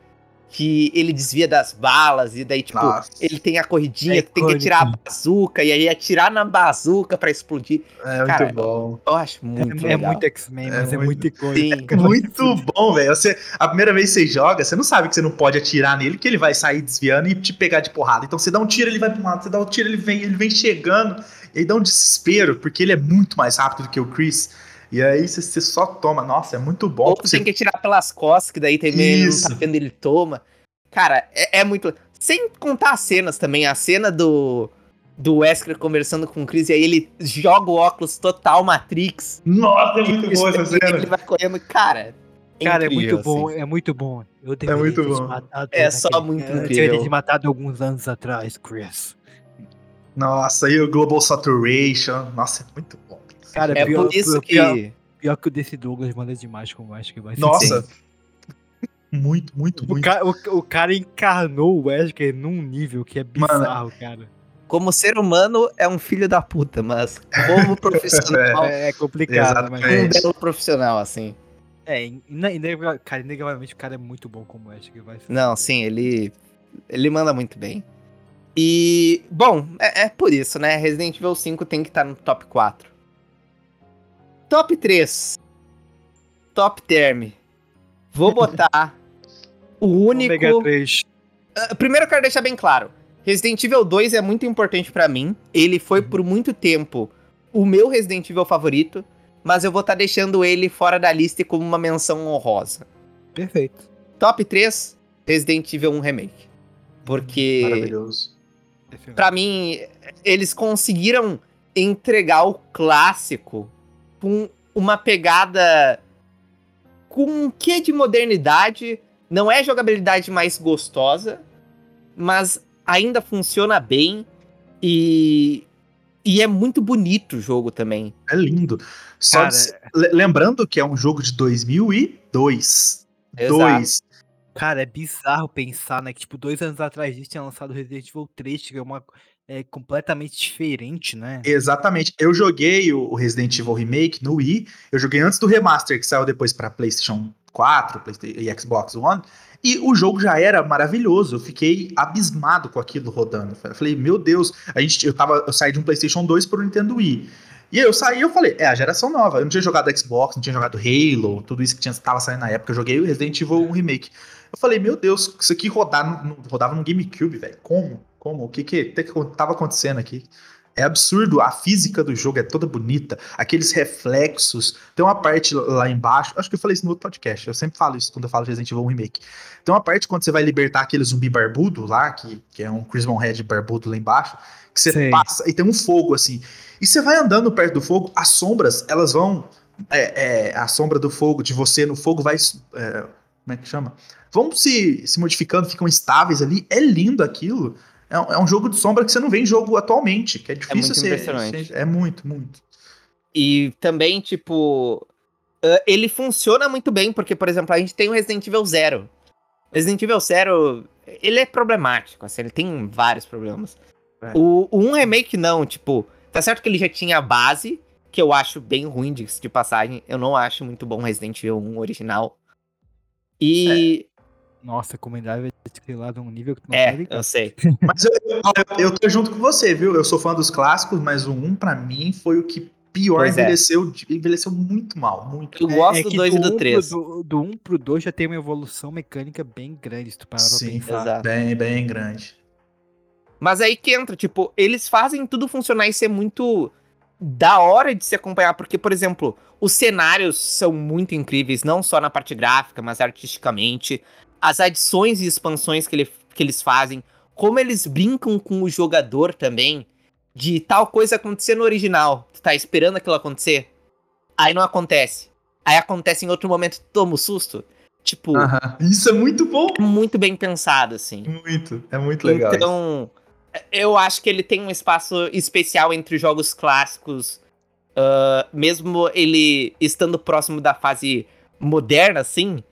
que ele desvia das balas, e daí, tipo, Nossa. ele tem a corridinha É que tem que atirar a bazuca, e aí atirar na bazuca pra explodir. É muito Cara, bom. Eu acho muito É, é legal. muito X-Men, É mas é muito- muito icônico. Sim. Muito bom, velho. Você, a primeira vez que você joga, você não sabe que você não pode atirar nele, que ele vai sair desviando e te pegar de porrada. Então você dá um tiro, ele vai pra um lado, você dá um tiro, ele vem, ele vem chegando, e aí dá um desespero, porque ele é muito mais rápido do que o Chris. E aí você, você só toma. Nossa, é muito bom. Ou você tem que atirar pelas costas, que daí também ele não Isso. tá vendo, ele toma. Cara, é, é muito. Sem contar as cenas também, a cena do. Do Wesker conversando com o Chris e aí ele joga o óculos total Matrix. Nossa, é muito boa essa cena. Ele vai correndo, cara. Cara, é muito bom, assim. é muito bom. Eu deveria muito bom. matado É só naquele- muito eu incrível. deveria ter te matado alguns anos atrás, Chris. Nossa, e o Global Saturation. Nossa, é muito bom. Cara, É pior, por isso que. pior, pior que o desse Douglas manda demais como acho que vai ser. Nossa. Muito, muito, O, muito. ca- o- o cara encarnou o Wesker num nível que é bizarro, cara. Como ser humano é um filho da puta, mas como profissional é, É, é complicado, mas. um belo profissional, assim. É, cara, inegavelmente o cara é muito bom como Wesker. Vai ser. Não, sim, ele. Ele manda muito bem. E. Bom, é, é por isso, né? Resident Evil 5 tem que estar no top 4. Top 3. Top Term. Vou botar o único. Omega 3. Ah, Primeiro eu quero deixar bem claro. Resident Evil 2 é muito importante pra mim. Ele foi por muito tempo o meu Resident Evil favorito, mas eu vou estar deixando ele fora da lista e como uma menção honrosa. Perfeito. Top 3, Resident Evil 1 Remake. Porque Maravilhoso. Pra mim, eles conseguiram entregar o clássico com uma pegada com um quê de modernidade. Não é jogabilidade mais gostosa, mas ainda funciona bem e e é muito bonito o jogo também. É lindo. Só Cara, lembrando que é um jogo de 2002. Dois. Cara, é bizarro pensar, né? Que, tipo, dois anos atrás disso tinha lançado Resident Evil 3, que é uma. É completamente diferente, né? Exatamente. Eu joguei o Resident Evil Remake no Wii. Eu joguei antes do remaster que saiu depois para PlayStation 4 Playsta- e Xbox One. E o jogo já era maravilhoso. Eu fiquei abismado com aquilo rodando. Eu falei, meu Deus, a gente, eu, tava, eu saí de um PlayStation 2 pro Nintendo Wii. E aí eu saí e eu falei, é a geração nova. Eu não tinha jogado Xbox, não tinha jogado Halo, tudo isso que tava saindo na época. Eu joguei o Resident Evil 1 Remake. Eu falei, meu Deus, isso aqui rodar no- rodava no GameCube, velho. Como? Como? O que que, que que tava acontecendo aqui? É absurdo, a física do jogo é toda bonita, aqueles reflexos. Tem uma parte lá embaixo, acho que eu falei isso no outro podcast, eu sempre falo isso quando eu falo de Resident Evil 1 Remake. Tem uma parte quando você vai libertar aquele zumbi barbudo lá, que, que é um Crimson Head barbudo lá embaixo, que você Sei. passa e tem um fogo assim. E você vai andando perto do fogo, as sombras, elas vão. é, é, a sombra do fogo, de você no fogo, vai. é, como é que chama? Vão se, se modificando, ficam estáveis ali. É lindo aquilo. É, um- é um jogo de sombra que você não vê em jogo atualmente, que é difícil muito ser- impressionante. É muito, muito. E também, tipo, ah, ele funciona muito bem, porque, por exemplo, a gente tem o Resident Evil Zero. Resident Evil Zero, ele é problemático, assim, ele tem vários problemas. É. O, o 1 Remake não, tipo, tá certo que ele já tinha a base, que eu acho bem ruim de, de passagem. Eu não acho muito bom Resident Evil 1 original. E Nossa, a comunidade vai ter lá de um nível que tu não É, tá eu sei. Mas eu, eu, eu tô junto com você, viu? Eu sou fã dos clássicos, mas o 1 pra mim foi o que pior Pois é. envelheceu. Envelheceu muito mal, muito Eu mal. gosto É do que 2 e do um pro 3. Do, do 1 pro 2 já tem uma evolução mecânica bem grande, se tu parar pra Sim, pensar. Exato. Bem, bem grande. Mas aí que entra, tipo, eles fazem tudo funcionar e ser muito da hora de se acompanhar, porque, por exemplo, os cenários são muito incríveis, não só na parte gráfica, mas artisticamente. As adições e expansões que, ele- que eles fazem, como eles brincam com o jogador também, de tal coisa acontecer no original, tu tá esperando aquilo acontecer, aí não acontece. Aí acontece em outro momento, tu toma o susto. Tipo, Aham. Isso é muito bom. muito bem pensado, assim. Muito. É muito legal. isso. Então, eu acho que ele tem um espaço especial entre os jogos clássicos, ah, mesmo ele estando próximo da fase moderna, assim,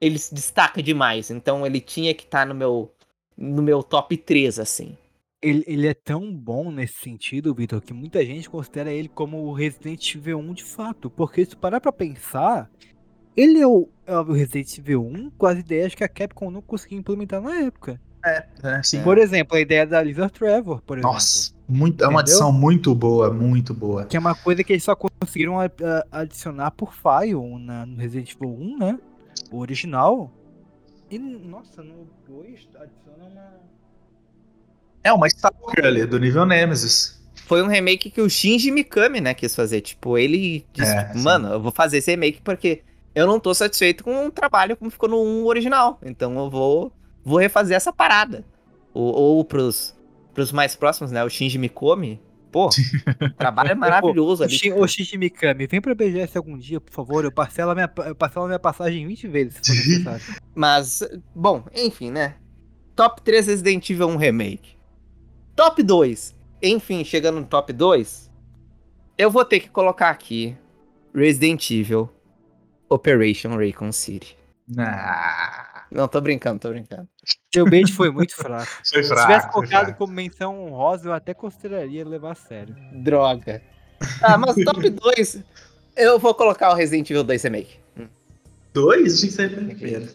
ele se destaca demais. Então, ele tinha que estar no meu no meu top 3, assim. Ele, ele é tão bom nesse sentido, Vitor, que muita gente considera ele como o Resident Evil 1 de fato. Porque se parar pra pensar, ele é o, é o Resident Evil 1 com as ideias que a Capcom não conseguiu implementar na época. É, sim. Por exemplo, a ideia da Lizard Trevor, por exemplo. Nossa, muito, é uma adição muito boa, muito boa. Que é uma coisa que eles só conseguiram adicionar por file na, no Resident Evil 1, né? O original. E, nossa, no 2 adiciona uma. É uma Stalker ali, do nível Nemesis. Foi um remake que o Shinji Mikami, né, quis fazer. Tipo, ele disse, É, mano, eu vou fazer esse remake porque eu não tô satisfeito com o trabalho como ficou no 1 original. Então eu vou, vou refazer essa parada. Ou, ou pros, pros mais próximos, né, o Shinji Mikami. Pô, o trabalho é maravilhoso Ô, ali. Shin- Ô Shinji Mikami, vem pra BGS algum dia, por favor. Eu parcelo a minha, eu parcelo a minha passagem 20 vezes, se for necessário. Mas, bom, enfim, né? Top 3 Resident Evil 1 Remake. Top 2. Enfim, chegando no top 2, eu vou ter que colocar aqui Resident Evil Operation Raycon City. Ah, Não, tô brincando, tô brincando. Seu bait foi muito fraco. foi Se fraco. tivesse foi colocado como menção honrosa, eu até consideraria levar a sério. Droga. Ah, mas top 2, eu vou colocar o Resident Evil 2 Remake. Dois? Que ser primeiro.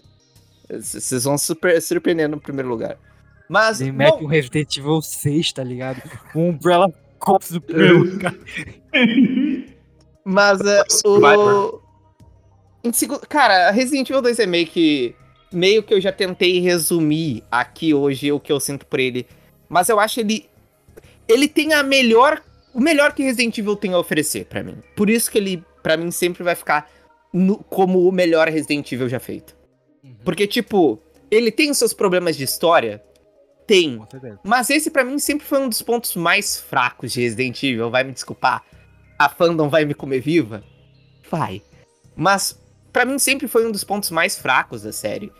Vocês vão super, surpreender no primeiro lugar. Mas, Ele mete um Resident Evil 6, tá ligado? Um Umbrella Corps do primeiro lugar. Mas é, o. Em segundo, cara, Resident Evil 2 Remake, meio que eu já tentei resumir aqui hoje o que eu sinto por ele. Mas eu acho ele. Ele tem a melhor. O melhor que Resident Evil tem a oferecer pra mim. Por isso que ele, pra mim, sempre vai ficar no- como o melhor Resident Evil já feito. Porque, tipo, ele tem os seus problemas de história? Tem. Mas esse pra mim sempre foi um dos pontos mais fracos de Resident Evil. Vai me desculpar. A fandom vai me comer viva? Vai. Mas pra mim sempre foi um dos pontos mais fracos da série.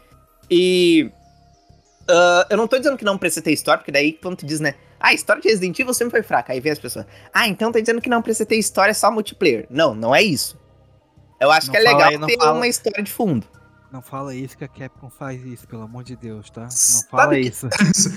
E ah, eu não tô dizendo que não precisa ter história, porque daí quando tu diz, né? Ah, a história de Resident Evil sempre foi fraca. Aí vem as pessoas. Ah, então tá dizendo que não precisa ter história, é só multiplayer. Não, não é isso. Eu acho Não que é legal aí, ter fala. uma história de fundo. Não fala isso que a Capcom faz isso, pelo amor de Deus, tá? Não Sabe fala que- isso.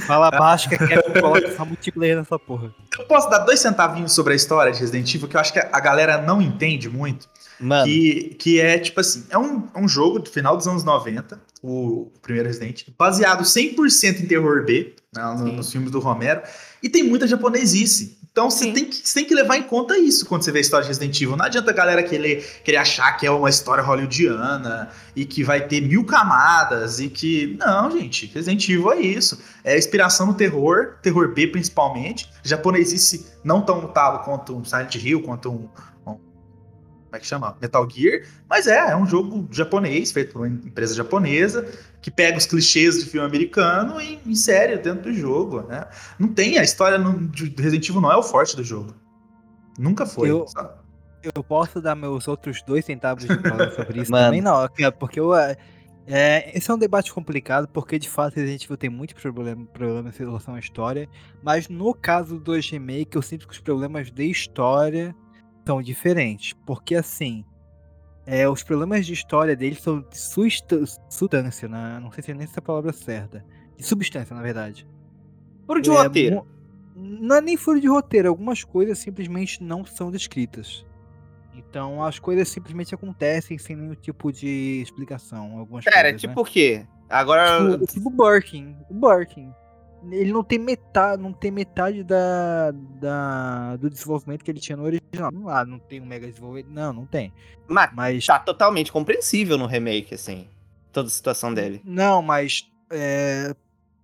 Fala baixo que a Capcom coloca só multiplayer nessa porra. Eu posso dar dois centavinhos sobre a história de Resident Evil que eu acho que a galera não entende muito. Mano, Que, que é tipo assim: é um, é um jogo do final dos anos 90, o, primeiro Resident, baseado 100% em terror B, né, no- nos filmes do Romero, e tem muita japonesice. Então você tem, que, você tem que levar em conta isso quando você vê a história de Resident Evil. Não adianta a galera querer, querer achar que é uma história hollywoodiana e que vai ter mil camadas e que. Não, gente, Resident Evil é isso. É inspiração no terror, terror B principalmente. Japonesice não tão tal quanto um Silent Hill, quanto um. um- como é que chama? Metal Gear. Mas é, é um jogo japonês, feito por uma empresa japonesa, que pega os clichês de filme americano e insere dentro do jogo, né? Não tem, a história no, de do Resident Evil não é o forte do jogo. Nunca foi. Eu- sabe? Eu posso dar meus outros dois centavos de fala sobre isso Mano. também? Não, é porque eu. é, É, esse é um debate complicado, porque de fato Resident Evil tem muitos problemas problema em relação à história, mas no caso do 2 Remake, eu sinto que os problemas de história são diferentes. Porque assim, é, os problemas de história deles são de substância, né? não sei se é nem essa a palavra certa. De substância, na verdade. furo de É, roteiro. Não é nem furo de roteiro, algumas coisas simplesmente não são descritas. Então as coisas simplesmente acontecem sem nenhum tipo de explicação. Algumas Pera, coisas, tipo né? o quê? Agora. Tipo, tipo o Birkin. O Birkin. Ele não tem metade, não tem metade da, da, do desenvolvimento que ele tinha no original. Ah, não tem um mega desenvolvimento. Não, não tem. Mas Mas. tá totalmente compreensível no remake, assim. Toda a situação dele. Não, mas. É,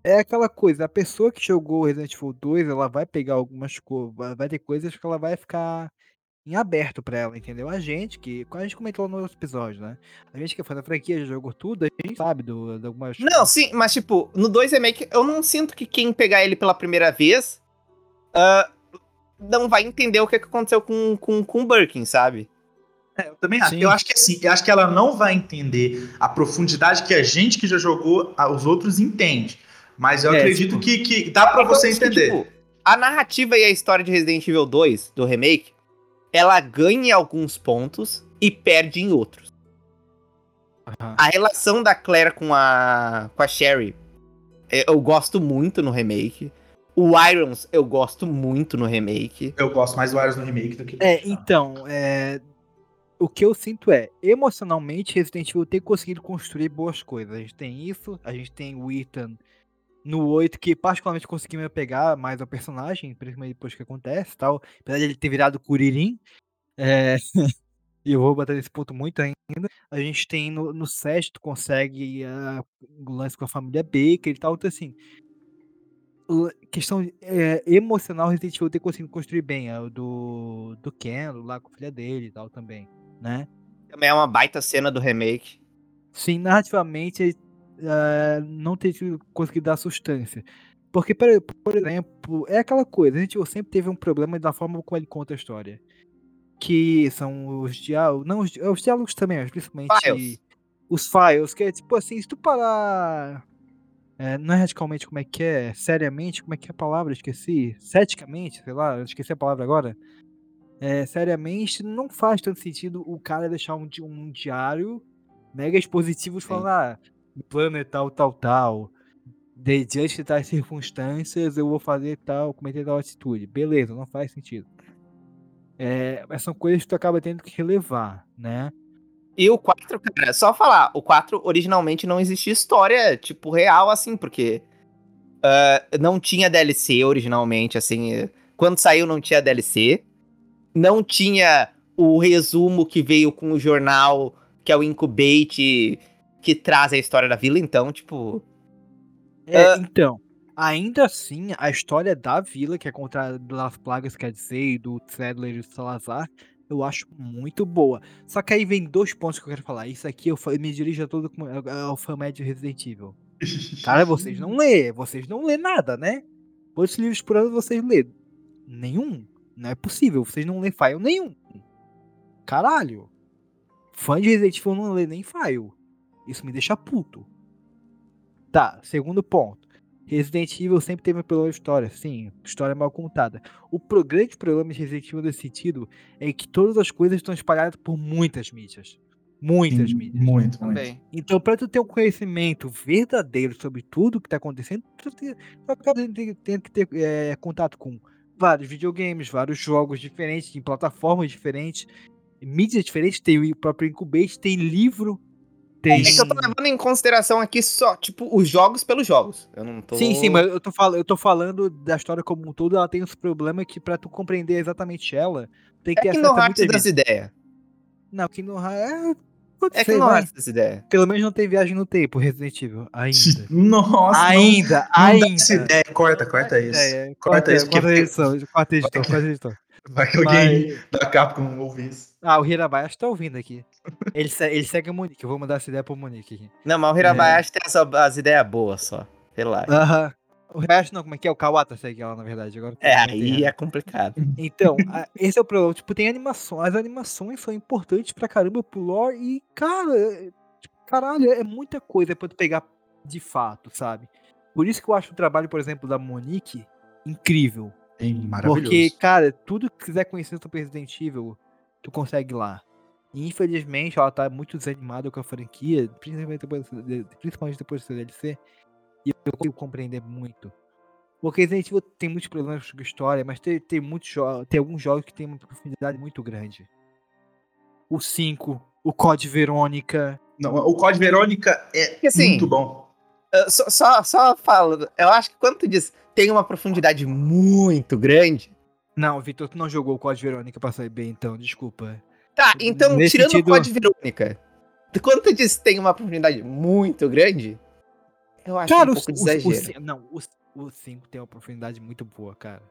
é aquela coisa, a pessoa que jogou Resident Evil 2, ela vai pegar algumas coisas. Vai ter coisas que ela vai ficar em aberto pra ela, entendeu? A gente, que. A gente comentou no outro episódio, né? A gente que é fã da franquia, já jogou tudo, a gente sabe do, de algumas Não, sim, mas tipo, no 2 Remake, eu não sinto que quem pegar ele pela primeira vez ah, não vai entender o que que aconteceu com, com, com o Birkin, sabe? É, eu também acho. Sim. Eu acho que assim, eu acho que ela não vai entender a profundidade que a gente que já jogou, os outros entende. Mas eu É, acredito tipo- que, que dá pra Eu você acho que, entender. tipo, a narrativa e a história de Resident Evil 2, do remake, ela ganha em alguns pontos e perde em outros. Aham. A relação da Claire com a, com a Sherry, é, eu gosto muito no remake. O Irons, eu gosto muito no remake. Eu gosto mais do Iris no remake do que É, então, é, o que eu sinto é, emocionalmente, Resident Evil tem conseguido construir boas coisas. A gente tem isso, a gente tem o Ethan no 8, que particularmente consegui me apegar mais ao personagem, principalmente depois que acontece tal. Apesar de ele ter virado Kuririn, é, e eu vou bater nesse ponto muito ainda. A gente tem no, no 7, tu consegue ah, o lance com a família Baker e tal, então assim questão é, emocional Resident Evil ter conseguido construir bem, é o do, do Ken, lá com a filha dele e tal também, né? Também é uma baita cena do remake. Sim, narrativamente eh, não ter conseguido dar sustância. Porque, por, exemplo, é aquela coisa, a gente sempre teve um problema da forma como ele conta a história. Que são os diálogos, não, os, di- os diálogos também, mas principalmente Files. os files, que é tipo assim, se tu parar. é, não é radicalmente como é que é, seriamente, como é que é a palavra? Esqueci. Ceticamente, sei lá, esqueci a palavra agora. É, seriamente, não faz tanto sentido o cara deixar um, um diário mega expositivo falando, ah, plano é tal, tal, tal. De, diante de tais circunstâncias, eu vou fazer tal, cometer tal atitude. Beleza, não faz sentido. É, mas são coisas que tu acaba tendo que relevar, né? E o 4, cara, só falar, o 4 originalmente não existia história, tipo, real, assim, porque ah, não tinha DLC originalmente, assim. Quando saiu não tinha DLC. Não tinha o resumo que veio com o jornal, que é o Incubate, que traz a história da vila, então, tipo. É, Ah. então, ainda assim, a história da vila, que é contra das plagas, quer dizer, e do Sadler e do Salazar, eu acho muito boa. Só que aí vem dois pontos que eu quero falar. Isso aqui eu me dirijo a todo ao fã médio Resident Evil. Cara, vocês não lê, vocês não lê nada, né? Quantos livros por ano vocês lê? Nenhum. Não é possível, vocês não lê file nenhum. Caralho. Fã de Resident Evil não lê nem file. Isso me deixa puto. Tá, segundo ponto. Resident Evil sempre teve um problema de história. Sim, história mal contada. O grande problema de Resident Evil nesse sentido é que todas as coisas estão espalhadas por muitas mídias. Muitas Sim, mídias. Muito, muito. Também. Então, pra tu ter um conhecimento verdadeiro sobre tudo que tá acontecendo, tu, te- tu acaba tendo tendo que ter é, contato com vários videogames, vários jogos diferentes, em plataformas diferentes, mídias diferentes, tem o próprio Incubate, tem livro, tem... É que eu tô levando em consideração aqui só, tipo, os jogos pelos jogos. Eu não tô. Sim, sim, mas eu tô, fal eu tô falando da história como um todo, ela tem os problemas que pra tu compreender exatamente ela, tem que É ter Kingdom acesso a Hearts muitas das ideias. Não, Kingdom Hearts... É, pode É ser, Kingdom. Hearts das ideias. Pelo menos não tem viagem no tempo, Resident Evil, ainda. Nossa, ainda, não, não dá ainda. essa ideia. Corta, corta isso. É, é, Corta isso, corta edição, corta edição, corta edição. Vai que alguém Mas- da Capcom ouve isso. Ah, o Hirabayashi tá ouvindo aqui. Ele, se- ele segue o Monique, eu vou mandar essa ideia pro Monique aqui. Não, mas o Hirabayashi tem essa- as ideias boas só. Relaxa. Aham. O Hirabayashi não, como é que é? O Kawata segue ela, na verdade. Agora É, aí é complicado. Então, a- esse é o problema. Tipo, tem animações. As animações são importantes pra caramba pro lore e, cara, é- tipo, caralho, é muita coisa pra tu pegar de fato, sabe? Por isso que eu acho o trabalho, por exemplo, da Monique incrível. Maravilhoso. Porque, cara, tudo que quiser conhecer sobre Resident Evil, tu consegue lá. E, infelizmente, ela tá muito desanimada com a franquia, principalmente depois, de- principalmente depois do DLC. E eu consigo compreender muito. Porque Resident Evil tem muitos problemas com a história, mas tem, tem, muitos tem alguns jogos que tem uma profundidade muito grande. O 5, o Code Verônica. Não, o Code Verônica é assim, muito bom. Eu só, só, só falo, eu acho que quando tu diz tem uma profundidade muito grande. Não, Vitor, tu não jogou o Code Verônica pra saber, então, desculpa. Tá, então, Nesse tirando sentido- o Code Verônica, quando tu diz tem uma profundidade muito grande, eu acho Cara, um o, pouco o, o, exagero. cin- não, o 5 tem uma profundidade muito boa, cara.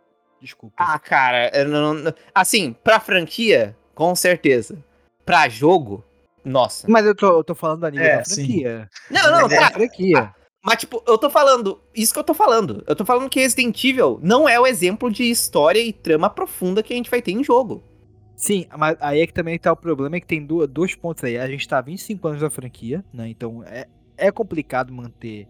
Desculpa. Ah, cara, eu não, não- assim, pra franquia, com certeza. Pra jogo, nossa. Mas eu tô, eu tô falando a nível É, da sim. franquia. Não, não, Da tá. franquia. Mas, tipo, eu tô falando. Isso que eu tô falando. Eu tô falando que Resident Evil não é o exemplo de história e trama profunda que a gente vai ter em jogo. Sim, mas aí é que também tá o problema, é que tem dois pontos aí. A gente tá há 25 anos da franquia, né? Então é, é complicado manter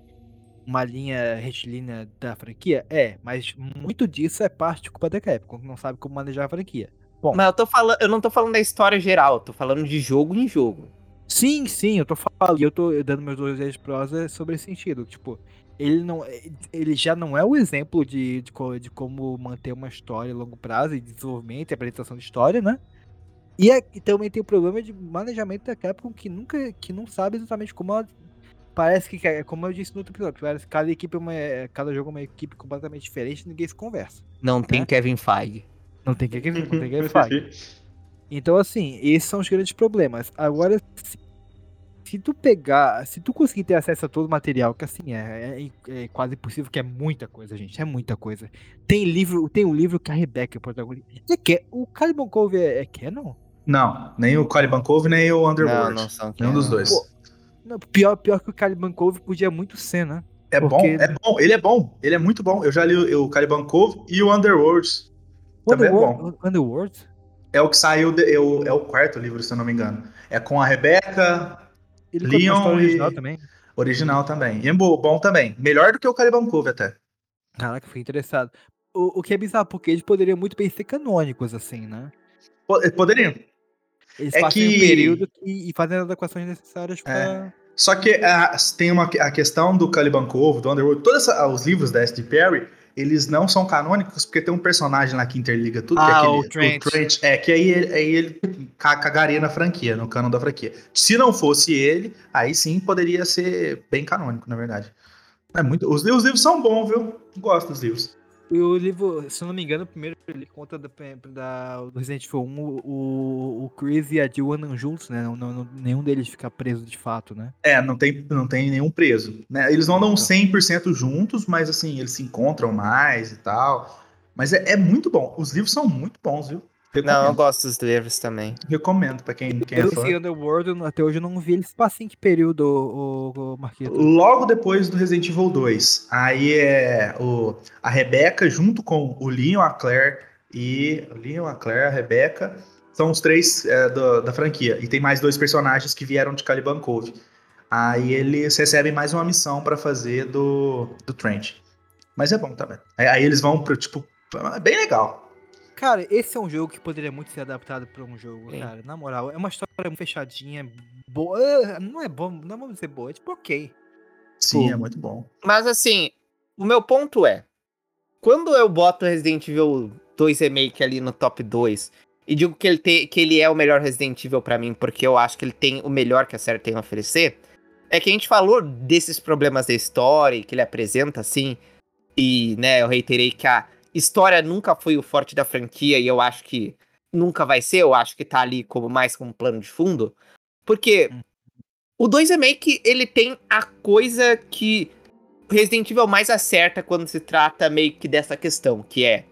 uma linha retilínea da franquia? É, mas muito disso é parte culpa da Capcom, que não sabe como manejar a franquia. Bom, Mas eu tô falando. Eu não tô falando da história geral, eu tô falando de jogo em jogo. Sim, sim, eu tô falando, e eu tô dando meus dois dedos prosa sobre esse sentido. Tipo, ele não. Ele já não é o exemplo de, de, de como manter uma história a longo prazo e desenvolvimento e apresentação de história, né? E, é- e também tem o problema de manejamento da Capcom que nunca. que não sabe exatamente como ela. Parece que, é como eu disse no outro episódio, parece que cada equipe é uma. Cada jogo é uma equipe completamente diferente e ninguém se conversa. Não tem Né? Kevin Feige. Não tem que não tem que Feige. Então, assim, esses são os grandes problemas. Agora, se, se tu pegar, se tu conseguir ter acesso a todo o material, que assim é, é, é quase impossível, que é muita coisa, gente, é muita coisa. Tem livro, tem um livro que a Rebecca é protagonista. É que o Caliban Cove é, é canon? Não, nem o Caliban Cove, nem o Underworld. Não, não são Nenhum dos dois. Pô, Não, pior, pior que o Caliban Cove podia muito ser, né? é bom, porque- é bom, ele é bom, ele é muito bom. Eu já li o, o Caliban Cove e o Underworld. Também é Underworld, Underworld? É o que saiu, de- é, o, é o quarto livro, se eu não me engano. É com a Rebeca, Ele Leon e- original também. original também. E é bom, também. Melhor do que o Caliban Cove até. Caraca, fiquei interessado. O, o que é bizarro, porque eles poderiam muito bem ser canônicos, assim, né? Po- Poderiam. Eles É passam um que- período e, e fazem as adequações necessárias pra. Só que ah, tem uma, a questão do Caliban Cove, do Underworld, todos os livros da S.D. Perry, eles não são canônicos porque tem um personagem lá que interliga tudo, que é Ah, aquele, o Trent. É, que aí, ele- aí ele ca- cagaria na franquia, no canon da franquia. Se não fosse ele, aí sim poderia ser bem canônico, na verdade. É muito, os, os livros são bons, viu? Gosto dos livros. E o livro, se eu não me engano, o primeiro ele conta da, da, do Resident Evil 1, o, o Chris e a Jill andam juntos, né? Não, não- nenhum deles fica preso de fato, né? É, não tem, não tem nenhum preso. Né? Eles não andam 100% juntos, mas assim, eles se encontram mais e tal. Mas é, é muito bom. Os livros são muito bons, viu? Não, eu Recomendo, gosto dos livros também. recomendo pra quem, quem é Eu, fã. esse Underworld, até hoje eu não vi ele se passa em que período, o, o, Marquito? Logo depois do Resident Evil 2. Aí é o, a Rebeca junto com o Leon, a Claire e. O Leon, a Claire, a Rebeca. São os três é, do- da franquia. E tem mais dois personagens que vieram de Caliban Cove. Aí eles recebem mais uma missão pra fazer do, do Trent. Mas é bom também. Aí, aí eles vão pro, tipo, é bem legal. Cara, esse é um jogo que poderia muito ser adaptado pra um jogo, Sim. cara. Na moral, é uma história muito fechadinha, boa. ah, Não é bom, não vamos dizer boa, é tipo ok. Sim, Pô. é muito bom. Mas assim, o meu ponto é: quando eu boto Resident Evil 2 Remake ali no top 2 e digo que ele, te- que ele é o melhor Resident Evil pra mim, porque eu acho que ele tem o melhor que a série tem a oferecer, é que a gente falou desses problemas da história e que ele apresenta assim, e né, eu reiterei que a história nunca foi o forte da franquia e eu acho que nunca vai ser, eu acho que tá ali como mais como plano de fundo, porque o 2 Remake, ele tem a coisa que Resident Evil mais acerta quando se trata meio que dessa questão, que é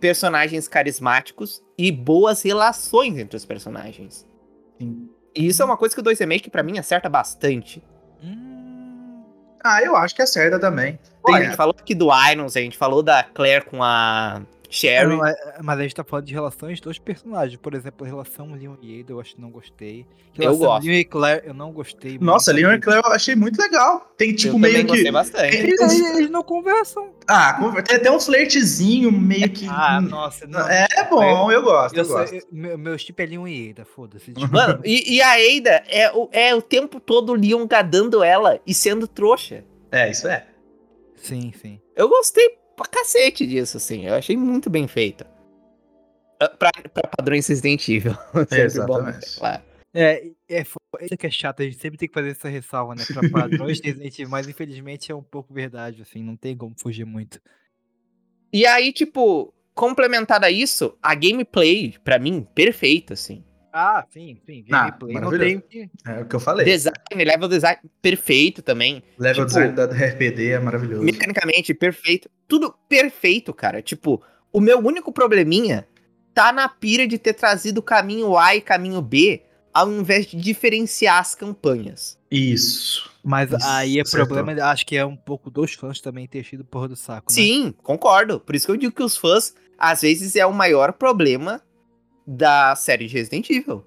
personagens carismáticos e boas relações entre os personagens. Sim. E isso é uma coisa que o 2 Remake pra mim acerta bastante. Ah, eu acho que acerta também. Pô, a Tem- gente falou aqui do Irons, a gente falou da Claire com a Sherry. não, é- mas a gente tá falando de relações dos personagens. Por exemplo, a relação Leon e Ada, eu acho que não gostei. Eu Relação gosto. Leon e Claire, eu não gostei. Nossa, muito. Leon e Claire eu achei muito legal. Tem tipo eu meio que. gostei bastante. Eles, Eles- não conversam. Ah, conver- tem até um flertezinho meio que. Ah, nossa, não. É bom, eu gosto, eu, Eu gosto. sei, eu- meu, meu chip é Leon e Ada, foda-se. tipo, Mano, e, e a Ada é o, é o tempo todo o Leon gadando ela e sendo trouxa. É, isso é. Sim, sim. Eu gostei pra cacete disso, assim. Eu achei muito bem feito. Ah, Pra, pra padrões Resident Evil. Bom, Exatamente. claro. É, é Isso que é chato, a gente sempre tem que fazer essa ressalva, né? Pra padrões de Resident Evil, mas infelizmente é um pouco verdade, assim, não tem como fugir muito. E aí, tipo, complementada a isso, a gameplay, pra mim, perfeita, assim. Ah, sim, sim. Ah, Gameplay não maravilhoso. tem que. É o que eu falei. Design, level design perfeito também. Level tipo, design da RPD é maravilhoso. Mecanicamente, perfeito. Tudo perfeito, cara. Tipo, o meu único probleminha tá na pira de ter trazido o caminho A e caminho B, ao invés de diferenciar as campanhas. Isso. Mas Isso, aí é acertou. problema, acho que é um pouco dos fãs também ter tido porra do saco. né? Sim, concordo. Por isso que eu digo que os fãs, às vezes, é o maior problema da série de Resident Evil.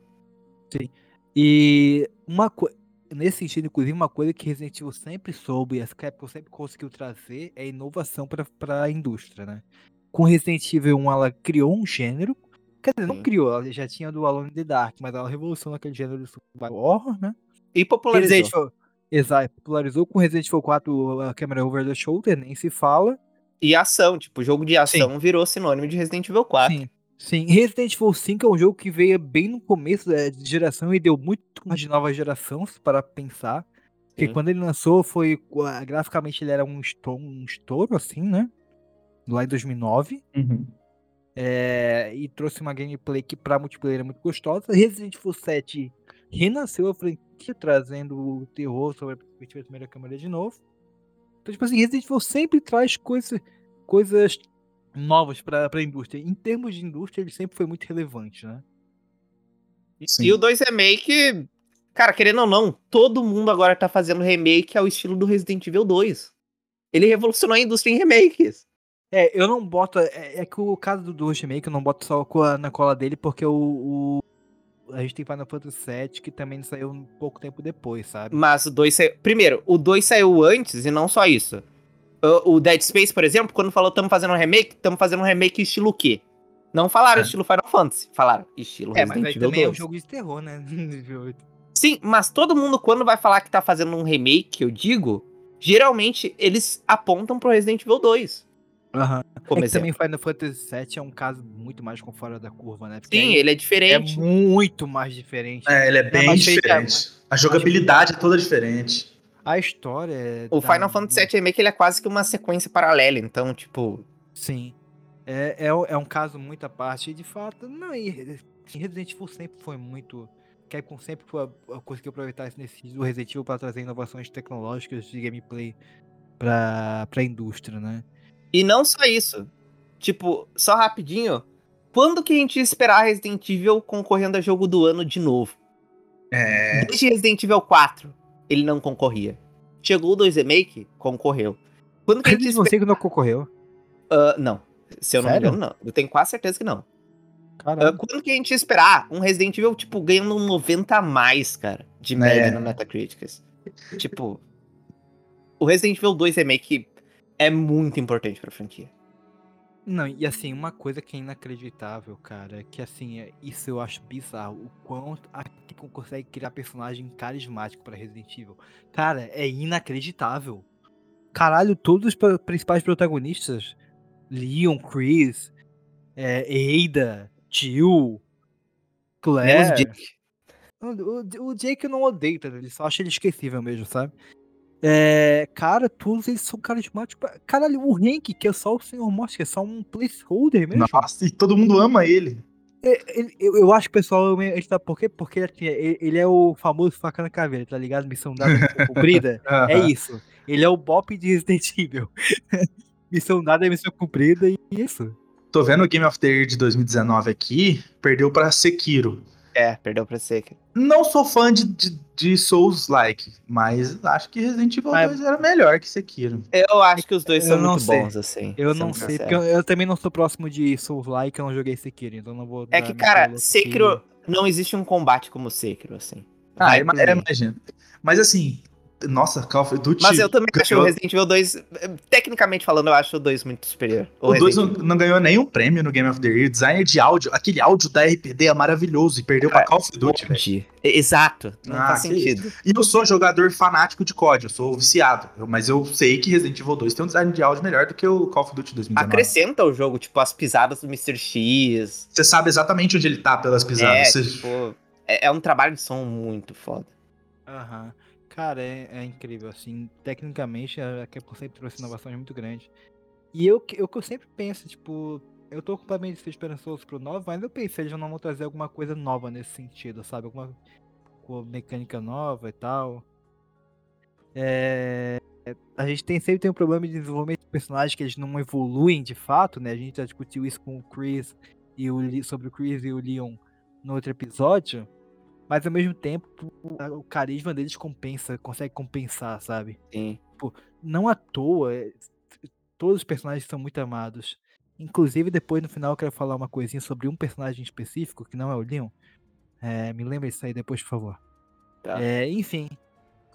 E uma coisa. Nesse sentido, inclusive, uma coisa que Resident Evil sempre soube e a Capcom sempre conseguiu trazer é inovação para a indústria, né? Com Resident Evil 1, ela criou um gênero. Quer dizer, não Sim. criou, ela já tinha do Alone in the Dark, mas ela revolucionou aquele gênero do survival horror, né? E popularizou. Resident Evil, exato, popularizou com Resident Evil 4 a câmera over the shoulder, nem se fala. E ação, tipo, jogo de ação virou sinônimo de Resident Evil 4. Sim. Sim, Resident Evil 5 é um jogo que veio bem no começo da de geração e deu muito mais de nova geração, se para pensar. Porque Sim. quando ele lançou, foi graficamente ele era um estouro, um estouro assim, né? Lá em 2009. Uhum. É, e trouxe uma gameplay que pra multiplayer é muito gostosa. Resident Evil 7 renasceu a franquia, trazendo o terror sobre a perspectiva da primeira câmera de novo. Então, tipo assim, Resident Evil sempre traz coisa, coisas novas pra, pra indústria. Em termos de indústria, ele sempre foi muito relevante, né? Sim. E o 2 Remake, cara, querendo ou não, todo mundo agora tá fazendo remake ao estilo do Resident Evil 2. Ele revolucionou a indústria em remakes. É, eu não boto. É, é que o caso do 2 Remake eu não boto só na cola dele, porque o. o- a gente tem Final Fantasy VII que também saiu um pouco tempo depois, sabe? Mas o 2 saiu. Primeiro, o 2 saiu antes e não só isso. O, Dead Space, por exemplo, quando falou estamos fazendo um remake, estamos fazendo um remake estilo quê? Não falaram É. estilo Final Fantasy, falaram estilo É, mas Resident aí Evil também é um 2. jogo de terror, né? Sim, mas todo mundo, quando vai falar que tá fazendo um remake, eu digo, geralmente eles apontam pro Resident Evil 2. Aham. Como é que também Final Fantasy VII é um caso muito mais com fora da curva, né? Porque Sim, ele é é diferente. muito mais diferente. É, ele é bem mas feita- diferente. A jogabilidade é toda diferente. A história. é O da- Final Fantasy VII Remake ele é quase que uma sequência paralela, então, tipo, Sim. É, é, um- é um caso muito à parte. E de fato, não, e e Resident Evil sempre foi muito. Capcom sempre foi, a- conseguiu aproveitar esse nesse do Resident Evil para trazer inovações tecnológicas de gameplay pra, pra indústria, né? E não só isso. Tipo, só rapidinho. Quando que a gente ia esperar Resident Evil concorrendo a jogo do ano de novo? É. Desde Resident Evil 4, ele não concorria. Chegou o 2 Remake, concorreu. Quando que a gente Evil 5 não concorreu. Ah, não. Se eu não Sério? me engano, não. Eu tenho quase certeza que não. Ah, Caramba. quando que a gente ia esperar um Resident Evil, tipo, ganhando um 90 a mais, cara, de média É. no Metacritic? tipo, o Resident Evil 2 Remake é muito importante pra franquia. Não, e assim, uma coisa que é inacreditável, cara, é que assim, é- isso eu acho bizarro. O quanto a Capcom consegue criar personagem carismático pra Resident Evil. Cara, é inacreditável. Caralho, todos os pro- principais protagonistas, Leon, Chris, é, Ada, Jill, Menos Claire. Jake. O, o- o Jake eu não odeio, tá? Ele só acha ele esquecível mesmo, sabe? É, cara, todos eles são carismáticos. Caralho, o Hank, que é só o Senhor Morte, que é só um placeholder mesmo. Nossa, e todo mundo ama ele. É, ele- eu, eu acho que o pessoal. Ele tá, por quê? Porque ele, é- ele- é o famoso faca na caveira, tá ligado? Missão dada, missão cumprida. É Aham. isso. Ele é o Bop de Resident Evil. missão dada é missão cumprida e isso. Tô vendo o Game of the Year de 2019 aqui, perdeu pra Sekiro. É, perdeu pra ser. Não sou fã de, de, de Souls-like, mas acho que Resident Evil Ah, 2 era melhor que Sekiro. Eu acho que os dois Eu são não muito sei. bons, assim. Eu não sei, sincero. porque eu, eu também não sou próximo de Souls Like, eu não joguei Sekiro, então não vou. É que, cara. Sekiro não existe um combate como Sekiro, assim. Ah, imagina. Mas assim, nossa, Call of Duty. Mas eu também acho o ganhou- Resident Evil 2, eh, tecnicamente falando, eu acho o 2 muito superior. O 2 não, ganhou nenhum prêmio no Game of the Year. Designer de áudio, aquele áudio da RPD é maravilhoso e perdeu pra É, Call of Duty. Exato, não Ah, faz que sentido. E eu sou jogador fanático de COD, eu sou viciado. Eu- mas eu sei que Resident Evil 2 tem um design de áudio melhor do que o Call of Duty 2019. Acrescenta o jogo, tipo, as pisadas do Mr. X. Você sabe exatamente onde ele tá pelas É, pisadas. Você- tipo, É, é um trabalho de som muito foda. Aham. Cara, é, é incrível, assim, tecnicamente a Capcom sempre trouxe inovações muito grandes. E eu, que- eu que eu sempre penso, tipo, eu tô completamente esperançoso pro 9, mas eu pensei, eles não vão trazer alguma coisa nova nesse sentido, sabe? Alguma mecânica nova e tal. É, a gente tem, sempre tem um problema de desenvolvimento de personagens que eles não evoluem de fato, né? A gente já discutiu isso com o Chris e o sobre o Chris e o Leon no outro episódio. Mas ao mesmo tempo, o, carisma deles compensa, consegue compensar, sabe? Sim. Não à toa, é, todos os personagens são muito amados. Inclusive, depois no final eu quero falar uma coisinha sobre um personagem específico, que não é o Leon. É, me lembra isso aí depois, por favor. Tá. É, enfim.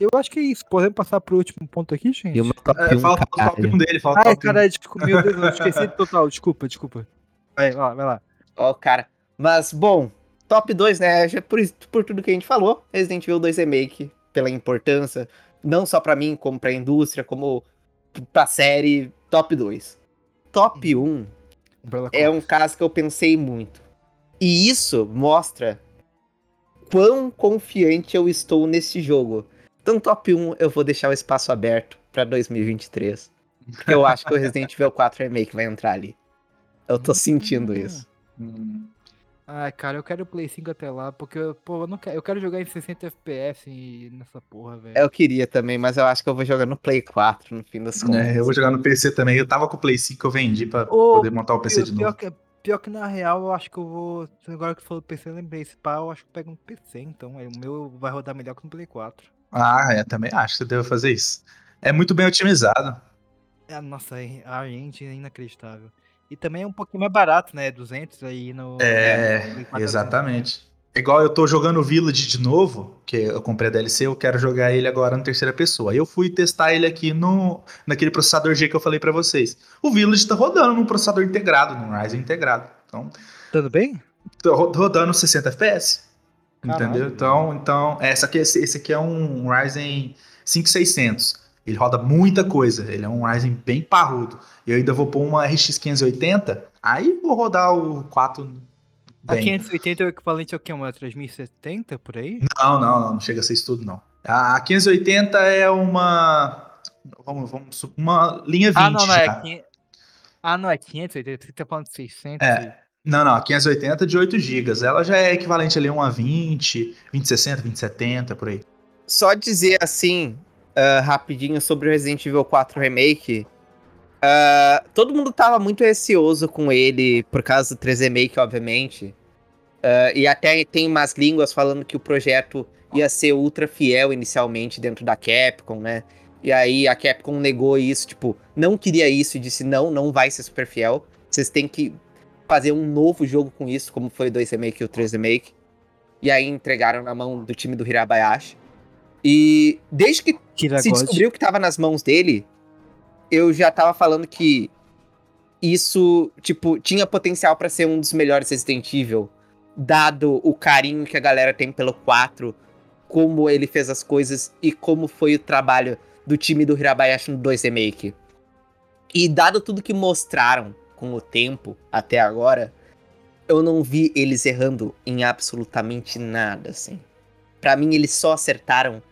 Eu acho que é isso. Podemos passar pro último ponto aqui, gente? É, 1, falta o top caralho. 1 dele, falta o Ai, top 1. caralho, desculpa, meu Deus, eu esqueci total. Desculpa, desculpa. Vai, vai lá, vai lá. Ó, cara. Mas, bom, top 2, né? já Por, por tudo que a gente falou, Resident Evil 2 Remake, pela importância, não só pra mim, como pra indústria, como pra série, top 2. Top 1 Umbrella é um caso que eu pensei muito. E isso mostra quão confiante eu estou nesse jogo. Então, top 1, eu vou deixar o espaço aberto pra 2023. Porque eu acho que o Resident Evil 4 Remake vai entrar ali. Eu tô sentindo isso. Ai, cara, eu quero o Play 5 até lá, porque, pô, eu, não quero, eu quero jogar em 60 FPS e- nessa porra, velho. Eu queria também, mas eu acho que eu vou jogar no Play 4 no fim das contas. É, eu vou jogar no PC também. Eu tava com o Play 5 eu vendi pra Ô, poder montar o PC pior, de pior novo. que, pior que na real, eu acho que eu vou. Agora que falou PC, eu lembrei. Esse pá, eu acho que eu pego um PC, então. aí O meu vai rodar melhor que no Play 4. Ah, é, também acho que você deve fazer isso. É muito bem otimizado. É, nossa, a gente é inacreditável. E também é um pouquinho mais barato, né? 200 aí no. É, no Play 4 exatamente. Igual eu tô jogando o Village de novo, que eu comprei a DLC, eu quero jogar ele agora na terceira pessoa. Aí eu fui testar ele aqui no naquele processador G que eu falei pra vocês. O Village tá rodando num processador integrado, num Ryzen integrado. Então, Tudo bem? ro- rodando 60 FPS. Entendeu? Então, então essa aqui, esse, esse aqui é um Ryzen 5600. Ele roda muita coisa. Ele é um Ryzen bem parrudo. E eu ainda vou pôr uma RX 580. Aí vou rodar o 4 A bem. 580 é o equivalente ao quê? Uma 3070 por aí? Não, não, não, não chega a ser isso tudo, não. A 580 é uma. Vamos, vamos, uma linha 20. Ah, não, não é. 500 Ah, não, é 580. Você tá falando de 600? É. Não, não, a 580 de 8 GB. Ela já é equivalente ali a uma 20, 2060, 2070, por aí. Só dizer assim, ah, rapidinho sobre o Resident Evil 4 Remake. ah, todo mundo tava muito receoso com ele por causa do 3 Remake, obviamente. Ah, e até tem umas línguas falando que o projeto ia ser ultra fiel inicialmente dentro da Capcom, né? E aí a Capcom negou isso, tipo, não queria isso e disse: não, não vai ser super fiel. Vocês têm que fazer um novo jogo com isso, como foi o 2 Remake e o 3 Remake. E aí entregaram na mão do time do Hirabayashi. E desde que Kira se God. descobriu que tava nas mãos dele, eu já tava falando que isso, tipo, tinha potencial pra ser um dos melhores Resident Evil, dado o carinho que a galera tem pelo 4, como ele fez as coisas e como foi o trabalho do time do Hirabayashi no 2 Remake. E dado tudo que mostraram com o tempo até agora, eu não vi eles errando em absolutamente nada, assim. Pra mim, eles só acertaram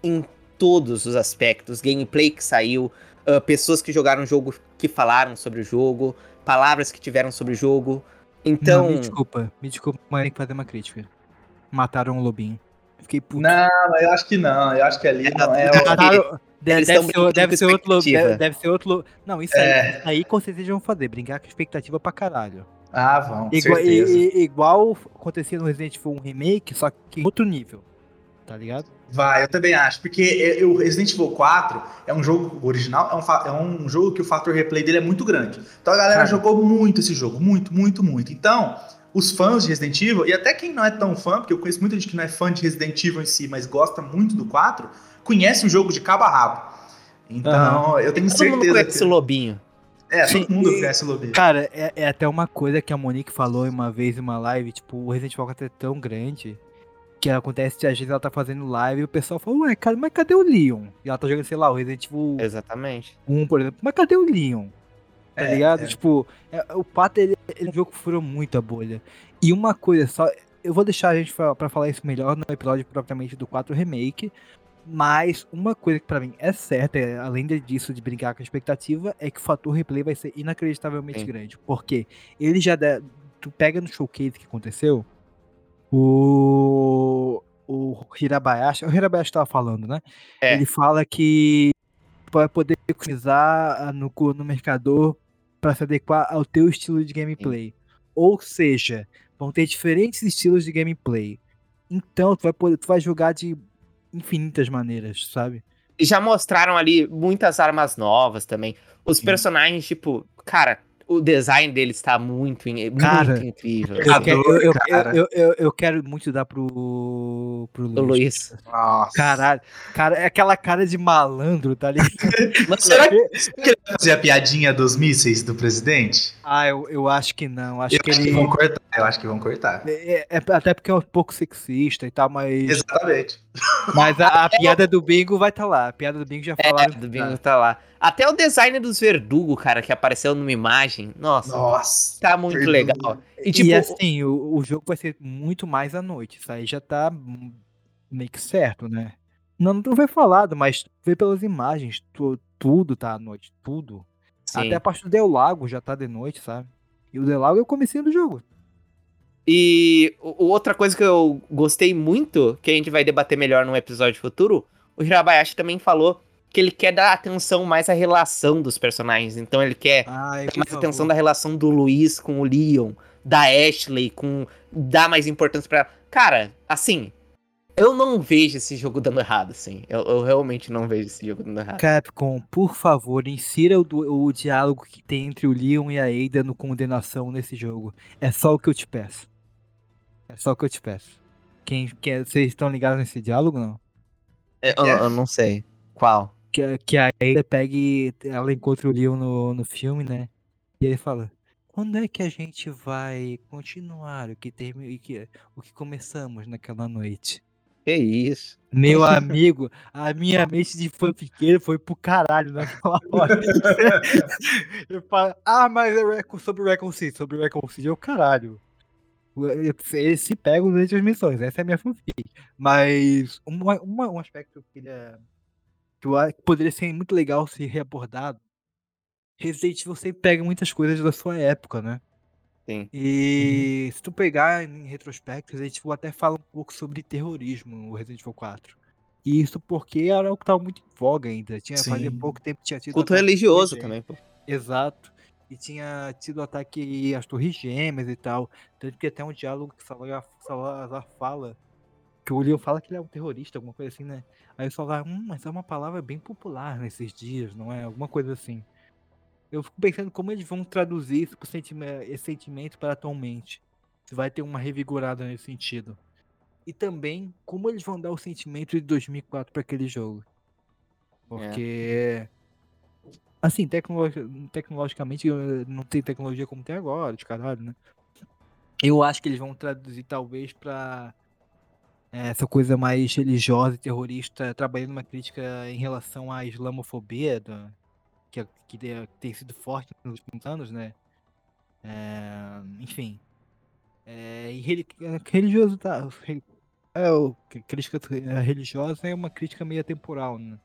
em todos os aspectos. Gameplay que saiu, ah, pessoas que jogaram o jogo que falaram sobre o jogo, palavras que tiveram sobre o jogo. Então, Não, me desculpa, me desculpa, mas tem que fazer uma crítica. Mataram o lobinho. Fiquei puto. Não, eu acho que não. Eu acho que ali não é. o- Mataram- Deve, deve ser, deve ser outro lobo. expectativa. Deve, deve ser outro. Não, isso aí, É. isso aí com certeza vão fazer. Brincar com expectativa pra caralho. Ah, vão, Igual, igual acontecia no Resident Evil 1 Remake, só que em outro nível. Tá ligado? Vai, eu também acho, porque é- o Resident Evil 4 é um jogo original, é um, é um jogo que o fator replay dele é muito grande. Então a galera Cara. jogou muito esse jogo, muito, muito, muito. Então, os fãs de Resident Evil, e até quem não é tão fã, porque eu conheço muita gente que não é fã de Resident Evil em si, mas gosta muito do 4, conhece o jogo de cabo a rabo. Então, eu tenho todo mundo certeza conhece que... o Lobinho. É, Sim, todo mundo e- conhece o Lobinho. Cara, é, é até uma coisa que a Monique falou uma vez em uma live, tipo, o Resident Evil 4 é tão grande que acontece que às vezes ela tá fazendo live e o pessoal fala, ué, cara, mas cadê o Leon? E ela tá jogando, sei lá, o Resident Evil Exatamente. 1, por exemplo, mas cadê o Leon? Tá É, ligado? é. Tipo, é- o Pato, ele, ele é um jogo que furou muito a bolha. E uma coisa só, eu vou deixar a gente fa- pra falar isso melhor no episódio propriamente do 4 Remake. Mas uma coisa que pra mim é certa, é, além disso de brincar com a expectativa, é que o fator replay vai ser inacreditavelmente Sim. grande. Porque ele já. tu pega no showcase que aconteceu, o. O Hirabayashi. O Hirabayashi tava falando, né? É. Ele fala que vai poder economizar ah, no, no mercador para se adequar ao teu estilo de gameplay. Ou seja, vão ter diferentes estilos de gameplay. Então tu vai poder, tu vai jogar de infinitas maneiras, sabe? E já mostraram ali muitas armas novas também. Os personagens, tipo, cara, o design deles tá muito, in- muito Cara, incrível. Eu, assim. quero, eu, eu- cara. eu- eu- eu quero muito dar pro, pro O Luiz. Nossa. Caralho, cara, é aquela cara de malandro, tá ligado? Será que, que ele vai fazer a piadinha dos mísseis do presidente? ah, eu, eu acho que não. Acho Eu que acho que ele. vão cortar. Eu acho que vão cortar. É, é- até porque é um pouco sexista e tal, mas. Exatamente. Mas a, a piada do bingo vai estar lá. A piada do bingo já É, falaram. do Bingo tá lá. Até o design dos verdugo, cara, que apareceu numa imagem. Nossa, Nossa. tá muito verdugo. legal. E E, tipo, assim, o, o jogo vai ser muito mais à noite. Isso aí já tá meio que certo, né? Não, não foi falado, mas vê pelas imagens. tu- tudo tá à noite. Tudo. sim. Até a parte do Del Lago já tá de noite, sabe? E o Del Lago é o comecinho do jogo. E outra coisa que eu gostei muito, que a gente vai debater melhor num episódio futuro, o Hirabayashi também falou que ele quer dar atenção mais à relação dos personagens. Então ele quer Ai, dar mais atenção da relação do Luiz com o Leon, da Ashley, com dar mais importância pra. Cara, assim, eu não vejo esse jogo dando errado, assim. Eu, eu realmente não vejo esse jogo dando errado. Capcom, por favor, insira o, o diálogo que tem entre o Leon e a Ada no Condenação nesse jogo. É só o que eu te peço. É só o que eu te peço. Quem, quem, vocês estão ligados nesse diálogo, não? Eu, eu não sei. Qual? Que, a- que a Ada pegue, ela encontra o Leon no, no filme, né? E ele fala, quando é que a gente vai continuar o que, termi, o que, o que começamos naquela noite? Que isso? Meu amigo, a minha mente de fanfiqueiro foi pro caralho naquela hora. eu falo, ah, mas é sobre o Reconcilio, sobre o Reconcilio, eu, caralho. Eles se pegam durante as missões, essa é a minha fanfic. Mas uma, uma- um aspecto que eu queria. que eu acho que poderia ser muito legal ser reabordado. Resident Evil sempre pega muitas coisas da sua época, né? Sim. E se tu pegar em retrospecto, Resident Evil até fala um pouco sobre terrorismo no Resident Evil 4. E isso porque era algo que tava muito em voga ainda. Tinha, fazia Sim. pouco tempo que tinha tido. Culto religioso também, pô. Exato. E tinha tido ataque às torres gêmeas e tal. Tanto que até um diálogo que Salazar, Salazar fala. Que o Leon fala que ele é um terrorista, alguma coisa assim, né? Aí o Salazar, hum, mas é uma palavra bem popular nesses dias, não é? Alguma coisa assim. Eu fico pensando como eles vão traduzir isso pro sentime- esse sentimento para atualmente. Se vai ter uma revigorada nesse sentido. E também como eles vão dar o sentimento de 2004 para aquele jogo. Porque. Assim, tecnologi- tecnologicamente eh, não tem tecnologia como tem agora, de caralho, né? Eu acho que eles vão traduzir talvez pra eh, essa coisa mais religiosa e terrorista, trabalhando uma crítica em relação à islamofobia, da- que, é- que tem- sido forte nos últimos anos, né? Eh, enfim. Eh, e reli- religioso tá. É, crítica religiosa é uma crítica meio atemporal, né?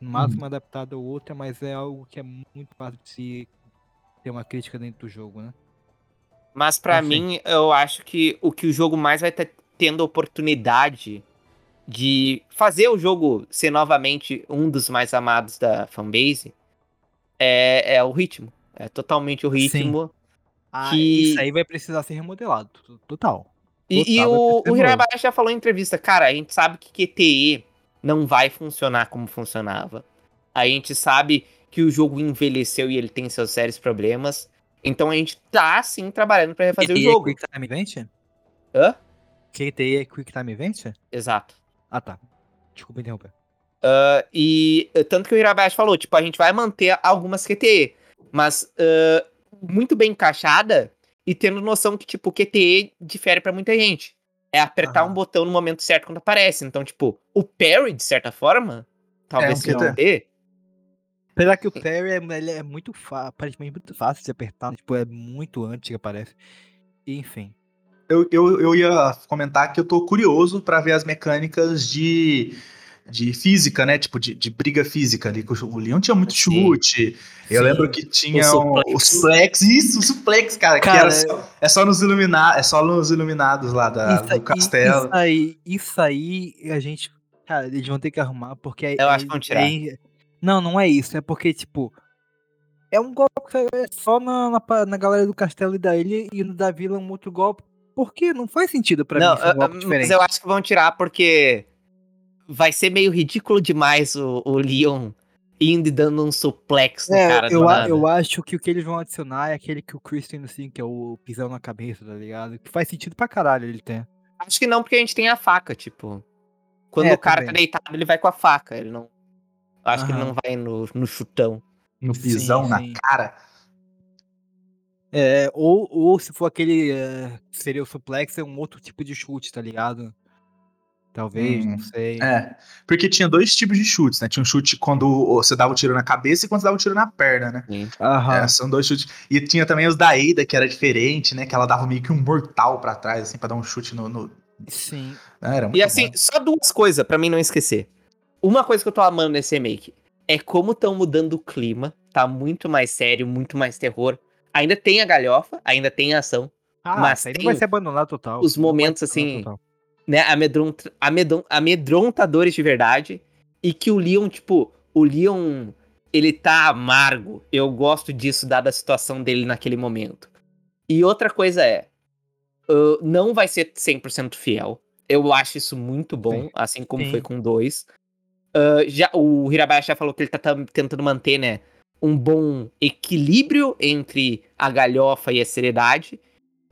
No máximo adaptada a outra, mas é algo que é muito fácil de se ter uma crítica dentro do jogo, né? Mas pra Assim. mim, eu acho que o que o jogo mais vai ter tendo oportunidade de fazer o jogo ser novamente um dos mais amados da fanbase é, é o ritmo. É totalmente o ritmo. Ah, Que- Isso aí vai precisar ser remodelado, to- total. E, e Total, o, o Hirabayashi já falou em entrevista, cara, a gente sabe que QTE não vai funcionar como funcionava. A gente sabe que o jogo envelheceu e ele tem seus sérios problemas. Então a gente tá, sim, trabalhando pra refazer o é jogo. Quick Time Event? Hã? QTE é Quick Time Event? Exato. Ah, tá. Desculpa interromper. Ah, e eh, tanto que o Hirabayashi falou, tipo, a gente vai manter algumas QTE, mas ah, muito bem encaixada e tendo noção que, tipo, QTE difere pra muita gente. É apertar um botão no momento certo quando aparece. Então, tipo, o parry, de certa forma, talvez um seja QTE. um QTE. Apesar que o parry é, ele é muito fácil, aparentemente muito fácil de apertar, tipo, é muito antes que aparece. Enfim. eu, eu, eu ia comentar que eu tô curioso pra ver as mecânicas de, de física, né? Tipo, de, de briga física ali. que O Leon tinha muito chute. Eu Sim. lembro que tinha O suplex. o suplex. Isso, o suplex, cara. que Cara, era só, é, só nos ilumina, é só nos iluminados lá da, Isso, do aí- castelo. isso aí, isso aí a gente. Cara, eles vão ter que arrumar, porque é- Eu acho é- que vão tirar. é- não, não é isso. É porque, tipo. É um golpe que é só na, na, na galera do castelo e da ilha e no da vila um outro golpe. Por quê? Não faz sentido pra não, mim um golpe mas diferente. eu acho que vão tirar porque vai ser meio ridículo demais o, o Leon indo e dando um suplex no É, cara eu, do a- nada. eu acho que o que eles vão adicionar é aquele que o Christian, assim, que é o pisão na cabeça, tá ligado? Que faz sentido pra caralho ele tem. Acho que não, porque a gente tem a faca, tipo. Quando É, o cara tá também. deitado, ele vai com a faca. Ele não. Acho que ele Aham. não vai no, no chutão. No pisão, sim, na sim. cara. É, ou, ou se for aquele. é, seria o suplex, é um outro tipo de chute, tá ligado? Talvez, Hum, não sei. É, porque tinha dois tipos de chutes, né? Tinha um chute quando você dava o tiro na cabeça e quando você dava o tiro na perna, né? Aham. É, são dois chutes. E tinha também os da Ada, que era diferente, né? Que ela dava meio que um mortal pra trás, assim, pra dar um chute no. no... Sim. Ah, Era muito E assim, bom. só duas coisas pra mim não esquecer. Uma coisa que eu tô amando nesse remake é como estão mudando o clima. Tá muito mais sério, muito mais terror. Ainda tem a galhofa, ainda tem a ação. Ah, Mas isso aí não tem vai ser abandonado total. os momentos, assim, total. Né, amedronta, amedron, amedrontadores de verdade. E que o Leon, tipo, o Leon, ele tá amargo. Eu gosto disso, dada a situação dele naquele momento. E outra coisa é, ah, não vai ser 100% fiel. Eu acho isso muito bom, Sim. assim como Sim. foi com dois. Ah, já, o Hirabayashi já falou que ele tá tam- tentando manter, né, um bom equilíbrio entre a galhofa e a seriedade.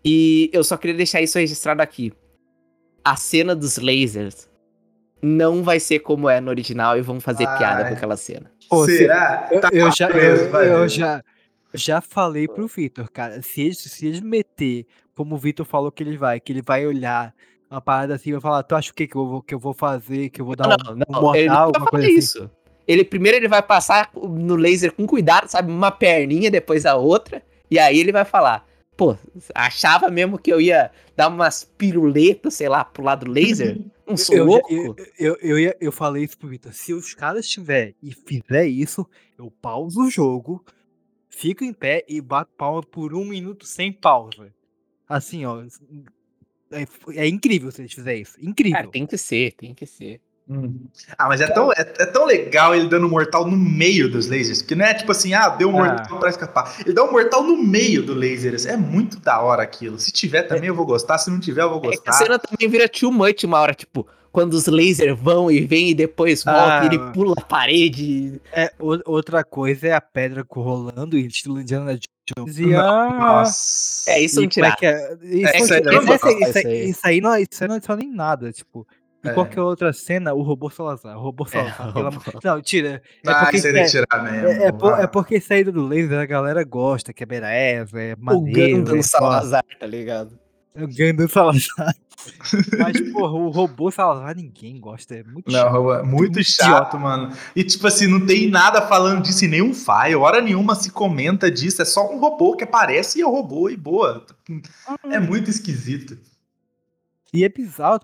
E eu só queria deixar isso registrado aqui. A cena dos lasers não vai ser como é no original e vão fazer piada com Ai. aquela cena. Se- Será? Eu, Tá eu já, mesmo, eu, eu ver. já, já falei pro Vitor, cara. Se eles, se eles meter, como o Vitor falou que ele vai, que ele vai olhar uma parada assim e vai falar, tu acha o que, que, eu, vou, que eu vou fazer? Que eu vou dar Não, um, não, um mortal, ele não vai alguma coisa fazer assim? isso. Ele primeiro ele vai passar no laser com cuidado, sabe? Uma perninha, depois a outra. E aí ele vai falar: Pô, achava mesmo que eu ia dar umas piruletas, sei lá, pro lado do laser? Não sou Eu, louco? eu, eu, eu, ia- eu falei isso pro Vitor. Se os caras tiver e fizer isso, eu pauso o jogo, fico em pé e bato palma por um minuto sem pausa. Assim, ó. É, é incrível se eles fizerem isso. Incrível. Cara, tem que ser, tem que ser. Hum. Ah, mas é tão, é, é tão legal ele dando um mortal no meio dos lasers. Porque não é tipo assim, ah, deu um Ah. mortal pra escapar. Ele dá um mortal no meio do laser. assim, É muito da hora aquilo. Se tiver também eu vou gostar. Se não tiver, eu vou É que gostar. a cena também vira too much uma hora, tipo, quando os lasers vão e vêm e depois voltam Ah, e ele pula a parede. É, o- outra coisa é a pedra rolando e estilo Indiana Jones e. Nossa. É, isso não é tirar. que é? Isso, É, isso aí isso, aí. não, adiciona em nada, tipo. E É. qualquer outra cena, o robô Salazar. O robô Salazar. o pelo robô. Não, tira. É Ah, porque, é, que tirar mesmo. é, é por- Ah. é porque saída do laser a galera gosta, que é badass, é O maneiro. Gundam é foda. Salazar, tá ligado? É o Gundam Salazar. Mas, porra, o robô Salazar ninguém gosta. É muito Não, chato. Rua, muito muito chato, idiota. mano. E tipo assim, não tem nada falando disso em nenhum file. Hora nenhuma se comenta disso. É só um robô que aparece e é o robô e boa. É muito esquisito. E é bizarro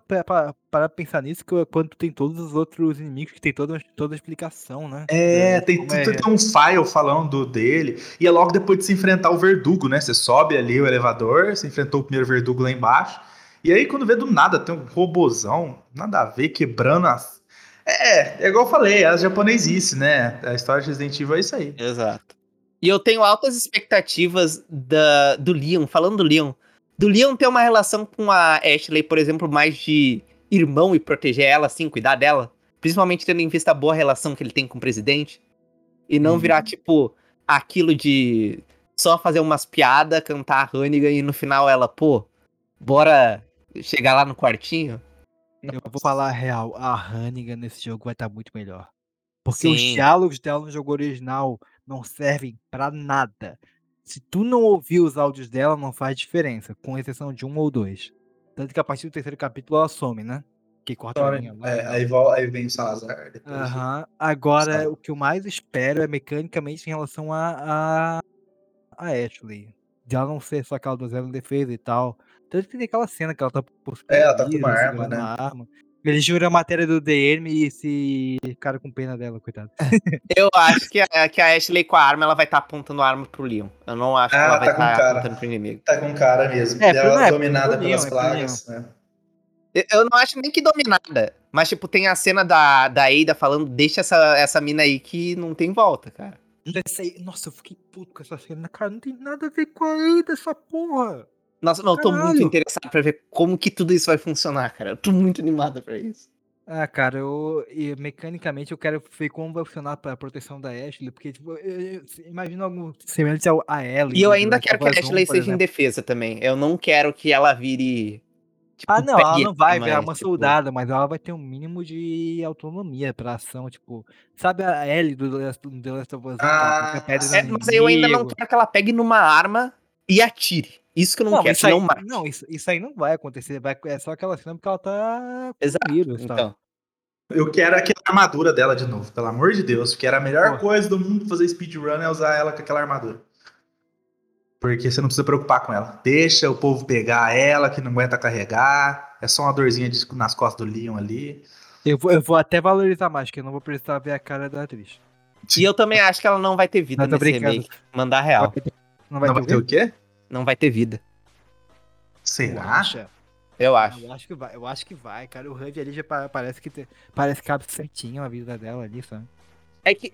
para pensar nisso que quando tem todos os outros inimigos que tem toda, toda a explicação, né? É, É, tem, como tem, é- tem um file falando dele. E é logo depois de se enfrentar o verdugo, né? Você sobe ali o elevador, você enfrentou o primeiro verdugo lá embaixo. E aí, quando vê do nada, tem um robozão, nada a ver, quebrando as. É, é igual eu falei, é as japonesice, né? A história de Resident Evil é isso aí. Exato. E eu tenho altas expectativas da, do Leon, falando do Leon. Do Leon ter uma relação com a Ashley, por exemplo, mais de irmão e proteger ela, assim, cuidar dela. Principalmente tendo em vista a boa relação que ele tem com o presidente. E não Uhum. virar, tipo, aquilo de só fazer umas piadas, cantar a Hannigan e no final ela, pô, bora chegar lá no quartinho. Eu vou falar a real, a Hannigan nesse jogo vai estar muito melhor. Porque os Sim. diálogos dela no jogo original não servem pra nada. Se tu não ouvir os áudios dela, não faz diferença, com exceção de um ou dois. Tanto que a partir do terceiro capítulo ela some, né? Que corta a linha lá. É, aí, vol- aí vem o Salazar. depois. Aham. Agora, o que eu mais espero é mecanicamente em relação a, a, a Ashley. de ela não ser só aquela do zero em defesa e tal. Tanto que tem aquela cena que ela tá por É, ela tá com uma arma, segurando né? uma arma. Eles juram a matéria do DM e se ficaram com pena dela, coitado. Eu acho que a, que a Ashley com a arma, ela vai estar apontando a arma pro Leon. Eu não acho que Ah, ela vai tá com estar cara. apontando pro inimigo. Tá com cara mesmo. É, ela é, dominada pro pelas Leon, é plagas. né? Eu, não acho nem que dominada. Mas, tipo, tem a cena da, da Ada falando, deixa essa, essa mina aí que não tem volta, cara. Essa aí- Nossa, eu fiquei puto com essa cena. Cara, não tem nada a ver com a Eida, essa porra. Nossa, não, eu tô muito interessado pra ver como que tudo isso vai funcionar, cara. Eu tô muito animado pra isso. Ah, cara, eu e mecanicamente eu quero ver como vai funcionar pra proteção da Ashley, porque, tipo, eu, eu- imagina algo semelhante ao- a Ellie. E eu do ainda Last quero que a Us 1, Ashley seja defesa também. Eu não quero que ela vire. tipo, Ah, não, ela não vai virar uma tipo, soldada, mas ela vai ter um mínimo de autonomia pra ação, tipo, sabe a Ellie do The Last, of Us 1, que ela Ah, É, mas eu ainda não quero que ela pegue numa arma e atire. Isso que eu não, quero, isso aí, não mate. não, isso, isso aí não vai acontecer, vai, é só aquela cena porque ela tá Exato. vírus? Então, Eu quero aquela armadura dela de novo, pelo amor de Deus. Porque era a melhor Pô. coisa do mundo fazer speedrun é usar ela com aquela armadura. Porque você não precisa preocupar com ela. Deixa o povo pegar ela, que não aguenta carregar. É só uma dorzinha de- nas costas do Leon ali. Eu, vou, eu vou até valorizar mais, que eu não vou precisar ver a cara da atriz. e eu também acho que ela não vai ter vida Não, nesse brincando. remake. Mandar real. Não vai não ter vai ter o quê? Não vai ter vida. Será? Acha? Eu acho. Eu acho que vai, eu acho que vai, cara. O HUD ali já pa- parece que te- parece que cabe certinho a vida dela ali, sabe? É que.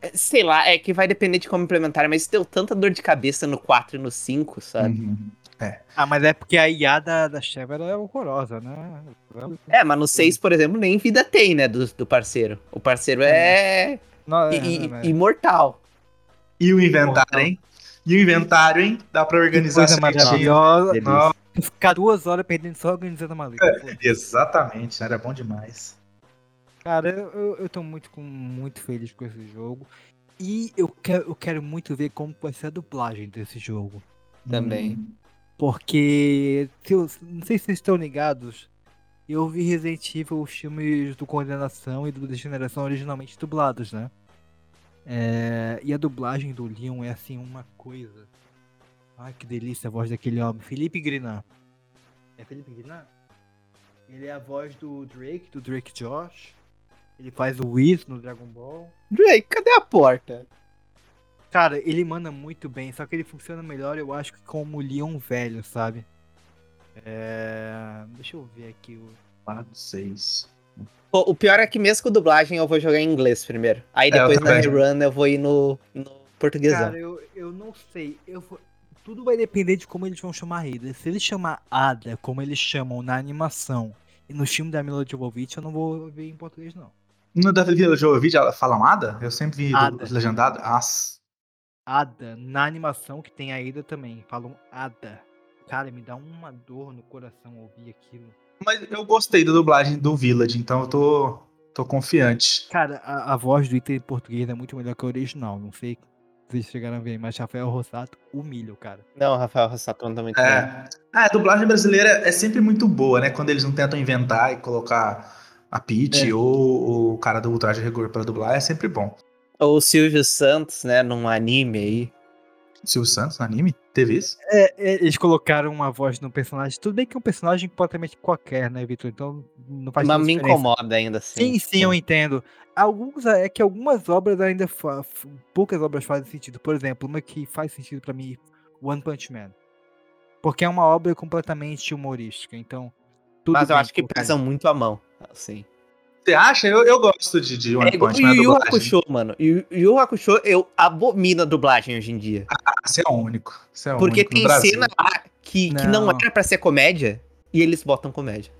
é, Sei lá, é que vai depender de como implementar, mas deu tanta dor de cabeça no 4 e no 5, sabe? Uhum. Ah, mas é porque a IA da, da Sheva é horrorosa, né? É, mas no 6, por exemplo, nem vida tem, né, do, do parceiro. O parceiro é, Não, é, i- i- não, é. imortal. E o inventário, hein? E o inventário, hein? Dá pra organizar certinho. maravilhosa. Nossa, Ficar duas horas perdendo só organizando a maluca. pô. Exatamente, era bom demais. Cara, eu, eu, tô muito, com- muito feliz com esse jogo. E eu quero, eu quero muito ver como vai ser a dublagem desse jogo. Também. Hum. Porque, se eu- não sei se vocês estão ligados, eu vi Resident Evil, os filmes do Condenação e do Degeneração originalmente dublados, né? É, e a dublagem do Leon é assim uma coisa. Ai, que delícia a voz daquele homem. Felipe Grinan. É Felipe Grinan? Ele é a voz do Drake, do Drake Josh. Ele faz o Whis no Dragon Ball. Drake, cadê a porta? Cara, ele manda muito bem, só que ele funciona melhor, eu acho, que como o Leon velho, sabe? É... Deixa eu ver aqui o. 4, 6. O, o pior é que mesmo com dublagem eu vou jogar em inglês primeiro. Aí É, depois na também. rerun eu vou ir no, no portuguesão. Cara, eu, eu não sei. Eu vou- Tudo vai depender de como eles vão chamar a Ada. Se eles chamar Ada, como eles chamam na animação e no filme da Mila Jovovich, eu não vou ver em português, não. No da Vila Jovovich, ela fala Ada? Eu sempre vi Ada. do- legendado. Nossa. Ada, na animação que tem a Ada também, falam Ada. Cara, me dá uma dor no coração ouvir aquilo. Mas eu gostei da dublagem do Village, então eu tô, tô confiante. Cara, a, a voz do Ita em português é muito melhor que a original. Não sei se vocês chegaram a ver, mas Rafael Rossato humilha o cara. Não, Rafael Rossato tá muito bem. É. Ah, a dublagem brasileira é sempre muito boa, né? Quando eles não tentam inventar e colocar a Peach É. ou o cara do Ultraje Rigor pra dublar, é sempre bom. Ou o Silvio Santos, né, num anime aí. Silvio Santos no anime? Teve isso? É, é, eles colocaram uma voz no personagem. Tudo bem que é um personagem completamente qualquer, né, Vitor? Então não faz Mas me diferença. incomoda ainda assim. Sim, sim, eu entendo. Alguns é que algumas obras ainda fa- poucas obras fazem sentido. Por exemplo, uma que faz sentido pra mim, One Punch Man. Porque é uma obra completamente humorística, então tudo Mas eu bem acho que colocar pesam muito a mão, assim. Você acha? Eu, eu gosto de, de One É o Punch Man. Yu dublagem. Hakusho, mano. Yu Yu Hakusho, eu abomino a dublagem hoje em dia. Ah, Você é o único. Você é o Porque único tem cena lá que, que não Não. era pra ser comédia e eles botam comédia.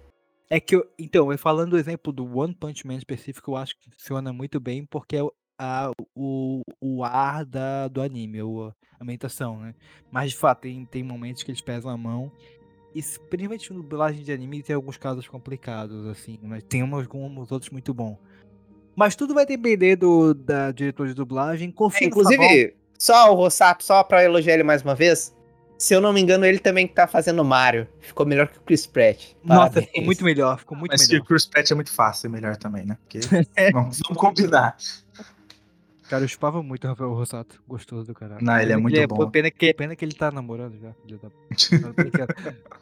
É que eu, então, eu falando do exemplo do One Punch Man específico, eu acho que funciona muito bem porque é o, a, o, o ar da, do anime, o, a ambientação, né? Mas de fato, tem, tem momentos que eles pesam a mão. E se- principalmente no dublagem de anime tem alguns casos complicados, assim, mas tem uns, alguns outros muito bons. Mas tudo vai depender do da diretor de dublagem. Confia É, inclusive, só o Rossato, só pra elogiar ele mais uma vez. Se eu não me engano, ele também tá fazendo Mario. Ficou melhor que o Chris Pratt. Nossa, Parabéns. ficou muito melhor, ficou muito Mas melhor. que o Chris Pratt é muito fácil, é melhor também, né? Porque vamos, vamos combinar. Cara, eu chupava muito o Rafael Rossato. Gostoso do caralho. Não, ele é muito que bom. Pena que, pena que ele tá namorando já, brincando.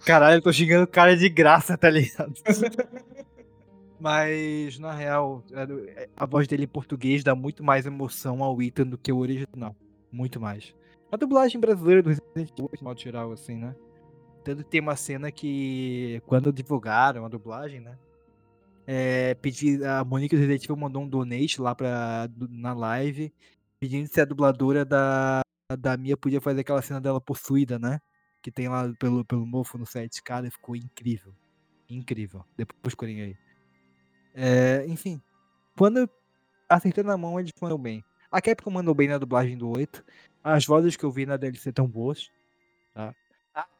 Caralho, eu tô xingando o cara de graça, tá ligado? Mas, na real, é- a voz dele em português dá muito mais emoção ao Ethan do que o original. Muito mais. A dublagem brasileira do Resident Evil, de modo geral, assim, né? Tanto que tem uma cena que, quando divulgaram a dublagem, né? É, pedi, a Monique Evil mandou um donate lá pra, na live, pedindo se a dubladora da, da Mia podia fazer aquela cena dela possuída, né? Que tem lá pelo, pelo mofo no site. Cara, ficou incrível. Incrível. Depois procurem aí. É, enfim, quando acertei na mão, eles mandam bem. A Capcom mandou bem na dublagem do 8. As vozes que eu vi na DLC tão boas.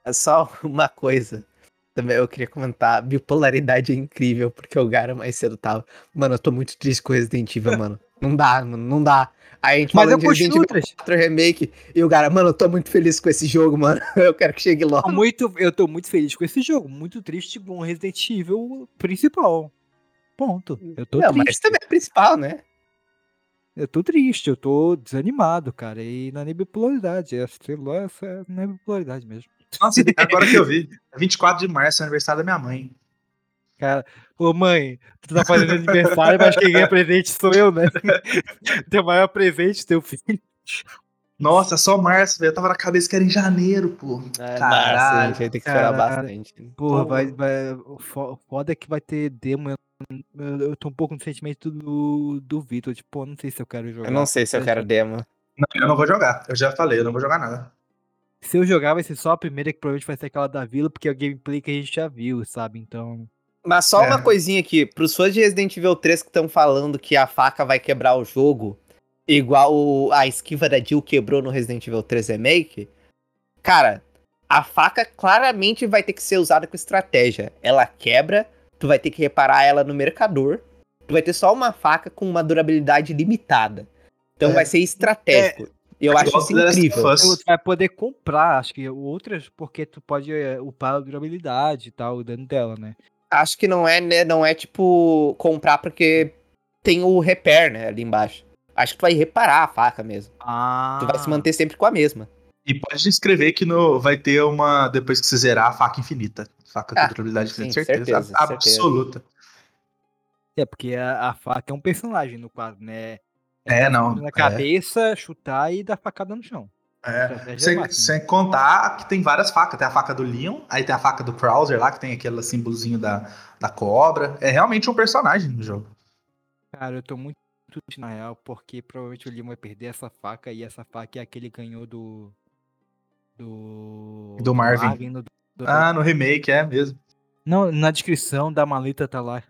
É Só uma coisa. Também eu queria comentar. A bipolaridade é incrível, porque o Gara mais cedo tava. Mano, eu tô muito triste com Resident Evil, mano. Não dá, mano, não dá. Aí a gente Mas eu de Resident Evil. 4 Remake e o Gara, mano, eu tô muito feliz com esse jogo, mano. Eu quero que chegue logo. Muito, eu tô muito feliz com esse jogo. Muito triste com o Resident Evil principal. Ponto. Eu tô Não, mas triste. também é principal, né? Eu tô triste, eu tô desanimado, cara. E não é nem bipolaridade. É, sei lá, essa não é bipolaridade mesmo. Nossa, agora que eu vi. É 24 de março, é aniversário da minha mãe. Cara, ô mãe, tu tá fazendo aniversário, mas quem ganha presente sou eu, né? Teu maior presente, teu filho. Nossa, só março, velho. Eu tava na cabeça que era em janeiro, pô. É, Caralho. massa, a gente vai ter que esperar bastante. Porra, Pô. vai, vai. O fo- foda é que vai ter demo. Eu, eu- eu tô um pouco no sentimento do, do Vitor. Tipo, pô, não sei se eu quero jogar. Eu não sei se eu quero demo. Não, eu não vou jogar. Eu já falei, eu não vou jogar nada. Se eu jogar, vai ser só a primeira, que provavelmente vai ser aquela da vila, porque é o gameplay que a gente já viu, sabe? Então. Mas só É. uma coisinha aqui, pros fãs de Resident Evil 3 que estão falando que a faca vai quebrar o jogo, igual a esquiva da Jill quebrou no Resident Evil 3 Remake, cara, a faca claramente vai ter que ser usada com estratégia. Ela quebra, tu vai ter que reparar ela no mercador, tu vai ter só uma faca com uma durabilidade limitada. Então É. vai ser estratégico. E eu acho Igual isso incrível. Tu vai poder comprar, acho que outras, porque tu pode eh, upar a durabilidade e tal, o dano dela, né? Acho que não é, né, não é tipo comprar porque tem o repair, né, ali embaixo. Acho que tu vai reparar a faca mesmo. Ah. Tu vai se manter sempre com a mesma. E pode escrever que no, vai ter uma, depois que você zerar, a faca infinita. Faca Ah, com durabilidade sim, infinita, certeza. certeza, certeza. absoluta. É, porque a, a faca é um personagem no quadro, né? É, não. Na é. cabeça, chutar e dar facada no chão. É. Estratégia Sem, máxima. sem contar que tem várias facas. Tem a faca do Leon, aí tem a faca do Krauser lá, que tem aquele símbolozinho da, da cobra. É realmente um personagem no jogo. Cara, eu tô muito triste na real, porque provavelmente o Leon vai perder essa faca e essa faca é aquele que ganhou do. Do. Do Marvin. no- do- Ah, no remake, é mesmo. Não, na descrição da maleta tá lá.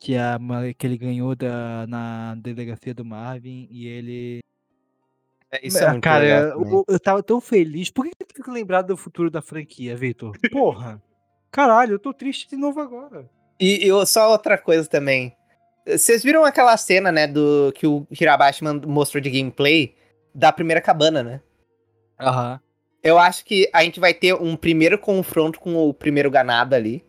Que, é a, que ele ganhou da, na delegacia do Marvin e ele. Isso é Ah, muito cara, legal eu, eu tava tão feliz. Por que eu fico lembrado do futuro da franquia, Vitor? Porra! Caralho, eu tô triste de novo agora. E, e só outra coisa também. Vocês viram aquela cena, né, do que o Hirabashi mostrou de gameplay da primeira cabana, né? Aham. Eu acho que a gente vai ter um primeiro confronto com o primeiro ganado ali.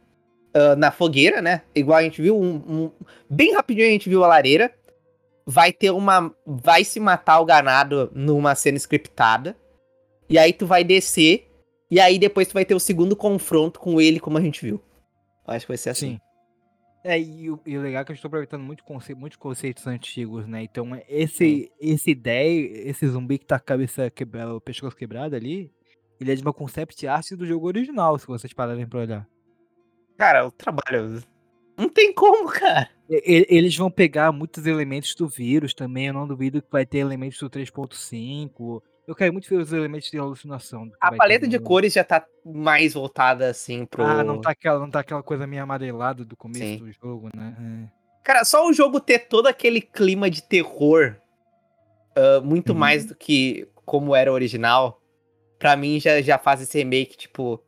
Ah, na fogueira, né? Igual a gente viu um, um- Bem rapidinho a gente viu a lareira. Vai ter uma. Vai se matar o ganado numa cena scriptada. E aí tu vai descer. E aí depois tu vai ter o segundo confronto com ele, como a gente viu. Eu acho que vai ser assim. Sim. É, e o, e o legal é que eu estou aproveitando muito conce muitos conceitos antigos, né? Então, é, esse, esse ideia, esse zumbi que tá com a cabeça quebrada, o pescoço quebrado ali, ele é de uma concept art do jogo original, se vocês pararem pra olhar. Cara, o trabalho. Não tem como, cara. Eles vão pegar muitos elementos do vírus também. Eu não duvido que vai ter elementos do 3.5. Eu quero muito ver os elementos de alucinação. A vai ter paleta de cores já tá mais voltada assim pro. Ah, não tá, aquela, não tá aquela coisa meio amarelada do começo Sim. do jogo, né? É. Cara, só o jogo ter todo aquele clima de terror, ah, muito Uhum. mais do que como era o original, pra mim já, já faz esse remake, tipo,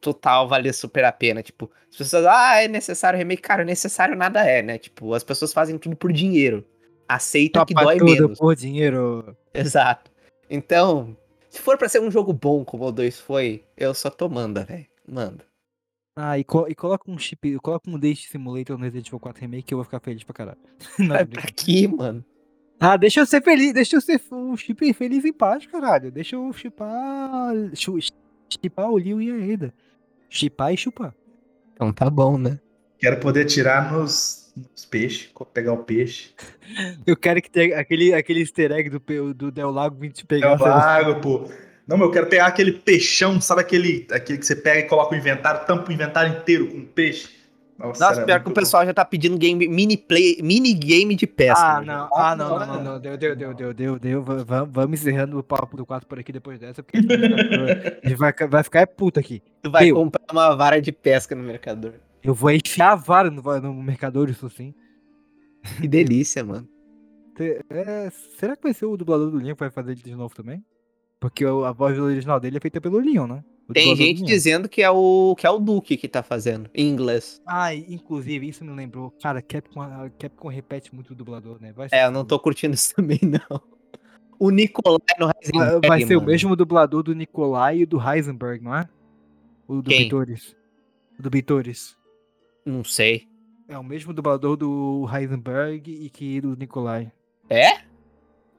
total valer super a pena. Tipo, as pessoas, ah, é necessário remake. Cara, necessário nada é, né? Tipo, as pessoas fazem tudo por dinheiro. Aceita que Topa dói tudo menos. por dinheiro. Exato. Então, se for pra ser um jogo bom como o 2 foi, eu só tô manda, velho. Manda. Ah, e, co- e coloca um chip, coloca um Date Simulator no Resident Evil 4 Remake que eu vou ficar feliz pra caralho. Não, pra aqui, mano. Ah, deixa eu ser feliz, deixa eu ser um chip feliz em paz, caralho. Deixa eu chipar. Chipar o Liu e a Ada. Chipar e chupar. Então tá bom, né? Quero poder tirar nos, nos peixes, pegar o peixe. Eu quero que tenha aquele, aquele easter egg do, do Del Lago vir te pegar. o lago, pô. Não, mas eu quero pegar aquele peixão, sabe aquele, aquele que você pega e coloca o inventário, tampa o inventário inteiro com peixe? Nossa, era pior que o pessoal já tá pedindo game, mini, play, mini game de pesca. Ah, não, jogo. ah, não, não, não, não, deu, deu, deu, deu, deu, deu, va- va- vamos encerrando o papo do 4 por aqui depois dessa, porque a gente vai, ficar- vai ficar é puta aqui. Tu vai Deu. comprar uma vara de pesca no mercador. Eu vou enfiar a vara no, no mercador, isso sim. Que delícia, mano. Te- é, será que vai ser o dublador do Leon que vai fazer ele de novo também? Porque a voz original dele é feita pelo Leon, né? O Tem gente dizendo que é o que é o Duque que tá fazendo, em inglês. Ah, inclusive, isso me lembrou. Cara, Capcom, Capcom repete muito o dublador, né? Vai É, eu não tô curtindo isso também, não. O Nicolai no Vai, Heisenberg, vai ser o mano. mesmo dublador do Nikolai e do Heisenberg, não é? O do Quem? Bitores. O do Bitores. Não sei. É o mesmo dublador do Heisenberg e que do Nikolai. É?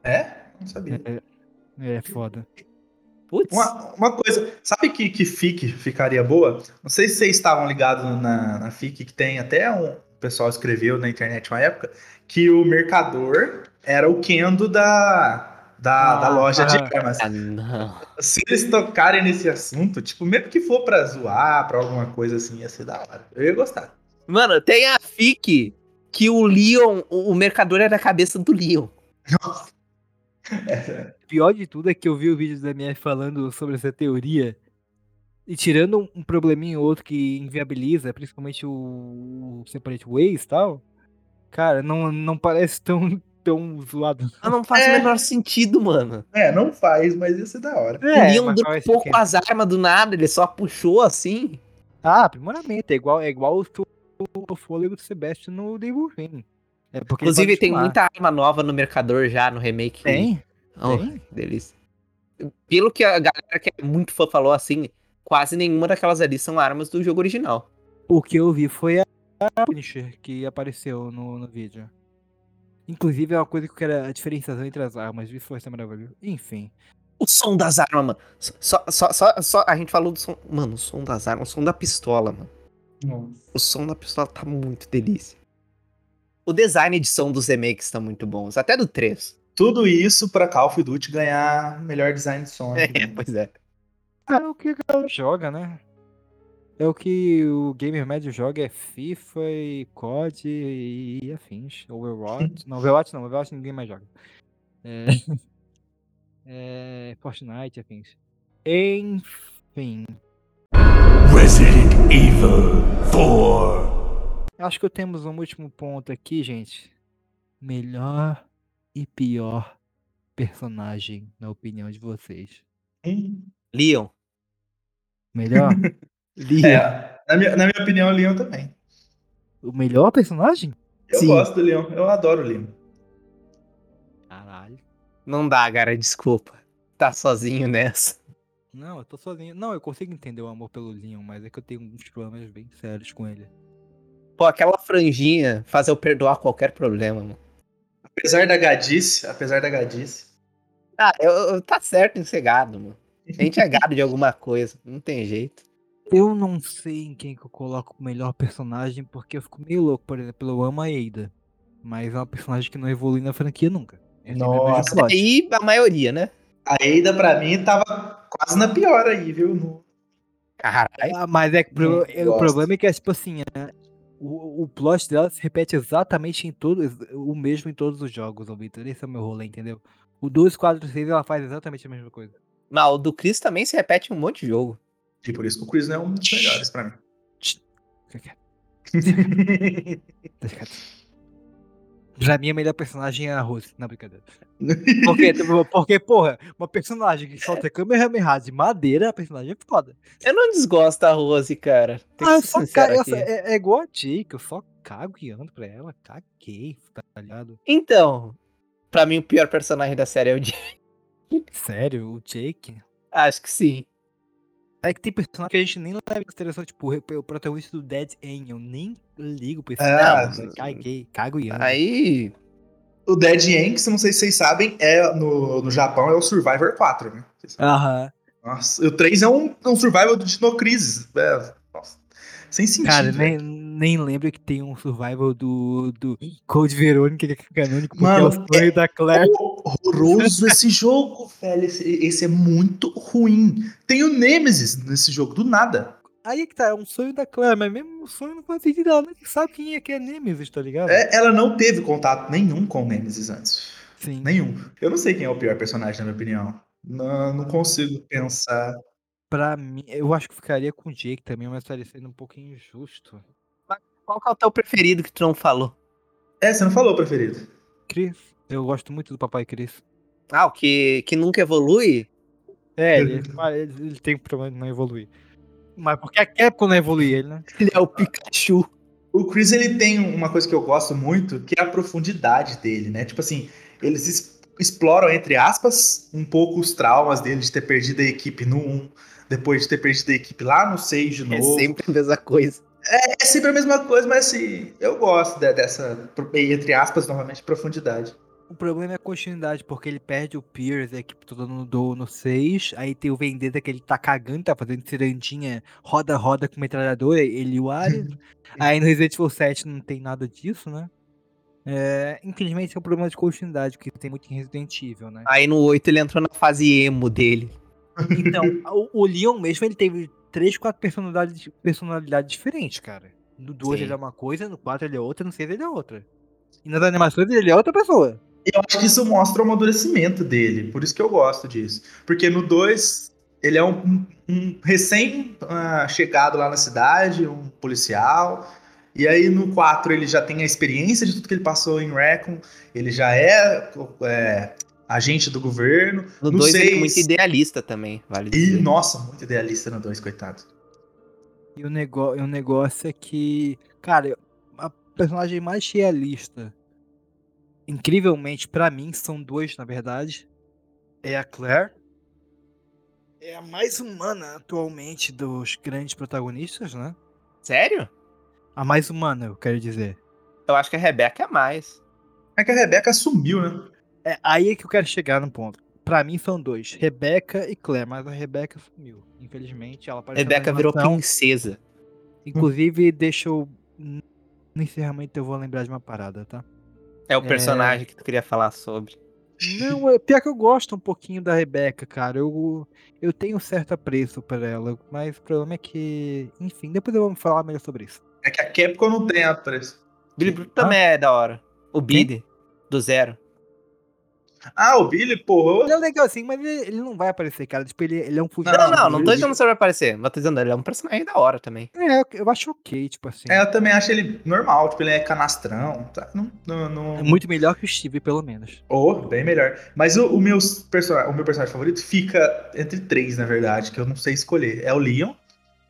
É? Não sabia. É, é foda. Putz. Uma, uma coisa, sabe que, que FIC ficaria boa? Não sei se vocês estavam ligados na, na FIC, que tem até um. O pessoal escreveu na internet uma época, que o mercador era o Kendo da, da, da Ah, loja de ah. armas. Ah, não. Se eles tocarem nesse assunto, tipo, mesmo que for pra zoar, pra alguma coisa assim, ia ser da hora. Eu ia gostar. Mano, tem a FIC que o Leon, o o mercador era a cabeça do Leon. Pior de tudo é que eu vi o vídeo da MF falando sobre essa teoria. E tirando um- um probleminha ou outro que inviabiliza, principalmente o, o Separate Ways e tal. Cara, não, não parece tão, tão zoado. Ah, não faz É. o menor sentido, mano. É, não faz, mas ia ser da hora. o Leon mas dropou parece que- com as armas do nada, ele só puxou assim. Ah, aprimoramento. É igual, é igual o, seu- o fôlego do Sebastian no Devil. É Inclusive, tem muita arma nova no mercador já, no remake. Tem? Oh, tem. que delícia. Pelo que a galera que é muito fã falou assim, quase nenhuma daquelas ali são armas do jogo original. O que eu vi foi a Punisher que apareceu no, no vídeo. Inclusive é uma coisa que eu quero a diferenciação entre as armas de Força Maravilhosa. Enfim. O som das armas, mano. Só, só, só, só a gente falou do som. Mano, o som das armas, o som da pistola, mano. O som da pistola tá muito delícia. O design de som dos remakes tá muito bons, até do 3. Tudo isso pra Call of Duty ganhar melhor design de som. né? É, pois é. É o que a galera joga, né? É o que o gamer médio joga, é FIFA e COD e, e afins. Overwatch. não, Overwatch não, Overwatch ninguém mais joga. É, é Fortnite e afins. Enfim. Resident Evil 4. Acho que temos um último ponto aqui, gente. Melhor e pior personagem, na opinião de vocês. Hum. Leon. Melhor? Leon. É, na minha, na minha opinião, o Leon também. O melhor personagem? Eu Sim. gosto do Leon, eu adoro o Leon. Caralho. Não dá, cara, desculpa. Tá sozinho nessa. Não, eu tô sozinho. Não, eu consigo entender o amor pelo Leon, mas é que eu tenho uns problemas bem sérios com ele. Pô, aquela franjinha faz eu perdoar qualquer problema, mano. Apesar da gadice, apesar da gadice. Ah, eu, eu- tá certo em ser gado, mano. A gente é gado de alguma coisa, não tem jeito. Eu não sei em quem que eu coloco o melhor personagem, porque eu fico meio louco. Por exemplo, eu amo a Ada. Mas é uma personagem que não evolui na franquia nunca. É Nossa. Aí a maioria, né? A Ada, pra mim, tava quase na pior aí, viu? Caralho. Ah, mas é que pro- é, o problema é que é tipo assim, é, o, o plot dela se repete exatamente em todos, o mesmo em todos os jogos, ô Victor. Esse é o meu rolê, entendeu? O 2, 4, 6 ela faz exatamente a mesma coisa. Mas o do Chris também se repete em um monte de jogo. E por isso que o Chris não é um dos melhores pra mim. Pra mim, a melhor personagem é a Rose, na brincadeira. Porque, tipo, porque, porra, uma personagem que solta Kamehameha de madeira, a personagem é foda. Eu não desgosto da Rose, cara. Tem Ah, só eu é, é igual a Jake, eu só cago e ando pra ela, caguei, tá ligado? Então, pra mim o pior personagem da série é o Jake. Sério, o Jake? Acho que sim. É que tem personagem que a gente nem leva em consideração, tipo, o o protagonista do Dead End, eu nem ligo pra esse Ah, cara, caguei, cago e ando. Aí. O Dead Yankees, não sei se vocês sabem, é no, no Japão é o Survivor 4, né? Aham. Nossa, o 3 é um, um Survival do Dino Crisis. É, nossa, sem sentido. Cara, velho. nem, nem lembro que tem um survival do, do Code Verônica que é canônico, porque Mano, é o sonho da Claire. Horroroso esse jogo, velho. Esse, esse é muito ruim. Tem o Nemesis nesse jogo, do nada. Aí que tá, é um sonho da Claire, mas mesmo o sonho não faz sentido, ela nem sabe quem é que é Nemesis, tá ligado? É, ela não teve contato nenhum com o Nemesis antes. Sim. Nenhum. Eu não sei quem é o pior personagem, na minha opinião. Não, não consigo pensar. Pra mim, eu acho que ficaria com o Jake também, mas parecendo um pouco injusto. Qual que é o teu preferido que tu não falou? É, você não falou o preferido. Chris, eu gosto muito do Papai Chris. Ah, o que, que nunca evolui? É, ele, ele, ele tem problema de não evoluir. Mas porque a Capcom não evolui ele, né? Ele é o Pikachu. O Chris, ele tem uma coisa que eu gosto muito, que é a profundidade dele, né? Tipo assim, eles es- exploram, entre aspas, um pouco os traumas dele de ter perdido a equipe no 1, depois de ter perdido a equipe lá no 6 de É novo. sempre a mesma coisa. É sempre a mesma coisa, mas assim, eu gosto de- dessa, entre aspas, novamente, profundidade. O problema é a continuidade, porque ele perde o Pierce, a equipe toda no do no 6, aí tem o Vendetta que ele tá cagando, tá fazendo cirandinha, roda-roda com metralhadora, ele e o Ares. aí no Resident Evil 7 não tem nada disso, né? É, infelizmente é um problema de continuidade, que tem muito em Resident Evil, né? Aí no 8 ele entrou na fase emo dele. Então, o, o Leon mesmo, ele teve três, quatro personalidades, personalidades diferentes, cara. No 2 Sim. ele é uma coisa, no 4 ele é outra, no 6 ele é outra. E nas animações ele é outra pessoa. Eu acho que isso mostra o amadurecimento dele, por isso que eu gosto disso. Porque no 2, ele é um, um- recém-chegado lá na cidade, um policial. E aí no 4 ele já tem a experiência de tudo que ele passou em Recon, ele já é, é, agente do governo. No No 2 ele é muito idealista também, vale E, dizer. nossa, muito idealista no 2, coitado. E o, nego e o negócio é que, cara, a personagem mais realista, incrivelmente pra mim, são dois, na verdade. É a Claire. É a mais humana atualmente dos grandes protagonistas, né? Sério? A mais humana, eu quero dizer. Eu acho que a Rebeca é mais. É que a Rebeca sumiu, né? É aí é que eu quero chegar no ponto. Pra mim são dois, Rebeca e Claire, mas a Rebeca sumiu. Infelizmente, ela apareceu na Rebeca virou princesa. Inclusive, deixa eu. No encerramento eu vou lembrar de uma parada, tá? É o personagem que tu queria falar sobre. Não, é pior que eu gosto um pouquinho da Rebeca, cara. Eu, eu tenho certo apreço por ela, mas o problema é que. Enfim, depois eu vou falar melhor sobre isso. É que a Capcom não tem a preço. Billy Bruto também é da hora. O Billy, do zero. Ah, o Billy, porra. Ele é legal assim, mas ele, ele não vai aparecer, cara. Tipo, ele, ele é um Não, fugido. não, não, não tô dizendo que você vai aparecer. Mas tô dizendo, ele é um personagem da hora também. É, eu acho ok, tipo assim. É, eu também acho ele normal, tipo, ele é canastrão, tá? Não, não, não... É muito melhor que o Steve, pelo menos. Oh, bem melhor. Mas o, o, meus person... o meu personagem favorito fica entre três, na verdade, que eu não sei escolher. É o Leon,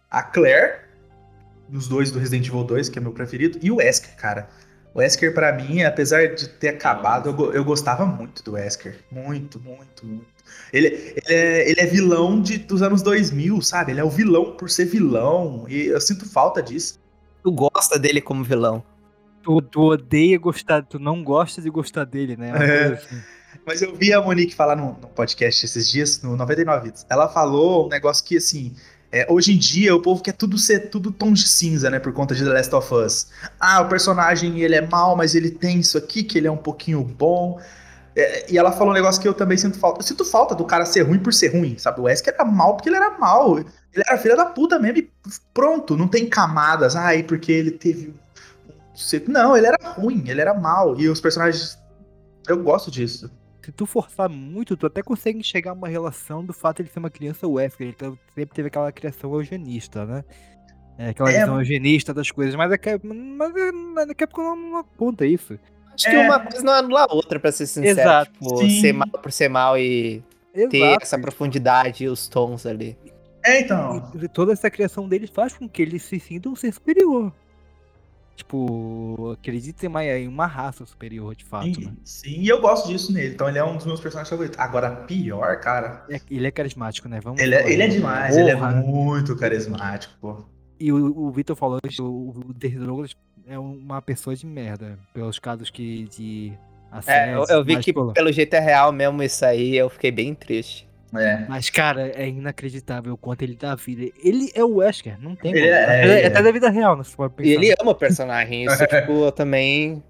a Claire, dos dois do Resident Evil 2, que é meu preferido, e o Wesker, cara. O Wesker, pra mim, apesar de ter acabado, eu, eu gostava muito do Wesker. Muito, muito, muito. Ele, ele, é, ele é vilão de, dos anos 2000, sabe? Ele é o vilão por ser vilão, e eu sinto falta disso. Tu gosta dele como vilão. Tu, tu odeia gostar, tu não gosta de gostar dele, né? É. coisa assim. Mas eu vi a Monique falar no, no podcast esses dias, no 99 Vidas. Ela falou um negócio que, assim, é, hoje em dia o povo quer tudo ser tudo tom de cinza, né? Por conta de The Last of Us. Ah, o personagem ele é mal, mas ele tem isso aqui, que ele é um pouquinho bom. É, e ela falou um negócio que eu também sinto falta. Eu sinto falta do cara ser ruim por ser ruim, sabe? O Wesker era mal porque ele era mal. Ele era filha da puta mesmo e pronto, não tem camadas. Ah, e porque ele teve. Não, ele era ruim, ele era mal. E os personagens. Eu gosto disso. Se tu forçar muito, tu até consegue enxergar uma relação do fato de ele ser uma criança Wesker. Ele sempre teve aquela criação eugenista, né? É, aquela É. visão eugenista das coisas, mas a Cap- mas a- mas a Capcom não, não aponta isso. Acho que É. uma coisa não anula a outra, pra ser sincero. Exato. Tipo, Sim. ser mal por ser mal e ter Exato. essa profundidade e os tons ali. É, então. E toda essa criação dele faz com que ele se sinta um ser superior. Tipo, acredite em uma, em uma raça superior, de fato, né? Sim, sim, e eu gosto disso nele. Então ele é um dos meus personagens favoritos. Agora, pior, cara. É- Ele é carismático, né? Vamos Ele é, ele é demais, ele é Porra. muito carismático, pô. E o, o Vitor falou que o, o Derry Douglas é uma pessoa de merda. Pelos casos que de A É, eu, eu vi mas, que pô, pelo jeito é real mesmo isso aí, eu fiquei bem triste. É. Mas, cara, é inacreditável o quanto ele dá vida. Ele é o Wesker, não tem Ele como. é- Até- é- até da vida real, né? Se for pensar. E ele ama o personagem, isso tipo, eu também Por isso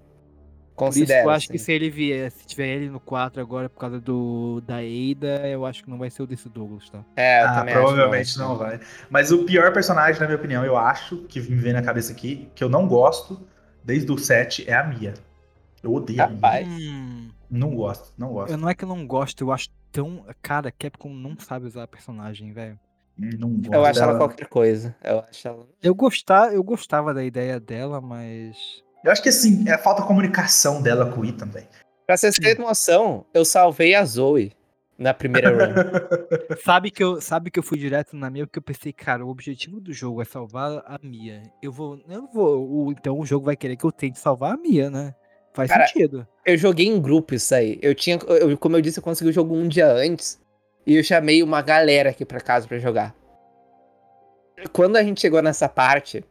que considero. eu acho que assim. se ele vier, se tiver ele no 4 agora por causa do da Ada, eu acho que não vai ser o desse Douglas, tá? É, eu Ah, também acho, provavelmente não vai. Mas o pior personagem, na minha opinião, eu acho, que me vem na cabeça aqui, que eu não gosto, desde o 7, é a Mia. Eu odeio a Mia. Rapaz. Hum, Não gosto, não gosto. eu não é que eu não gosto, eu acho tão. Cara, Capcom não sabe usar a personagem, velho. Não gosto Eu acho ela qualquer coisa. Eu acho ela. Eu, gostar, eu gostava da ideia dela, mas. Eu acho que assim, é a falta de comunicação dela com o Ethan, velho. Pra vocês terem noção, eu salvei a Zoe na primeira run. Sabe que, eu, sabe que eu fui direto na minha porque eu pensei, cara, o objetivo do jogo é salvar a Mia. Eu vou. Eu vou. então o jogo vai querer que eu tente salvar a Mia, né? Faz Cara, sentido. eu joguei em grupo isso aí. Eu tinha, eu- como eu disse, eu consegui o jogo um dia antes. E eu chamei uma galera aqui pra casa pra jogar. Quando a gente chegou nessa parte,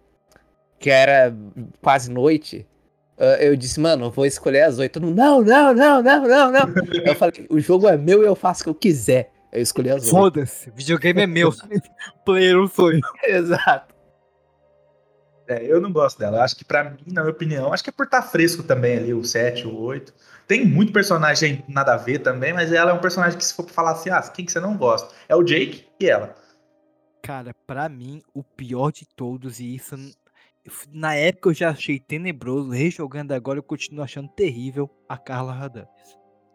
que era quase noite, ah, eu disse, mano, eu vou escolher as oito. Não, não, não, não, não, não. eu falei, o jogo é meu e eu faço o que eu quiser. Eu escolhi as oito. Foda-se, videogame é meu. Player um sonho. Exato. É, eu não gosto dela. Eu acho que pra mim, na minha opinião, acho que é por estar fresco também ali, o 7, o 8. Tem muito personagem nada a ver também, mas ela é um personagem que se for pra falar assim, ah, quem que você não gosta? É o Jake e ela. Cara, pra mim, o pior de todos, e isso. Na época eu já achei tenebroso, rejogando agora eu continuo achando terrível a Carla Radames.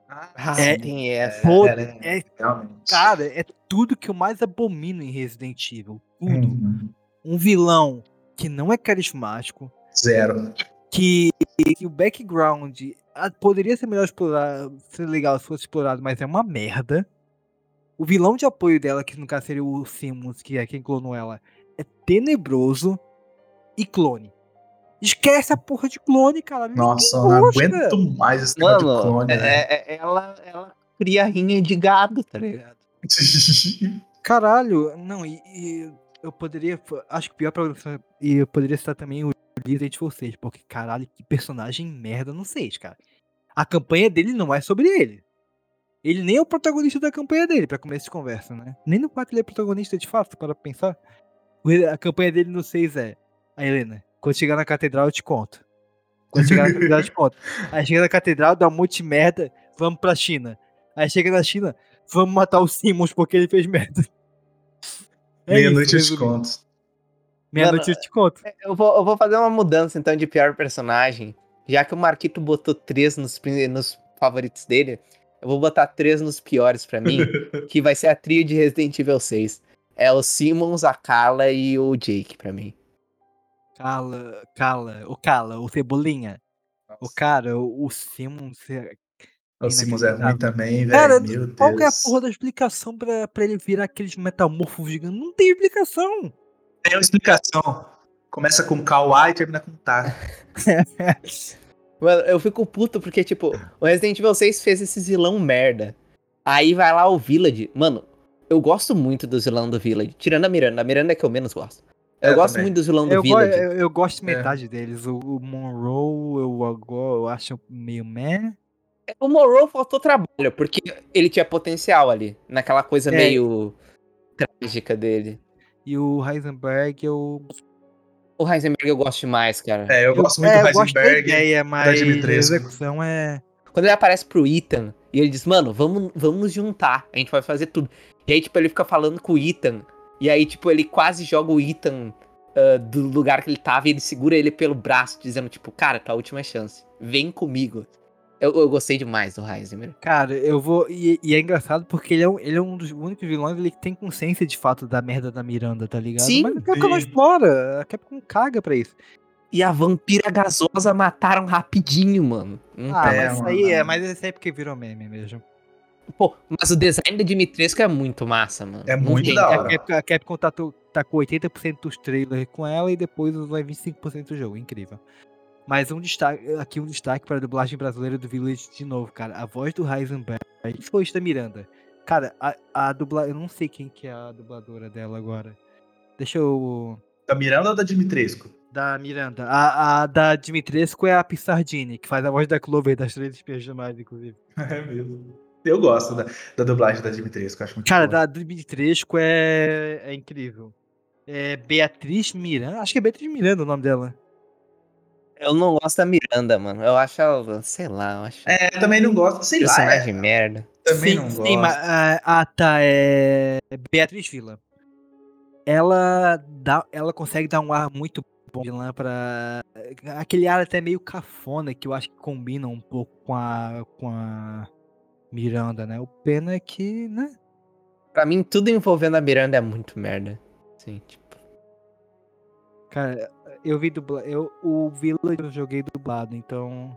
Ah, É- tem essa. Pô, é- é, Realmente. cara, é tudo que eu mais abomino em Resident Evil. Tudo. Uhum. Um vilão que não é carismático, Zero. que, que o background poderia ser melhor explorado, ser legal se fosse explorado, mas é uma merda. O vilão de apoio dela, que no caso seria o Simmons, que é quem clonou ela, é tenebroso e clone. Esquece a porra de clone, cara. Nossa, eu não gosta. aguento mais esse negócio de clone, é- velho. é- é- ela, ela cria rinha de gado, tá ligado? Caralho, não, e, e eu poderia. Acho que pior pra E eu poderia citar também o Resident Evil 6, porque caralho, que personagem merda no 6, cara. A campanha dele não é sobre ele. Ele nem é o protagonista da campanha dele, pra começo de conversa, né? Nem no 4 ele é protagonista de fato, para pensar. A campanha dele no 6 é. A Helena, quando chegar na catedral eu te conto. Quando chegar na catedral eu te conto. Aí chega na catedral, dá um monte de merda, vamos pra China. Aí chega na China, vamos matar o Simmons porque ele fez merda. É Meia-noite eu te resumindo. Conto. Meia-noite eu te conto. Eu vou, eu vou fazer uma mudança então de pior personagem. Já que o Marquito botou três nos, nos favoritos dele, eu vou botar três nos piores pra mim, que vai ser a trio de Resident Evil 6. É o Simmons, a Carla e o Jake pra mim. Cala, cala, o cala, o cebolinha. O cara, o, o Simmons. é O Simmons é ruim também, velho. Cara, qual que é a porra da explicação pra, pra ele virar aqueles metamorfos gigantes? Não tem explicação. Tem uma explicação. Começa com Kawaii e termina com Tá. Mano, eu fico puto porque, tipo, o Resident Evil 6 fez esse vilão merda. Aí vai lá o Village. Mano, eu gosto muito do vilão do Village. Tirando a Miranda. A Miranda é que eu menos gosto. Eu, Eu gosto também. muito do vilão do Eu, go- Village. eu, eu gosto de É. metade deles. O, o Monroe eu, agora, eu acho meio meh. O Morrow faltou trabalho, porque ele tinha potencial ali. Naquela coisa É. meio trágica dele. E o Heisenberg eu. O Heisenberg eu gosto demais, cara. É, eu, gosto muito é, do eu gosto da Heisenberg. ideia, mas a execução é. Quando ele aparece pro Ethan e ele diz, mano, vamos, vamos juntar, a gente vai fazer tudo. E aí, tipo, ele fica falando com o Ethan. E aí, tipo, ele quase joga o Ethan ah, do lugar que ele tava e ele segura ele pelo braço, dizendo, tipo, cara, tua última chance. Vem comigo. Eu, eu gostei demais do Heisenberg. Cara, eu vou. E, e é engraçado porque ele é, um, ele é um dos únicos vilões ele que tem consciência de fato da merda da Miranda, tá ligado? Sim, Mas a Capcom não explora. A Capcom caga pra isso. E a vampira gasosa mataram rapidinho, mano. Não Ah, tá- É, mas isso aí é, mas isso aí é porque virou meme mesmo. Pô, mas o design da Dimitrescu é muito massa, mano. É muito tem da hora. A Capcom, a Capcom tá, to- tá com 80% dos trailers com ela e depois vai 25% do jogo. Incrível. Mas um destaque, aqui um destaque para a dublagem brasileira do Village de novo, cara. A voz do Heisenberg, principalmente da Miranda. Cara, a, a dubla, eu não sei quem que é a dubladora dela agora. Deixa eu Da Miranda ou da Dimitrescu? Da Miranda. A, a da Dimitrescu é a Pissardini, que faz a voz da Clover das Três Espiãs Demais, inclusive. É mesmo. Eu gosto da, da dublagem da Dimitrescu, acho muito Cara, boa. da Dimitrescu é, é incrível. É Beatriz Miranda? Acho que é Beatriz Miranda o nome dela. Eu não gosto da Miranda, mano. Eu acho ela, sei lá, eu acho. É, também não gosto. Sei lá. personagem É, merda. também sim, não sim, gosto. mas, ah, ah, tá, é Beatriz Vila. Ela dá, ela consegue dar um ar muito bom de lá para aquele ar até meio cafona que eu acho que combina um pouco com a com a Miranda, né? O pena é que, né? Pra mim, tudo envolvendo a Miranda é muito merda. Sim, tipo. Cara, eu vi dubla, eu o Village eu joguei dublado, então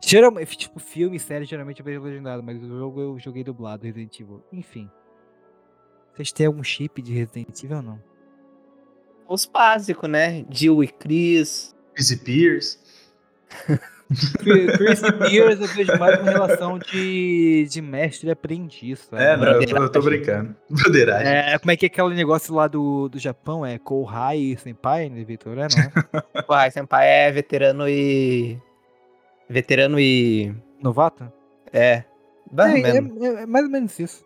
geralmente, tipo, filme, série, geralmente eu vejo legendado, mas o jogo eu joguei dublado, Resident Evil. Enfim. Vocês têm algum chip de Resident Evil ou não? Os básicos, né? Jill e Chris. Easy Pierce. Chris e Pierce eu vejo mais uma relação de, de mestre e aprendiz, sabe? É, não, eu tô, eu tô brincando. Broderagem. É, como é que é aquele negócio lá do, do Japão? É Kouhai Senpai, né, Vitor? É, não é? O Rai Senpai é veterano e. Veterano e. Novato? É. Mais ou É, é, é- é mais ou menos isso.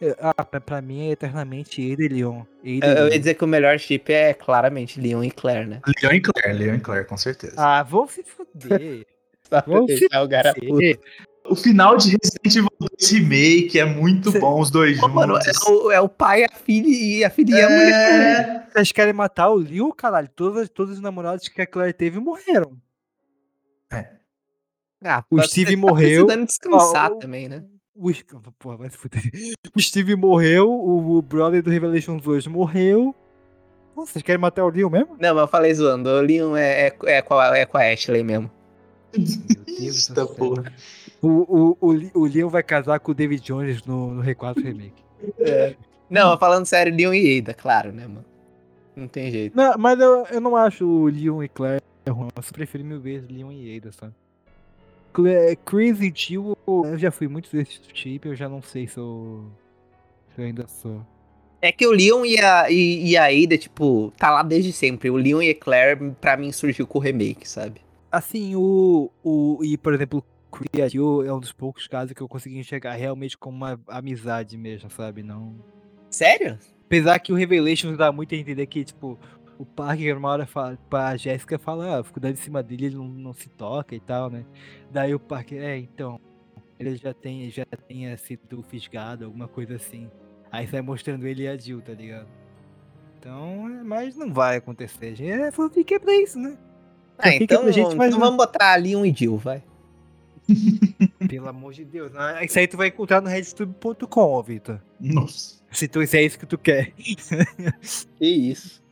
É, Ah, pra, pra mim é eternamente Ada e Leon. Ada e Eu, eu ia dizer que o melhor chip é claramente Leon e Claire, né? Leon e Claire, Leon e Claire, com certeza. Ah, vão se fuder. Vão se fuder. O final de Resident Evil 2 Remake é muito Cê- bom, os dois Pô, mano, juntos. é o, é o pai, a filha e a filha e a mulher. É, Vocês querem matar o Leon, caralho? Todos, todos os namorados que a Claire teve morreram. Ah, O tá- Steve tá morreu. precisando descansar Ó, também, né? O, porra, vai se fuder. O Steve morreu, o, o brother do Revelations 2 morreu. Pô, vocês querem matar o Leon mesmo? Não, mas eu falei zoando. O Leon é, é, é, com, a, é com a Ashley mesmo. Meu Deus do céu. porra. O, o, o, o Leon vai casar com o David Jones no, no R4 Remake. Não, falando sério, Leon e Ada, claro, né, mano? Não tem jeito. Não, mas eu, eu não acho o Leon e Claire ruim. Eu prefiro mil vezes Leon e Ada, sabe? Chris e Jill, eu já fui muito desse chip, eu já não sei se eu, se eu ainda sou. É que o Leon e a, e, e a Ada, tipo, tá lá desde sempre. O Leon e a Claire, pra mim, surgiu com o remake, sabe? Assim, o, o. E, por exemplo, a Jill é um dos poucos casos que eu consegui enxergar realmente como uma amizade mesmo, sabe? Não. Sério? Apesar que o Revelations dá muito a entender que, tipo, o Parker uma hora fala, pra Jéssica fala, ah, fico dando em cima dele, ele não, não se toca e tal, né? Daí o Parker, é, então, ele já tem, já tenha sido fisgado, alguma coisa assim. Aí sai mostrando ele e a Jill, tá ligado? Então, é, mas não vai acontecer, gente. É fanfic é pra isso, né? Ah, então, pra gente mais então vamos botar Leon e Jill, vai. Pelo amor de Deus. Ah, Isso aí tu vai encontrar no redstube.com, ó, Vitor. Nossa. Se, tu, se é isso que tu quer. Que isso.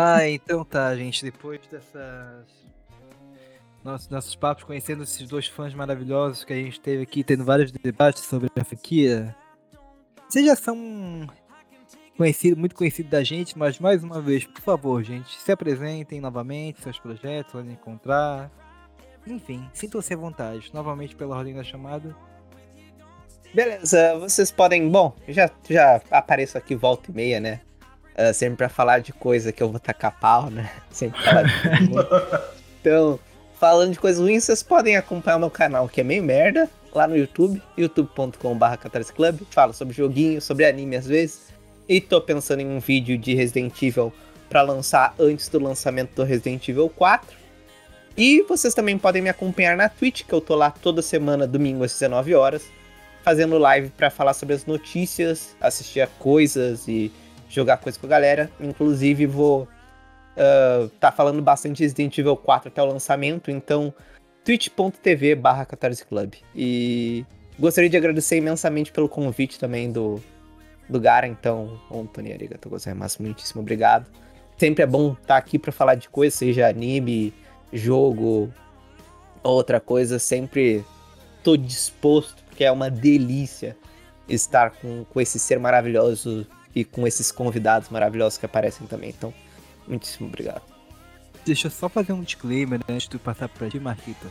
Ah, então tá, gente. Depois dessas. Nossos, nossos papos conhecendo esses dois fãs maravilhosos que a gente teve aqui, tendo vários debates sobre a franquia. Vocês já são conhecido, muito conhecidos da gente, mas mais uma vez, por favor, gente, se apresentem novamente, seus projetos, onde encontrar. Enfim, sintam-se à vontade. Novamente pela ordem da chamada. Beleza, vocês podem. Bom, já, já apareço aqui volta e meia, né? Ah, sempre pra falar de coisa que eu vou tacar pau, né? Sempre falar de coisa ruim. Então, falando de coisas ruins, vocês podem acompanhar o meu canal, que é meio merda, lá no YouTube, youtube.com.br Club. Falo sobre joguinho, sobre anime às vezes. E tô pensando em um vídeo de Resident Evil pra lançar antes do lançamento do Resident Evil 4. E vocês também podem me acompanhar na Twitch, que eu tô lá toda semana, domingo às 19 horas fazendo live pra falar sobre as notícias, assistir a coisas e jogar coisa com a galera. Inclusive, vou ah, tá falando bastante de Resident Evil 4 até o lançamento, então twitch.tv barra Club. E gostaria de agradecer imensamente pelo convite também do, do Gara, então, Antônio Arigato gozaimasu, muitíssimo obrigado. Sempre é bom estar aqui pra falar de coisa, seja anime, jogo, outra coisa, sempre tô disposto, porque é uma delícia estar com, com esse ser maravilhoso e com esses convidados maravilhosos que aparecem também. Então, muitíssimo obrigado. Deixa eu só fazer um disclaimer né, antes de passar pra ti, Marquito.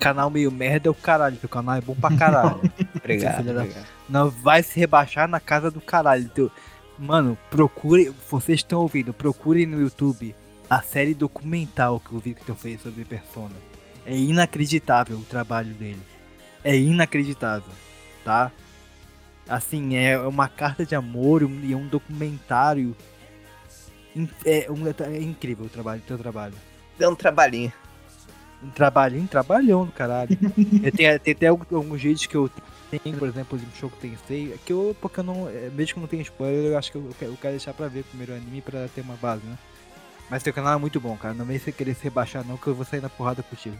Canal meio merda é o caralho, teu canal é bom pra caralho. Obrigado, obrigado. Não vai se rebaixar na casa do caralho. Teu... Mano, procure. Vocês estão ouvindo, procurem no YouTube a série documental que o Victor fez sobre Persona. É inacreditável o trabalho dele. É inacreditável, tá? Assim, é uma carta de amor um- e um documentário. É, um- é incrível o trabalho, teu trabalho. Deu um trabalhinho. Um trabalhinho, trabalhão do caralho. Eu tenho, tem até alguns, vídeos que eu tenho, por exemplo, de Show Tensei, que eu, porque eu não, é, mesmo que não tenha spoiler, eu acho que eu, quero- eu quero deixar pra ver primeiro o anime pra ter uma base, né? Mas teu canal é muito bom, cara. Não vem você querer se rebaixar não, que eu vou sair na porrada contigo.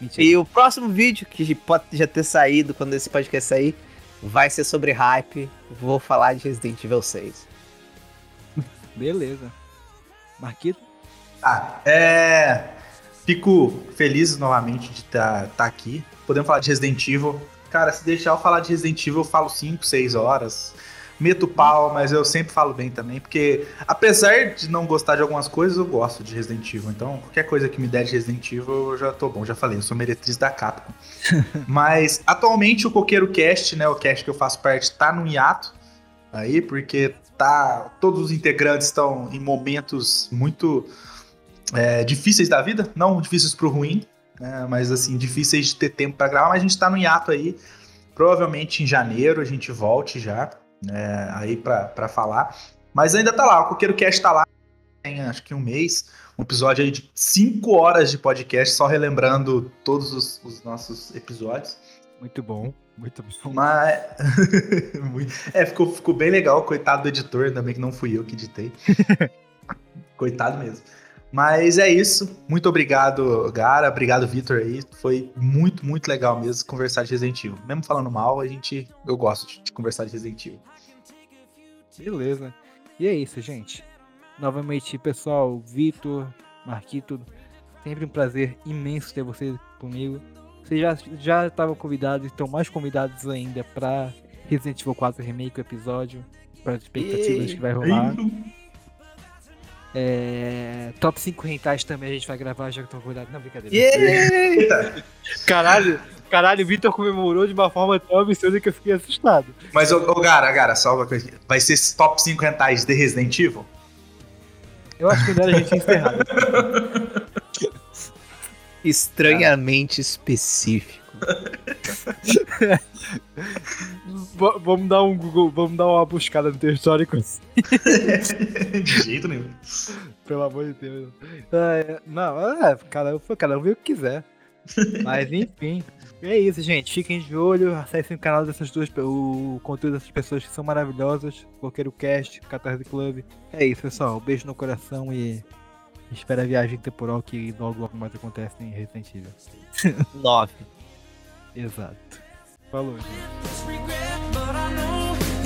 Mentira. E o próximo vídeo, que pode já ter saído quando esse podcast sair, vai ser sobre hype. Vou falar de Resident Evil 6. Beleza. Marquito? Ah, é. Fico feliz novamente de estar aqui. Podemos falar de Resident Evil. Cara, se deixar eu falar de Resident Evil, eu falo 5, 6 horas. Meto pau, mas eu sempre falo bem também, porque apesar de não gostar de algumas coisas, eu gosto de Resident Evil. Então, qualquer coisa que me der de Resident Evil, eu já tô bom. Já falei, eu sou meretriz da Capcom. mas atualmente o Coqueiro Cast, né, o cast que eu faço parte, tá no hiato aí, porque tá todos os integrantes estão em momentos muito é, difíceis da vida, não difíceis pro ruim, né, mas assim, difíceis de ter tempo pra gravar, mas a gente tá no hiato aí. Provavelmente em janeiro a gente volte já, né, aí pra falar. Mas ainda tá lá, o Coqueiro Cast tá lá, tem acho que um mês, um episódio aí de 5 horas de podcast, só relembrando todos os, os nossos episódios. Muito bom, muito bom. Mas. É, ficou, ficou bem legal, coitado do editor, ainda bem que não fui eu que editei. coitado mesmo. Mas é isso. Muito obrigado, Gara. Obrigado, Vitor aí. Foi muito, muito legal mesmo conversar de Resident Evil. Mesmo falando mal, a gente. Eu gosto de, conversar de Resident Evil. Beleza. E é isso, gente. Novamente, pessoal, Vitor, Marquito, sempre um prazer imenso ter vocês comigo. Vocês já já estavam convidados, estão mais convidados ainda para Resident Evil 4 Remake, o episódio, para as expectativas que vai rolar. É, top 5 rentais também a gente vai gravar, já que estão convidados. Não, brincadeira. Yeah! Caralho, caralho, o Vitor comemorou de uma forma tão absurda que eu fiquei assustado. Mas, ô, ô Gara, Gara, só uma coisa. aqui. Vai ser esse top 5 rentais de Resident Evil? Eu acho que melhor a gente encerrar. Estranhamente específico. Vamos dar um Google, vamos dar uma buscada no teu histórico. de jeito nenhum. Pelo amor de Deus. É, não, é, cada, um- cada um vê o que quiser. Mas enfim. É isso, gente. Fiquem de olho, acessem o canal dessas duas, o conteúdo dessas pessoas que são maravilhosas. Coqueiro Cast, Catarse Club. É isso, pessoal. Beijo no coração e espera a viagem temporal que logo, logo mais acontece em Resident Evil. 9. Exato. Falou, gente.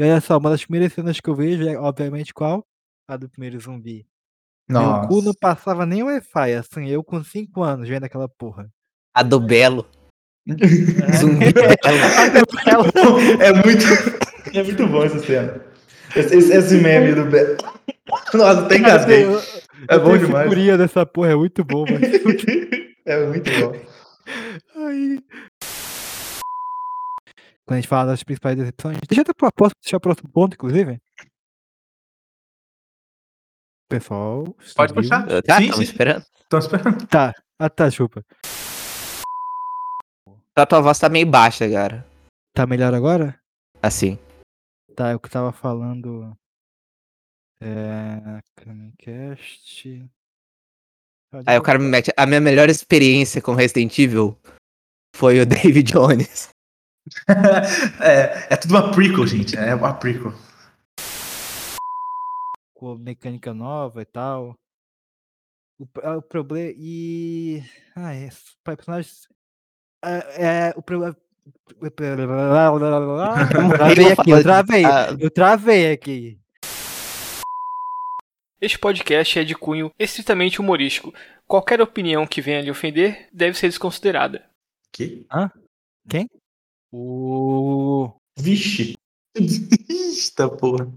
E olha só, uma das primeiras cenas que eu vejo é, obviamente, qual? A do primeiro zumbi. Meu cu não Nossa. passava nem Wi-Fi, assim, eu com 5 anos vendo aquela porra. A do Belo. Zumbi Belo. É muito, é muito bom essa cena. Esse, esse, esse meme do Be... Nossa, tem engasguei. eu- É eu bom tenho demais. figurinha dessa porra, é muito bom, mas. É muito bom. Ai. Quando a gente fala das principais decepções. Deixa eu até deixar o próximo ponto, inclusive. Pessoal. Pode puxar? Tá, Sim, tamo sim. esperando. Tô esperando. Tá. Ah, tá, desculpa. A tua voz tá meio baixa, cara. Tá melhor agora? Assim. Tá, eu que tava falando. É. Camcast. Aí o cara me mete. A minha melhor experiência com Resident Evil foi o David Jones. É, é tudo uma prequel, gente. É uma prequel. com mecânica nova e tal. O, ah, o problema. E. Ah, é. s- pa- Personagens. É, é, o problema. Travei aqui, eu travei. Ah, Eu travei aqui. Este podcast é de cunho estritamente humorístico. Qualquer opinião que venha lhe ofender deve ser desconsiderada. Que? O. Vixe! Vista, tá porra!